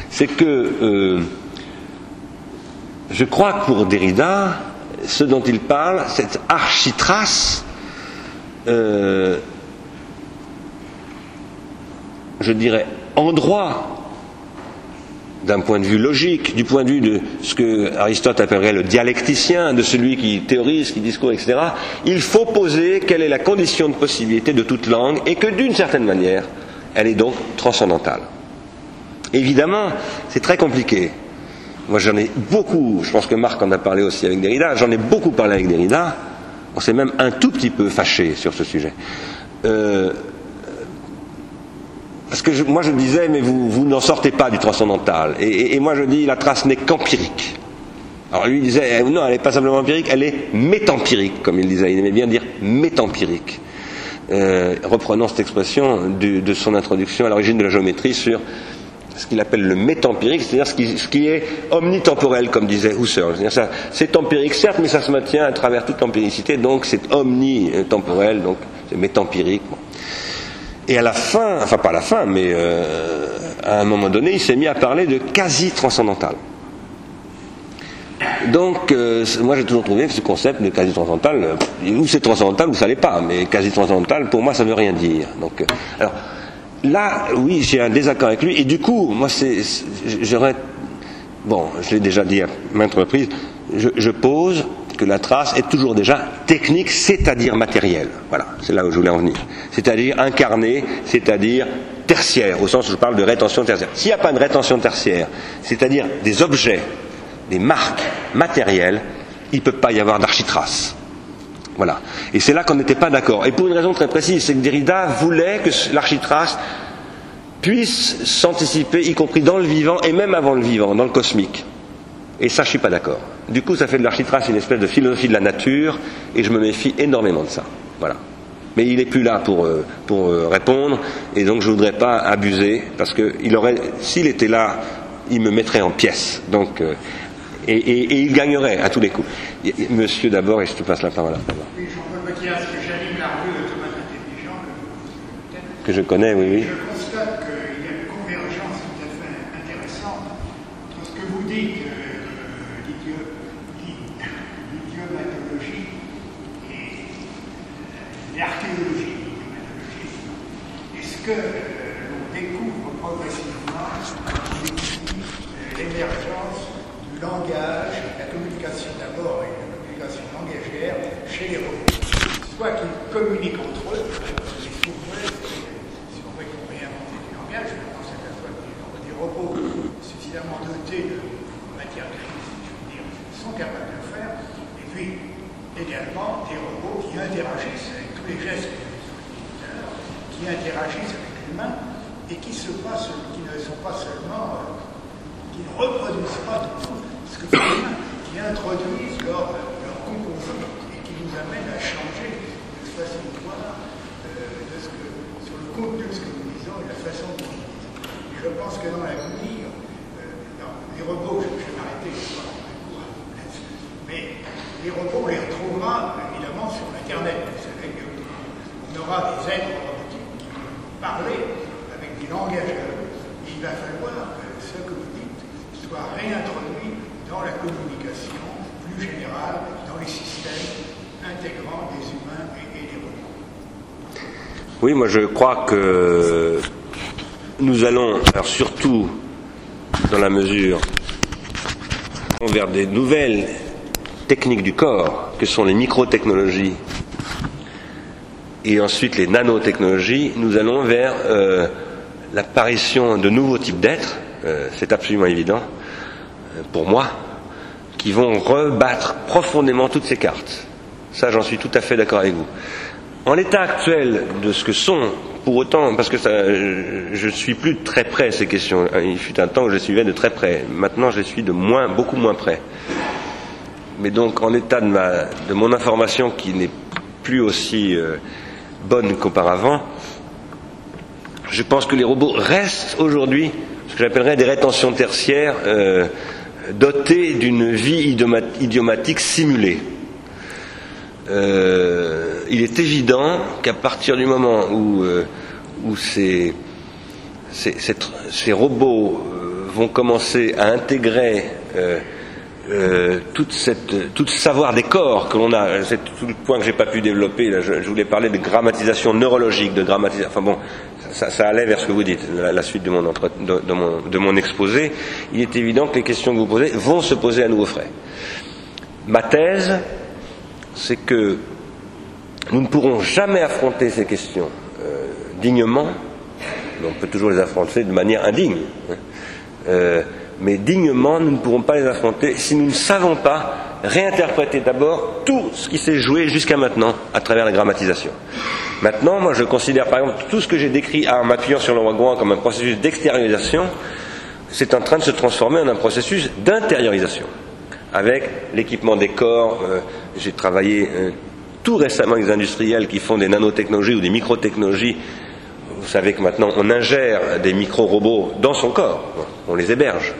c'est que je crois que pour Derrida, ce dont il parle, cette architrace, je dirais, en droit, d'un point de vue logique, du point de vue de ce que Aristote appellerait le dialecticien, de celui qui théorise, qui discourt, etc., il faut poser quelle est la condition de possibilité de toute langue et que d'une certaine manière, elle est donc transcendantale. Évidemment, c'est très compliqué. Moi, j'en ai beaucoup, je pense que Marc en a parlé aussi avec Derrida, j'en ai beaucoup parlé avec Derrida, on s'est même un tout petit peu fâché sur ce sujet. Euh, parce que moi je disais, mais vous, vous n'en sortez pas du transcendantal. Et, moi je dis, la trace n'est qu'empirique. Alors lui disait, eh, non, elle n'est pas simplement empirique, elle est métempirique, comme il disait. Il aimait bien dire métempirique. Euh, reprenant cette expression de son introduction à l'origine de la géométrie sur ce qu'il appelle le métempirique, c'est-à-dire ce qui, est omnitemporel, comme disait Husserl. C'est empirique, certes, mais ça se maintient à travers toute l'empiricité, donc c'est omnitemporel, donc c'est métempirique. Et à la fin, enfin pas à la fin, mais euh, à un moment donné, il s'est mis à parler de quasi-transcendantal. Donc, euh, moi j'ai toujours trouvé que ce concept de quasi-transcendantal, euh, ou c'est transcendantal ou ça l'est pas, mais quasi-transcendantal, pour moi ça ne veut rien dire. Donc, alors, là, oui, j'ai un désaccord avec lui, et du coup, moi, c'est, j'aurais, bon, je l'ai déjà dit à maintes reprises, je, pose que la trace est toujours déjà technique, c'est-à-dire matérielle. Voilà, c'est là où je voulais en venir. C'est-à-dire incarnée, c'est-à-dire tertiaire, au sens où je parle de rétention tertiaire. S'il n'y a pas de rétention tertiaire, c'est-à-dire des objets, des marques matérielles, il ne peut pas y avoir d'architrace. Voilà. Et c'est là qu'on n'était pas d'accord. Et pour une raison très précise, c'est que Derrida voulait que l'architrace puisse s'anticiper, y compris dans le vivant et même avant le vivant, dans le cosmique. Et ça, je suis pas d'accord. Du coup, ça fait de l'architrace une espèce de philosophie de la nature, et je me méfie énormément de ça. Voilà. Mais il n'est plus là pour, euh, pour euh, répondre, et donc je ne voudrais pas abuser, parce que aurait, s'il était là, il me mettrait en pièces. Donc, euh, et, il gagnerait à tous les coups. Monsieur d'abord, et je te passe la parole. Oui, Jean-Paul de Thomas Intelligent, que, que je connais, oui, oui. Je constate qu'il y a une convergence tout à fait intéressante entre ce que vous dites, euh, l'idiomatologie et l'archéologie que euh, l'on découvre progressivement euh, l'émergence langage, la communication d'abord et la communication langagière chez les robots. Soit qu'ils communiquent entre eux, si on veut qu'on réinventer du langage, je pense à la fois des robots suffisamment dotés de matière grise, je veux dire, sont capables de le faire, et puis également des robots qui interagissent avec tous les gestes qui interagissent avec l'humain et qui, se passent, qui ne sont pas seulement euh, qui ne reproduisent pas du tout ce que c'est qui introduisent leur, leur composant et qui nous amènent à changer de façon de voir euh, sur le contenu de ce que nous disons et la façon dont nous disons. Je pense que dans l'avenir, euh, les robots, je, vais m'arrêter, mais les robots, on les retrouvera évidemment sur Internet. Vous savez qu'on aura des êtres parler avec des langageurs. Et il va falloir que ce que vous dites soit réintroduit dans la communication plus générale, dans les systèmes intégrant des humains et, des robots. Oui, moi je crois que nous allons, alors surtout dans la mesure vers des nouvelles techniques du corps, que sont les microtechnologies et ensuite les nanotechnologies, nous allons vers euh, l'apparition de nouveaux types d'êtres, euh, c'est absolument évident, pour moi, qui vont rebattre profondément toutes ces cartes. Ça, j'en suis tout à fait d'accord avec vous. En l'état actuel de ce que sont, pour autant, parce que je ne suis plus très près ces questions. Il fut un temps où je suivais de très près. Maintenant, je suis de moins, beaucoup moins près. Mais donc, en état de, mon information qui n'est plus aussi euh, bonne qu'auparavant, je pense que les robots restent aujourd'hui ce que j'appellerais des rétentions tertiaires euh, dotées d'une vie idiomatique simulée. Euh, il est évident qu'à partir du moment où, euh, ces, robots vont commencer à intégrer euh, toute cette, tout ce savoir des corps que l'on a, c'est tout le point que j'ai pas pu développer. Je, voulais parler de grammatisation neurologique, de grammatisation. Enfin bon, ça, allait vers ce que vous dites, la, suite de mon exposé. Il est évident que les questions que vous posez vont se poser à nouveau frais. Ma thèse, c'est que nous ne pourrons jamais affronter ces questions euh, dignement. Mais on peut toujours les affronter de manière indigne. Hein. Euh, mais dignement, nous ne pourrons pas les affronter si nous ne savons pas réinterpréter d'abord tout ce qui s'est joué jusqu'à maintenant à travers la grammatisation. Maintenant, moi je considère par exemple tout ce que j'ai décrit en m'appuyant sur le roi comme un processus d'extériorisation, c'est en train de se transformer en un processus d'intériorisation. Avec l'équipement des corps, euh, j'ai travaillé euh, tout récemment avec des industriels qui font des nanotechnologies ou des microtechnologies vous savez que maintenant on ingère des micro-robots dans son corps, on les héberge.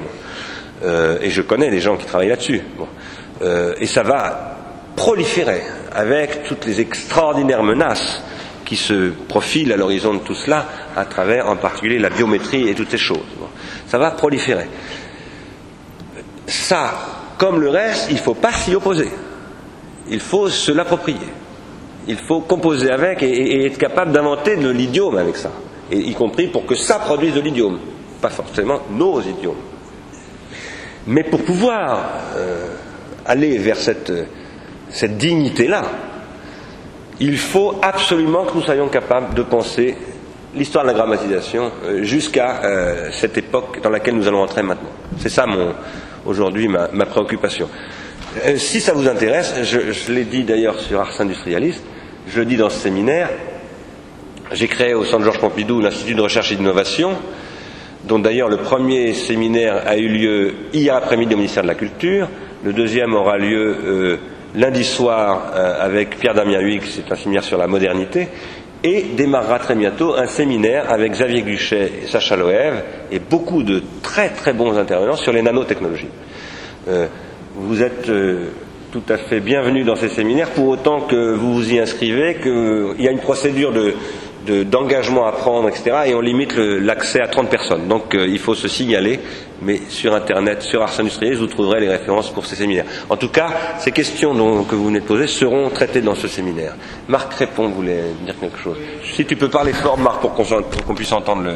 Euh, et je connais des gens qui travaillent là-dessus. Euh, et ça va proliférer avec toutes les extraordinaires menaces qui se profilent à l'horizon de tout cela, à travers en particulier la biométrie et toutes ces choses. Ça va proliférer. Ça, comme le reste, il ne faut pas s'y opposer. Il faut se l'approprier. Il faut composer avec et, être capable d'inventer de l'idiome avec ça, y compris pour que ça produise de l'idiome, pas forcément nos idiomes. Mais pour pouvoir euh, aller vers cette, dignité-là, il faut absolument que nous soyons capables de penser l'histoire de la grammatisation euh, jusqu'à euh, cette époque dans laquelle nous allons entrer maintenant. C'est ça aujourd'hui ma, préoccupation. si ça vous intéresse, je, je l'ai dit d'ailleurs sur Ars Industrialiste, je dis dans ce séminaire, j'ai créé au Centre Georges Pompidou l'Institut de recherche et d'innovation, dont d'ailleurs le premier séminaire a eu lieu hier après-midi au ministère de la Culture, le deuxième aura lieu euh, lundi soir euh, avec Pierre Damien Huyghe, c'est un séminaire sur la modernité, et démarrera très bientôt un séminaire avec Xavier Guchet et Sacha Loev et beaucoup de très très bons intervenants sur les nanotechnologies. Euh, vous êtes tout à fait bienvenue dans ces séminaires, pour autant que vous vous y inscrivez, qu'il y a une procédure de, d'engagement à prendre, etc. Et on limite l'accès à 30 personnes. Donc euh, il faut se signaler, mais sur Internet, sur Ars Industrialis, vous trouverez les références pour ces séminaires. En tout cas, ces questions que vous venez de poser seront traitées dans ce séminaire. Marc Répond voulait dire quelque chose. Si tu peux parler fort, Marc, pour qu'on puisse entendre le...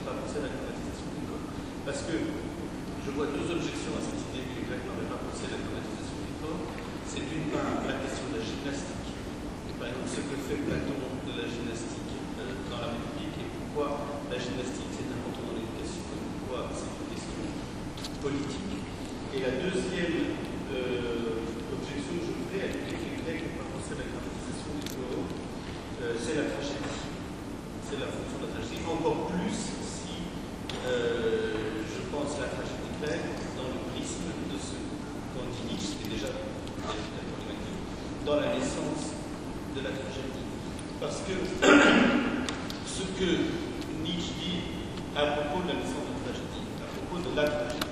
pensé à la grammatisation du corps. Parce que je vois deux objections à cette idée que les Grecs n'auraient pas pensé à la grammatisation du corps. C'est d'une part la question de la gymnastique. Par exemple, ce que fait Platon de la gymnastique euh, dans la République et pourquoi la gymnastique c'est important dans l'éducation et pourquoi c'est une question politique. Et la deuxième euh, objection que je voudrais à l'idée que les Grecs n'ont pas pensé à la grammatisation du corps, euh, c'est la tragédie. C'est la fonction de la tragédie. Encore plus si euh, je pense la tragédie grecque dans le prisme de ce qu'en dit Nietzsche, qui est déjà la problématique, dans la naissance de la tragédie. Parce que ce que Nietzsche dit à propos de la naissance de la tragédie, à propos de la tragédie,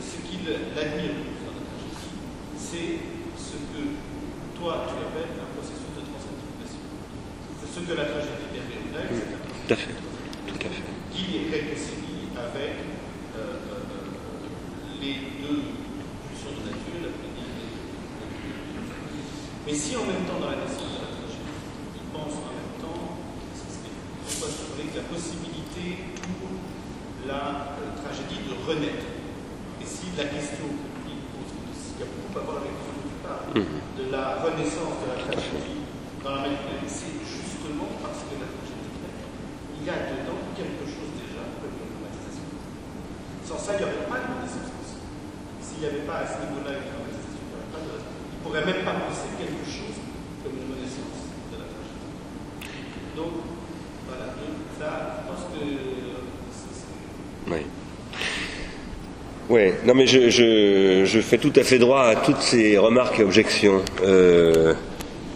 ce qu'il admire le plus dans la tragédie, c'est ce que toi tu appelles un processus de transcentralisation. Ce que la tragédie permet aux Grecs, c'est un Tout à fait. Tout à fait. qui est réconcilié avec euh, euh, euh, les deux pulsions de nature, la plaisir et le- Mais si en même temps, dans la naissance de la tragédie, il pense en même temps, c'est ce que François Soufflet, la possibilité pour la euh, tragédie de renaître. Et si la question qu'il pose, qui a beaucoup à voir avec ce dont tu parles, de la renaissance de la tragédie dans la manipulation, c'est justement parce que la tragédie grecque, il y a dedans quelque chose déjà comme une dramatisation. Sans ça, il n'y aurait pas de renaissance possible. S'il n'y avait pas à ce niveau-là une dramatisation, il n'y aurait pas de Il ne pourrait même pas penser quelque chose comme une renaissance de la tragédie. Donc, voilà, donc, ça, je pense que c'est- c'est- Oui. Ouais, non mais je, je, je fais tout à fait droit à toutes ces remarques et objections euh,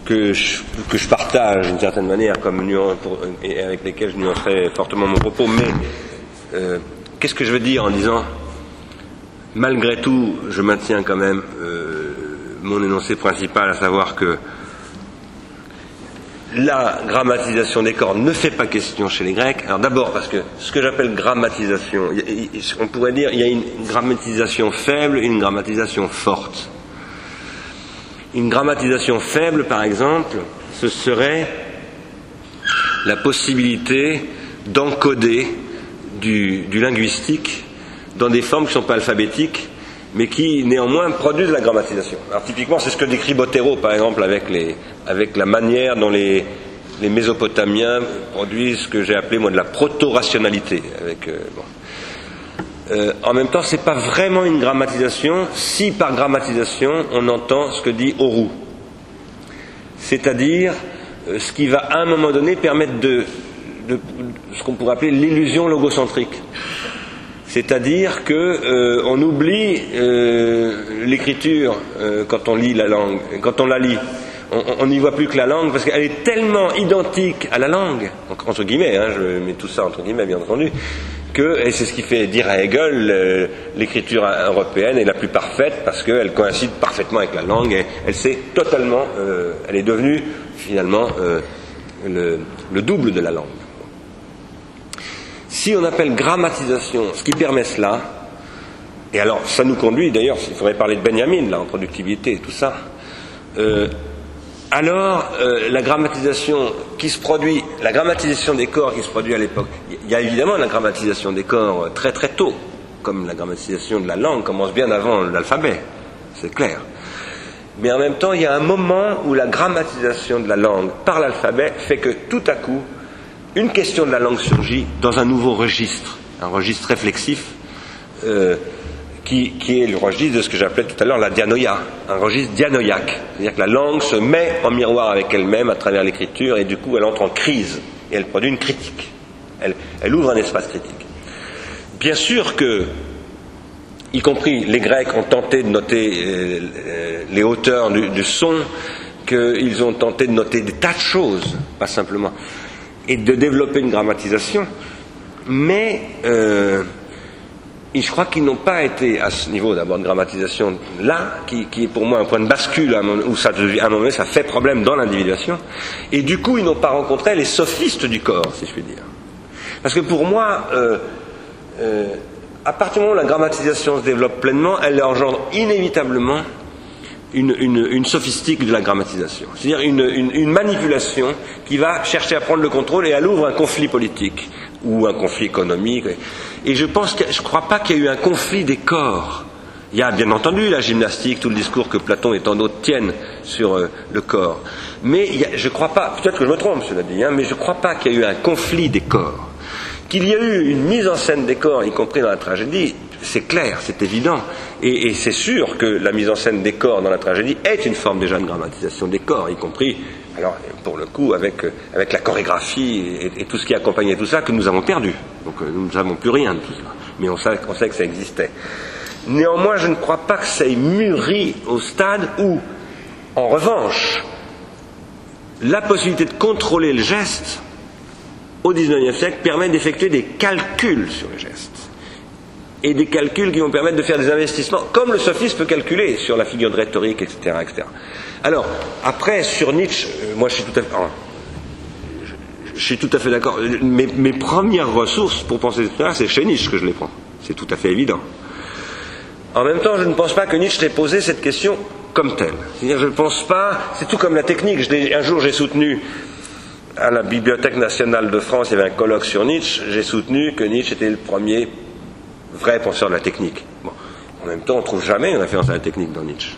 que, je, que je partage d'une certaine manière comme nuance pour- et avec lesquelles je nuancerai fortement mon propos. Mais euh, qu'est-ce que je veux dire en disant malgré tout, je maintiens quand même euh, mon énoncé principal, à savoir que la grammatisation des corps ne fait pas question chez les Grecs. Alors d'abord parce que ce que j'appelle grammatisation, on pourrait dire il y a une grammatisation faible une grammatisation forte. Une grammatisation faible, par exemple, ce serait la possibilité d'encoder du linguistique dans des formes qui ne sont pas alphabétiques, mais qui néanmoins produisent la grammatisation. Alors typiquement, c'est ce que décrit Bottero, par exemple, avec, les, avec la manière dont les, les Mésopotamiens produisent ce que j'ai appelé moi de la proto-rationalité. Avec, euh, bon. Euh, en même temps, c'est pas vraiment une grammatisation si par grammatisation on entend ce que dit Oru, c'est-à-dire euh, ce qui va à un moment donné permettre de, de- ce qu'on pourrait appeler l'illusion logocentrique. C'est-à-dire que euh, oublie euh, l'écriture euh, quand on lit la langue, quand on la lit. On- n'y voit plus que la langue parce qu'elle est tellement identique à la langue, en- entre guillemets, hein, je mets tout ça entre guillemets bien entendu, que, c'est ce qui fait dire à Hegel, l'écriture européenne est la plus parfaite parce qu'elle coïncide parfaitement avec la langue et elle s'est totalement, elle est devenue finalement le, le double de la langue. Si on appelle grammatisation ce qui permet cela, et alors ça nous conduit d'ailleurs, il faudrait parler de Benjamin, là, en productivité et tout ça, euh, alors euh, la grammatisation qui se produit, la grammatisation des corps qui se produit à l'époque, il y a évidemment la grammatisation des corps euh, très très tôt, comme la grammatisation de la langue commence bien avant l'alphabet, c'est clair. Mais en même temps, il y a un moment où la grammatisation de la langue par l'alphabet fait que tout à coup, une question de la langue surgit dans un nouveau registre, un registre réflexif, euh, qui, est le registre de ce que j'appelais tout à l'heure la dianoïa, un registre dianoïaque. C'est-à-dire que la langue se met en miroir avec elle-même à travers l'écriture et du coup elle entre en crise et elle produit une critique. Elle, ouvre un espace critique. Bien sûr que, y compris les Grecs ont tenté de noter euh, euh, les hauteurs du son, qu'ils ont tenté de noter des tas de choses, pas simplement, et de développer une grammatisation, mais euh, je crois qu'ils n'ont pas été à ce niveau d'abord de grammatisation là, qui, est pour moi un point de bascule, où ça, à un moment donné, ça fait problème dans l'individuation, et du coup ils n'ont pas rencontré les sophistes du corps, si je puis dire. Parce que pour moi, euh, euh, à partir du moment où la grammatisation se développe pleinement, elle engendre inévitablement une, une- une sophistique de la grammatisation. C'est-à-dire une, une- manipulation qui va chercher à prendre le contrôle et elle ouvre un conflit politique ou un conflit économique. Et je pense que je ne crois pas qu'il y ait eu un conflit des corps. Il y a bien entendu la gymnastique, tout le discours que Platon et tant d'autres tiennent sur euh, le corps. Mais a- je ne crois pas, peut-être que je me trompe, cela dit, hein, mais je ne crois pas qu'il y ait eu un conflit des corps. Qu'il y a eu une mise en scène des corps, y compris dans la tragédie, c'est clair, c'est évident. Et, c'est sûr que la mise en scène des corps dans la tragédie est une forme déjà de grammatisation des corps, y compris, alors pour le coup, avec, la chorégraphie et, tout ce qui accompagnait tout ça que nous avons perdu. Donc euh, nous n'avons plus rien de tout cela. Mais on sait, on sait que ça existait. Néanmoins, je ne crois pas que ça ait mûri au stade où, en revanche, la possibilité de contrôler le geste au XIXe siècle permet d'effectuer des calculs sur le geste. Et des calculs qui vont permettre de faire des investissements, comme le sophiste peut calculer sur la figure de rhétorique, etc. etc. Alors, après, sur Nietzsche, euh, moi je suis tout à fait. je, suis tout à fait d'accord. Mes, premières ressources pour penser ça, c'est chez Nietzsche que je les prends. C'est tout à fait évident. En même temps, je ne pense pas que Nietzsche ait posé cette question comme telle. C'est-à-dire, je ne pense pas. C'est tout comme la technique. Un jour, j'ai soutenu à la Bibliothèque nationale de France, il y avait un colloque sur Nietzsche. J'ai soutenu que Nietzsche était le premier vrai penseur de la technique. Bon. En même temps, on ne trouve jamais une référence à la technique dans Nietzsche.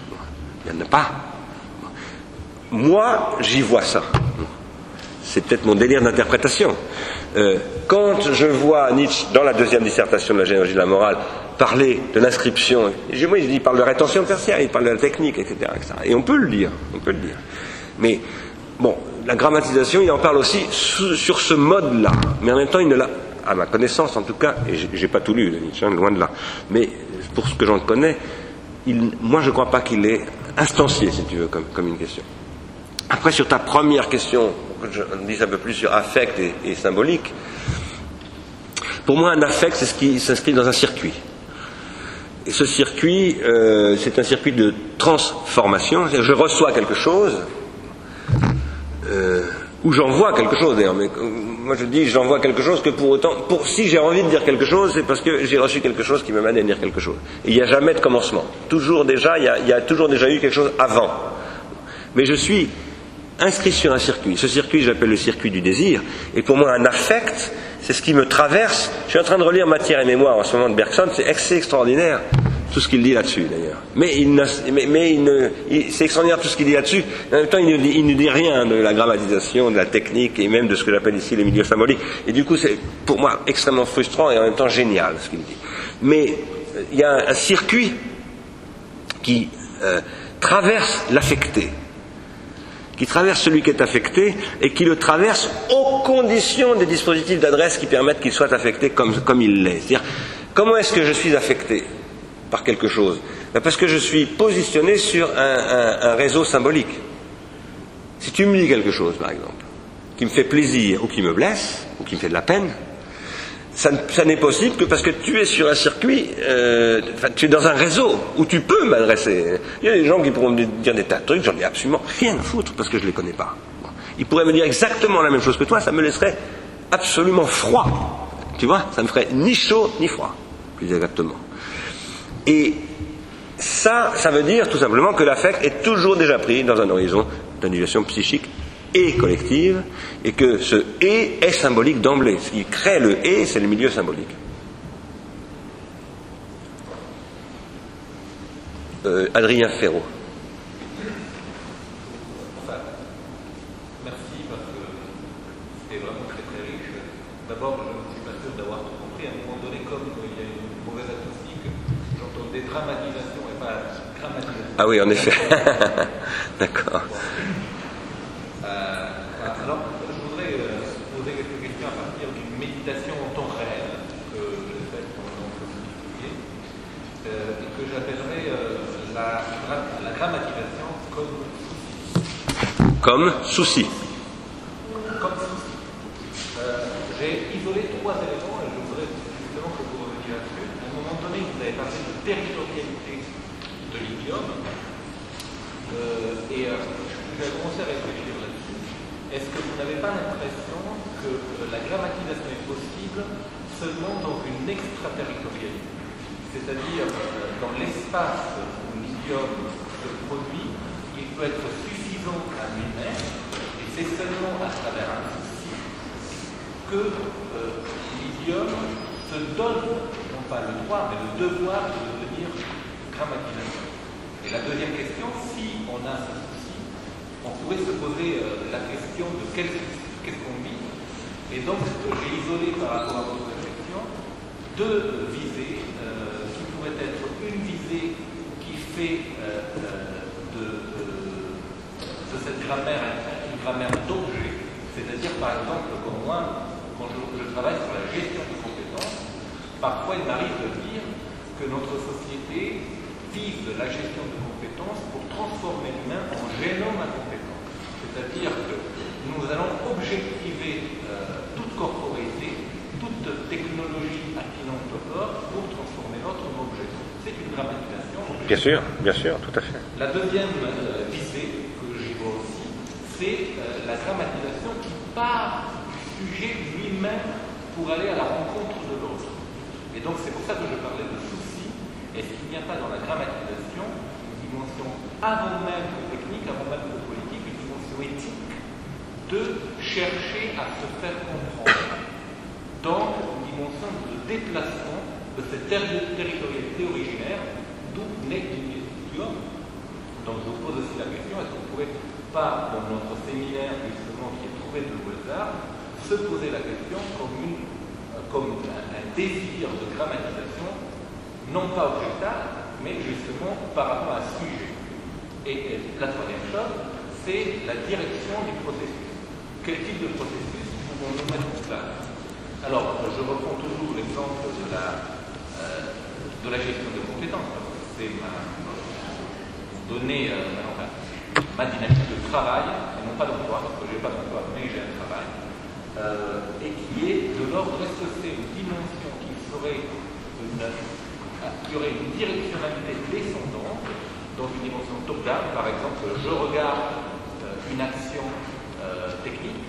Il n'y en a pas. Moi, j'y vois ça. C'est peut-être mon délire d'interprétation. Euh, quand je vois Nietzsche, dans la deuxième dissertation de la généalogie de la morale, parler de l'inscription, moi, il parle de rétention tertiaire, il parle de la technique, etc.. Et on peut le dire, on peut le. Mais, bon, la grammatisation, il en parle aussi sur ce mode-là. Mais en même temps, il ne l'a, à ma connaissance en tout cas, et j'ai- pas tout lu de hein, loin de là, mais pour ce que j'en connais, il- moi je ne crois pas qu'il est instancié, si tu veux, comme, comme une question. Après, sur ta première question, que je dise un peu plus sur affect et, et symbolique, pour moi, un affect, c'est ce qui s'inscrit dans un circuit. Et ce circuit, euh, c'est un circuit de transformation. Je reçois quelque chose, euh, ou j'envoie quelque chose d'ailleurs. Mais euh, moi, je dis, j'envoie quelque chose que pour autant, pour, si j'ai envie de dire quelque chose, c'est parce que j'ai reçu quelque chose qui me mène à dire quelque chose. Il n'y a jamais de commencement. Toujours déjà, il y a, il y a toujours déjà eu quelque chose avant. Mais je suis inscrit sur un circuit. Ce circuit, j'appelle le circuit du désir. Et pour moi, un affect, c'est ce qui me traverse. Je suis en train de relire Matière et Mémoire en ce moment de Bergson. C'est extraordinaire tout ce qu'il dit là-dessus, d'ailleurs. Mais, il mais, c'est extraordinaire tout ce qu'il dit là-dessus. En même temps, il ne, dit, rien de la grammatisation, de la technique et même de ce que j'appelle ici les milieux symboliques. Et du coup, c'est pour moi extrêmement frustrant et en même temps génial ce qu'il dit. Mais euh, il y a un, un circuit qui euh, traverse l'affecté qui traverse celui qui est affecté et qui le traverse aux conditions des dispositifs d'adresse qui permettent qu'il soit affecté comme, comme il l'est. C'est-à-dire, comment est-ce que je suis affecté? Par quelque chose Ben, Parce que je suis positionné sur un, réseau symbolique. Si tu me dis quelque chose, par exemple, qui me fait plaisir ou qui me blesse, ou qui me fait de la peine, ça, ça n'est possible que parce que tu es sur un circuit, euh, tu es dans un réseau où tu peux m'adresser. Il y a des gens qui pourront me dire des tas de trucs, j'en ai absolument rien à foutre parce que je ne les connais pas. Ils pourraient me dire exactement la même chose que toi, ça me laisserait absolument froid. Tu vois, ça me ferait ni chaud ni froid, plus exactement. Et ça, ça veut dire tout simplement que l'affect est toujours déjà pris dans un horizon d'annulation psychique et collective, et que ce et est symbolique d'emblée. Ce qui crée le et, c'est le milieu symbolique. Euh, Adrien Ferraud. Merci parce que c'était vraiment très très riche. D'abord, je ne suis pas sûr d'avoir tout compris. À un moment donné, comme il y a une mauvaise acoustique, et pas grammatisation. Ah oui, en effet. [laughs] D'accord. Euh, alors, je voudrais euh, poser quelques questions à partir d'une méditation en temps réel que j'ai faite pendant que vous euh, et que j'appellerais euh, la, la grammatisation comme Comme souci. comme souci. Euh, J'ai isolé trois éléments et je voudrais justement que vous reveniez là-dessus. À un moment donné, vous avez parlé de territorialité de l'idiome euh, et euh, j'ai commencé à réfléchir là-dessus. Est-ce que vous n'avez pas l'impression que euh, la grammatisation est possible seulement dans une extraterritorialité C'est-à-dire euh, dans l'espace où l'idiome se produit, il peut être suffisant à lui-même et c'est seulement à travers un souci que euh, l'idiome se donne, non pas le droit, mais le devoir de devenir grammatisateur. Et la deuxième question, si on a ce on pourrait se poser euh, la question de qu'est-ce qu'on vit. Et donc, j'ai isolé par rapport à votre question deux visées euh, qui pourraient être une visée qui fait euh, de, de, cette grammaire une grammaire d'objet, c'est-à-dire par exemple pour moi, quand je, travaille sur la gestion des compétences, parfois il m'arrive de dire que notre société vise de la gestion de compétences pour transformer l'humain en génome à. C'est-à-dire que nous allons objectiver euh, toute corporéité, toute technologie attinente au corps pour transformer l'autre en objet. C'est une dramatisation. Bien sûr, bien sûr, tout à fait. La deuxième euh, visée que j'y vois aussi, c'est euh, la dramatisation qui part sujet lui-même pour aller à la rencontre de l'autre. Et donc c'est pour ça que je parlais de souci. Est-ce qu'il n'y a pas dans la grammatisation une dimension avant même de technique, avant même de politique, une dimension éthique de chercher à se faire comprendre dans une dimension de déplacement de cette territorialité originaire d'où naît l'homme. Donc je vous pose aussi la question, est-ce qu'on ne pourrait pas, dans notre séminaire justement qui est trouvé de Beaux-Arts, se poser la question comme un, désir de grammatisation, non pas objectable, mais justement par rapport à un sujet. Et, la troisième chose, c'est la direction du processus. Quel type de processus pouvons-nous mettre en place Alors, je reprends toujours l'exemple de la, euh, de la gestion de compétences, parce que c'est ma, donnée, euh, ma dynamique de travail, et non pas d'emploi, parce que je n'ai pas d'emploi, mais j'ai un travail euh, et qui est de l'ordre, est-ce que c'est une dimension qui une, qui aurait une directionnalité descendante dans une dimension top-down, par exemple, je regarde une action technique,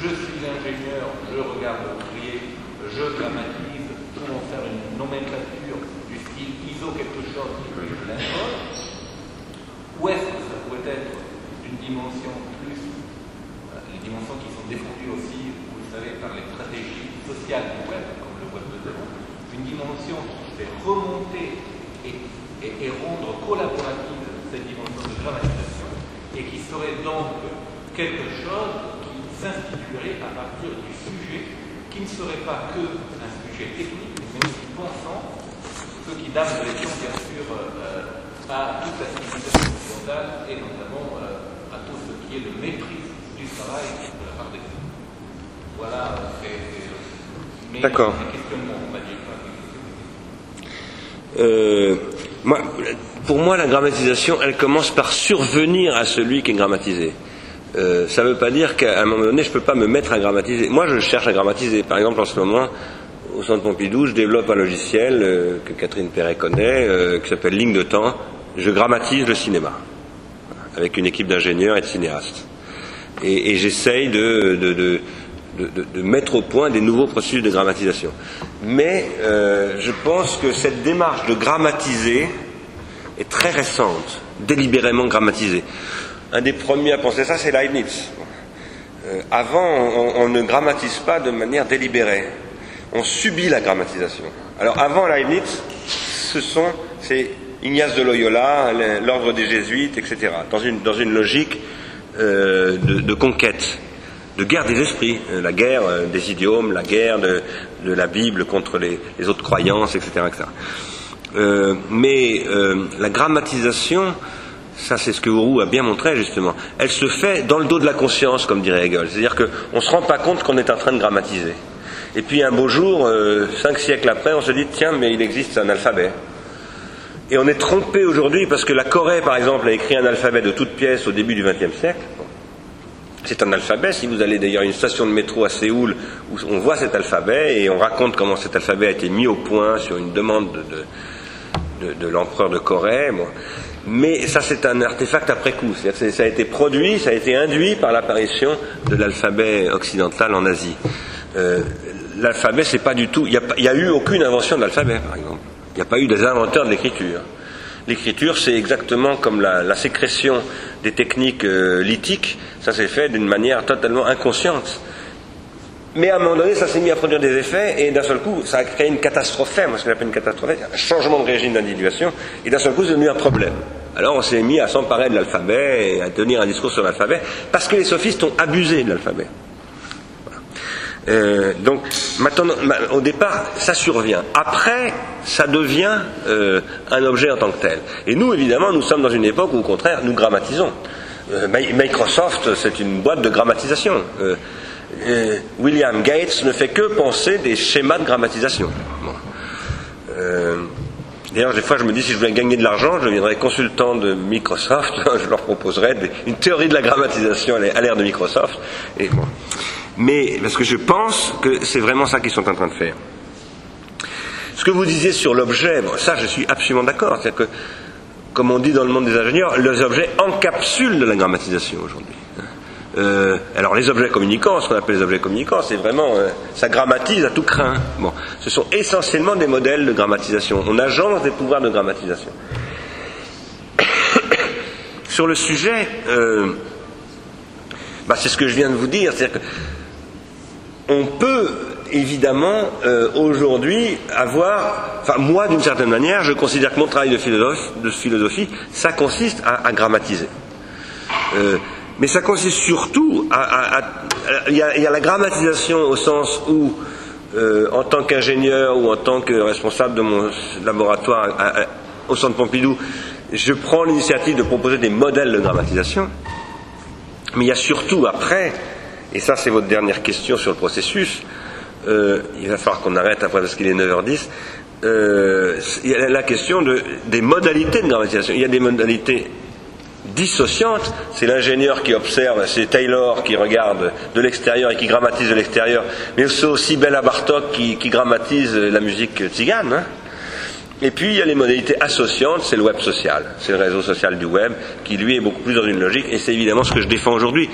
je suis ingénieur, je regarde le courrier, je grammatise pour en faire une nomenclature du style ISO quelque chose et je l'impose, ou est-ce que ça pourrait être une dimension plus, les dimensions qui sont défendues aussi par les stratégies sociales du web, comme le web 2.0, une dimension qui fait remonter et, et, rendre collaborative cette dimension de dramatisation et qui serait donc quelque chose qui s'instituerait à partir du sujet qui ne serait pas que un sujet technique, mais aussi pensant, ce qui donne de bien sûr euh, à toute la civilisation occidentale et notamment euh, à tout ce qui est le mépris du travail de la part des voilà, D'accord. Euh, pour moi, la grammatisation, elle commence par survenir à celui qui est grammatisé. Euh, ça ne veut pas dire qu'à un moment donné, je ne peux pas me mettre à grammatiser. Moi, je cherche à grammatiser. Par exemple, en ce moment, au Centre Pompidou, je développe un logiciel euh, que Catherine Perret connaît, qui s'appelle Ligne de temps. Je grammatise le cinéma, avec une équipe d'ingénieurs et de cinéastes. Et, j'essaye de de, mettre au point des nouveaux processus de grammatisation. Mais euh, je pense que cette démarche de grammatiser est très récente, délibérément grammatisée. Un des premiers à penser ça, c'est Leibniz. Euh, avant, on, ne grammatise pas de manière délibérée. On subit la grammatisation. Alors avant Leibniz, ce sont, c'est Ignace de Loyola, l'ordre des jésuites, etc. Dans une, dans une logique euh, de conquête de guerre des esprits, euh, la guerre des idiomes, la guerre de, la Bible contre les, autres croyances, etc. Euh, mais la grammatisation, ça c'est ce que Roux a bien montré justement, elle se fait dans le dos de la conscience, comme dirait Hegel. C'est-à-dire qu'on ne se rend pas compte qu'on est en train de grammatiser. Et puis un beau jour, cinq siècles après, on se dit, tiens, mais il existe un alphabet. Et on est trompé aujourd'hui parce que la Corée, par exemple, a écrit un alphabet de toutes pièces au début du XXe siècle. C'est un alphabet. Si vous allez d'ailleurs à une station de métro à Séoul, où on voit cet alphabet et on raconte comment cet alphabet a été mis au point sur une demande de, l'empereur de Corée. Mais ça, c'est un artefact après coup. ça a été produit, ça a été induit par l'apparition de l'alphabet occidental en Asie. Euh, l'alphabet, c'est pas du tout. Il n'y a, a, eu aucune invention de l'alphabet, par exemple. Il n'y a pas eu des inventeurs de l'écriture. L'écriture, c'est exactement comme la, sécrétion des techniques euh, lithiques, ça s'est fait d'une manière totalement inconsciente. Mais à un moment donné, ça s'est mis à produire des effets, et d'un seul coup, ça a créé une catastrophe, moi ce que j'appelle une catastrophe, un changement de régime d'individuation, et d'un seul coup, c'est devenu un problème. Alors on s'est mis à s'emparer de l'alphabet et à tenir un discours sur l'alphabet, parce que les sophistes ont abusé de l'alphabet. Euh, donc, maintenant, au départ, ça survient. Après, ça devient euh, un objet en tant que tel. Et nous, évidemment, nous sommes dans une époque où, au contraire, nous grammatisons. Euh, Microsoft, c'est une boîte de grammatisation. William Gates ne fait que penser des schémas de grammatisation. D'ailleurs, des fois, je me dis, si je voulais gagner de l'argent, je deviendrais consultant de Microsoft, [laughs] je leur proposerais une théorie de la grammatisation à l'ère de Microsoft. Mais, parce que je pense que c'est vraiment ça qu'ils sont en train de faire. Ce que vous disiez sur l'objet, ça, je suis absolument d'accord. C'est-à-dire que, comme on dit dans le monde des ingénieurs, les objets encapsulent de la grammatisation aujourd'hui. Euh, alors les objets communicants, ce qu'on appelle les objets communicants, c'est vraiment, euh, ça grammatise à tout craint. Bon, ce sont essentiellement des modèles de grammatisation. On agence des pouvoirs de grammatisation. [coughs] Sur le sujet, euh, bah, c'est ce que je viens de vous dire, c'est-à-dire qu'on peut évidemment aujourd'hui avoir, enfin moi d'une certaine manière, je considère que mon travail de philosophie, ça consiste à grammatiser. Mais ça consiste surtout à. il, y a, la grammatisation au sens où, euh, en tant qu'ingénieur ou en tant que responsable de mon laboratoire au centre Pompidou, je prends l'initiative de proposer des modèles de grammatisation. Mais il y a surtout après, et ça c'est votre dernière question sur le processus, euh, il va falloir qu'on arrête après parce qu'il est 9h10. Euh, il y a la question de, des modalités de grammatisation. Il y a des modalités dissociante. C'est l'ingénieur qui observe, c'est Taylor qui regarde de l'extérieur et qui grammatise de l'extérieur, mais c'est aussi Bella Bartok qui, grammatise la musique tzigane. Hein. Et puis il y a les modalités associantes, c'est le web social, c'est le réseau social du web, qui lui est beaucoup plus dans une logique, et c'est évidemment ce que je défends aujourd'hui.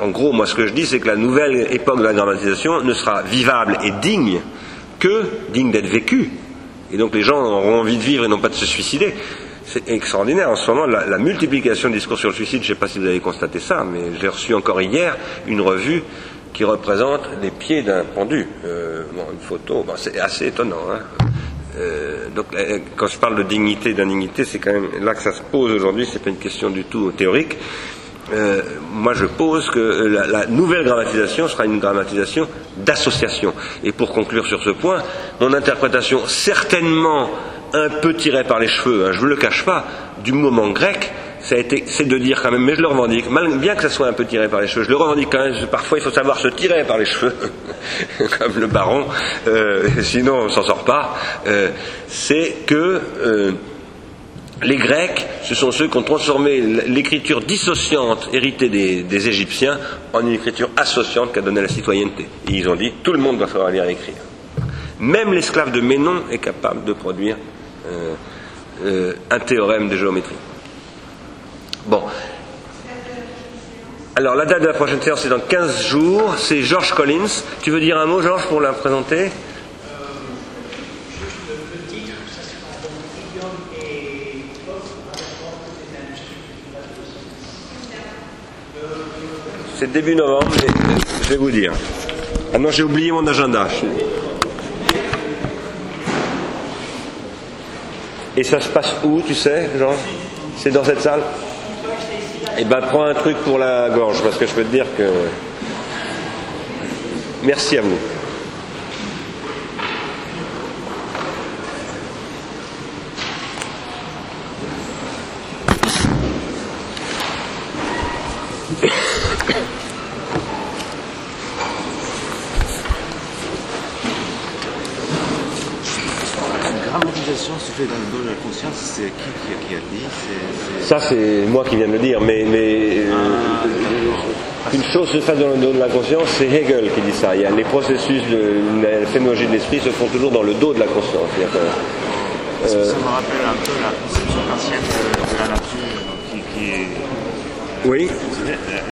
En gros, moi ce que je dis, c'est que la nouvelle époque de la grammatisation ne sera vivable et digne que digne d'être vécue. Et donc les gens auront envie de vivre et non pas de se suicider. C'est extraordinaire. En ce moment, la, multiplication de discours sur le suicide, je ne sais pas si vous avez constaté ça, mais j'ai reçu encore hier une revue qui représente les pieds d'un pendu. Euh, une photo, c'est assez étonnant. Hein. Euh, donc, euh, quand je parle de dignité, d'indignité, c'est quand même là que ça se pose aujourd'hui. C'est pas une question du tout théorique. moi, je pose que la, la, nouvelle grammatisation sera une grammatisation d'association. Et pour conclure sur ce point, mon interprétation certainement un peu tiré par les cheveux, hein, je ne le cache pas, du moment grec, c'est de dire quand même, mais je le revendique, bien que ça soit un peu tiré par les cheveux, je le revendique quand même, parfois il faut savoir se tirer par les cheveux, [laughs] comme le baron, euh, sinon on s'en sort pas, euh, c'est que euh, les Grecs, ce sont ceux qui ont transformé l'écriture dissociante héritée des, Égyptiens en une écriture associante qui a donné la citoyenneté. Et ils ont dit, tout le monde doit savoir lire et écrire. Même l'esclave de Ménon est capable de produire euh, euh, un théorème de géométrie. Bon. Alors la date de la prochaine séance c'est dans 15 jours, c'est George Collins. Tu veux dire un mot Georges pour la présenter? C'est début novembre, mais je vais vous dire. Ah non, j'ai oublié mon agenda. Et ça se passe où, tu sais, Jean? C'est dans cette salle? Eh ben, prends un truc pour la gorge, parce que je peux te dire que. Merci à vous. C'est qui, qui, a dit Ça, c'est moi qui viens de le dire, mais, mais euh, ah. une chose se fait dans le dos de la conscience, c'est Hegel qui dit ça. Il y a les processus de la phénoménologie de l'esprit se font toujours dans le dos de la conscience. Que, euh, ça me rappelle un peu la conception ancienne de, la nature qui, qui est. Oui.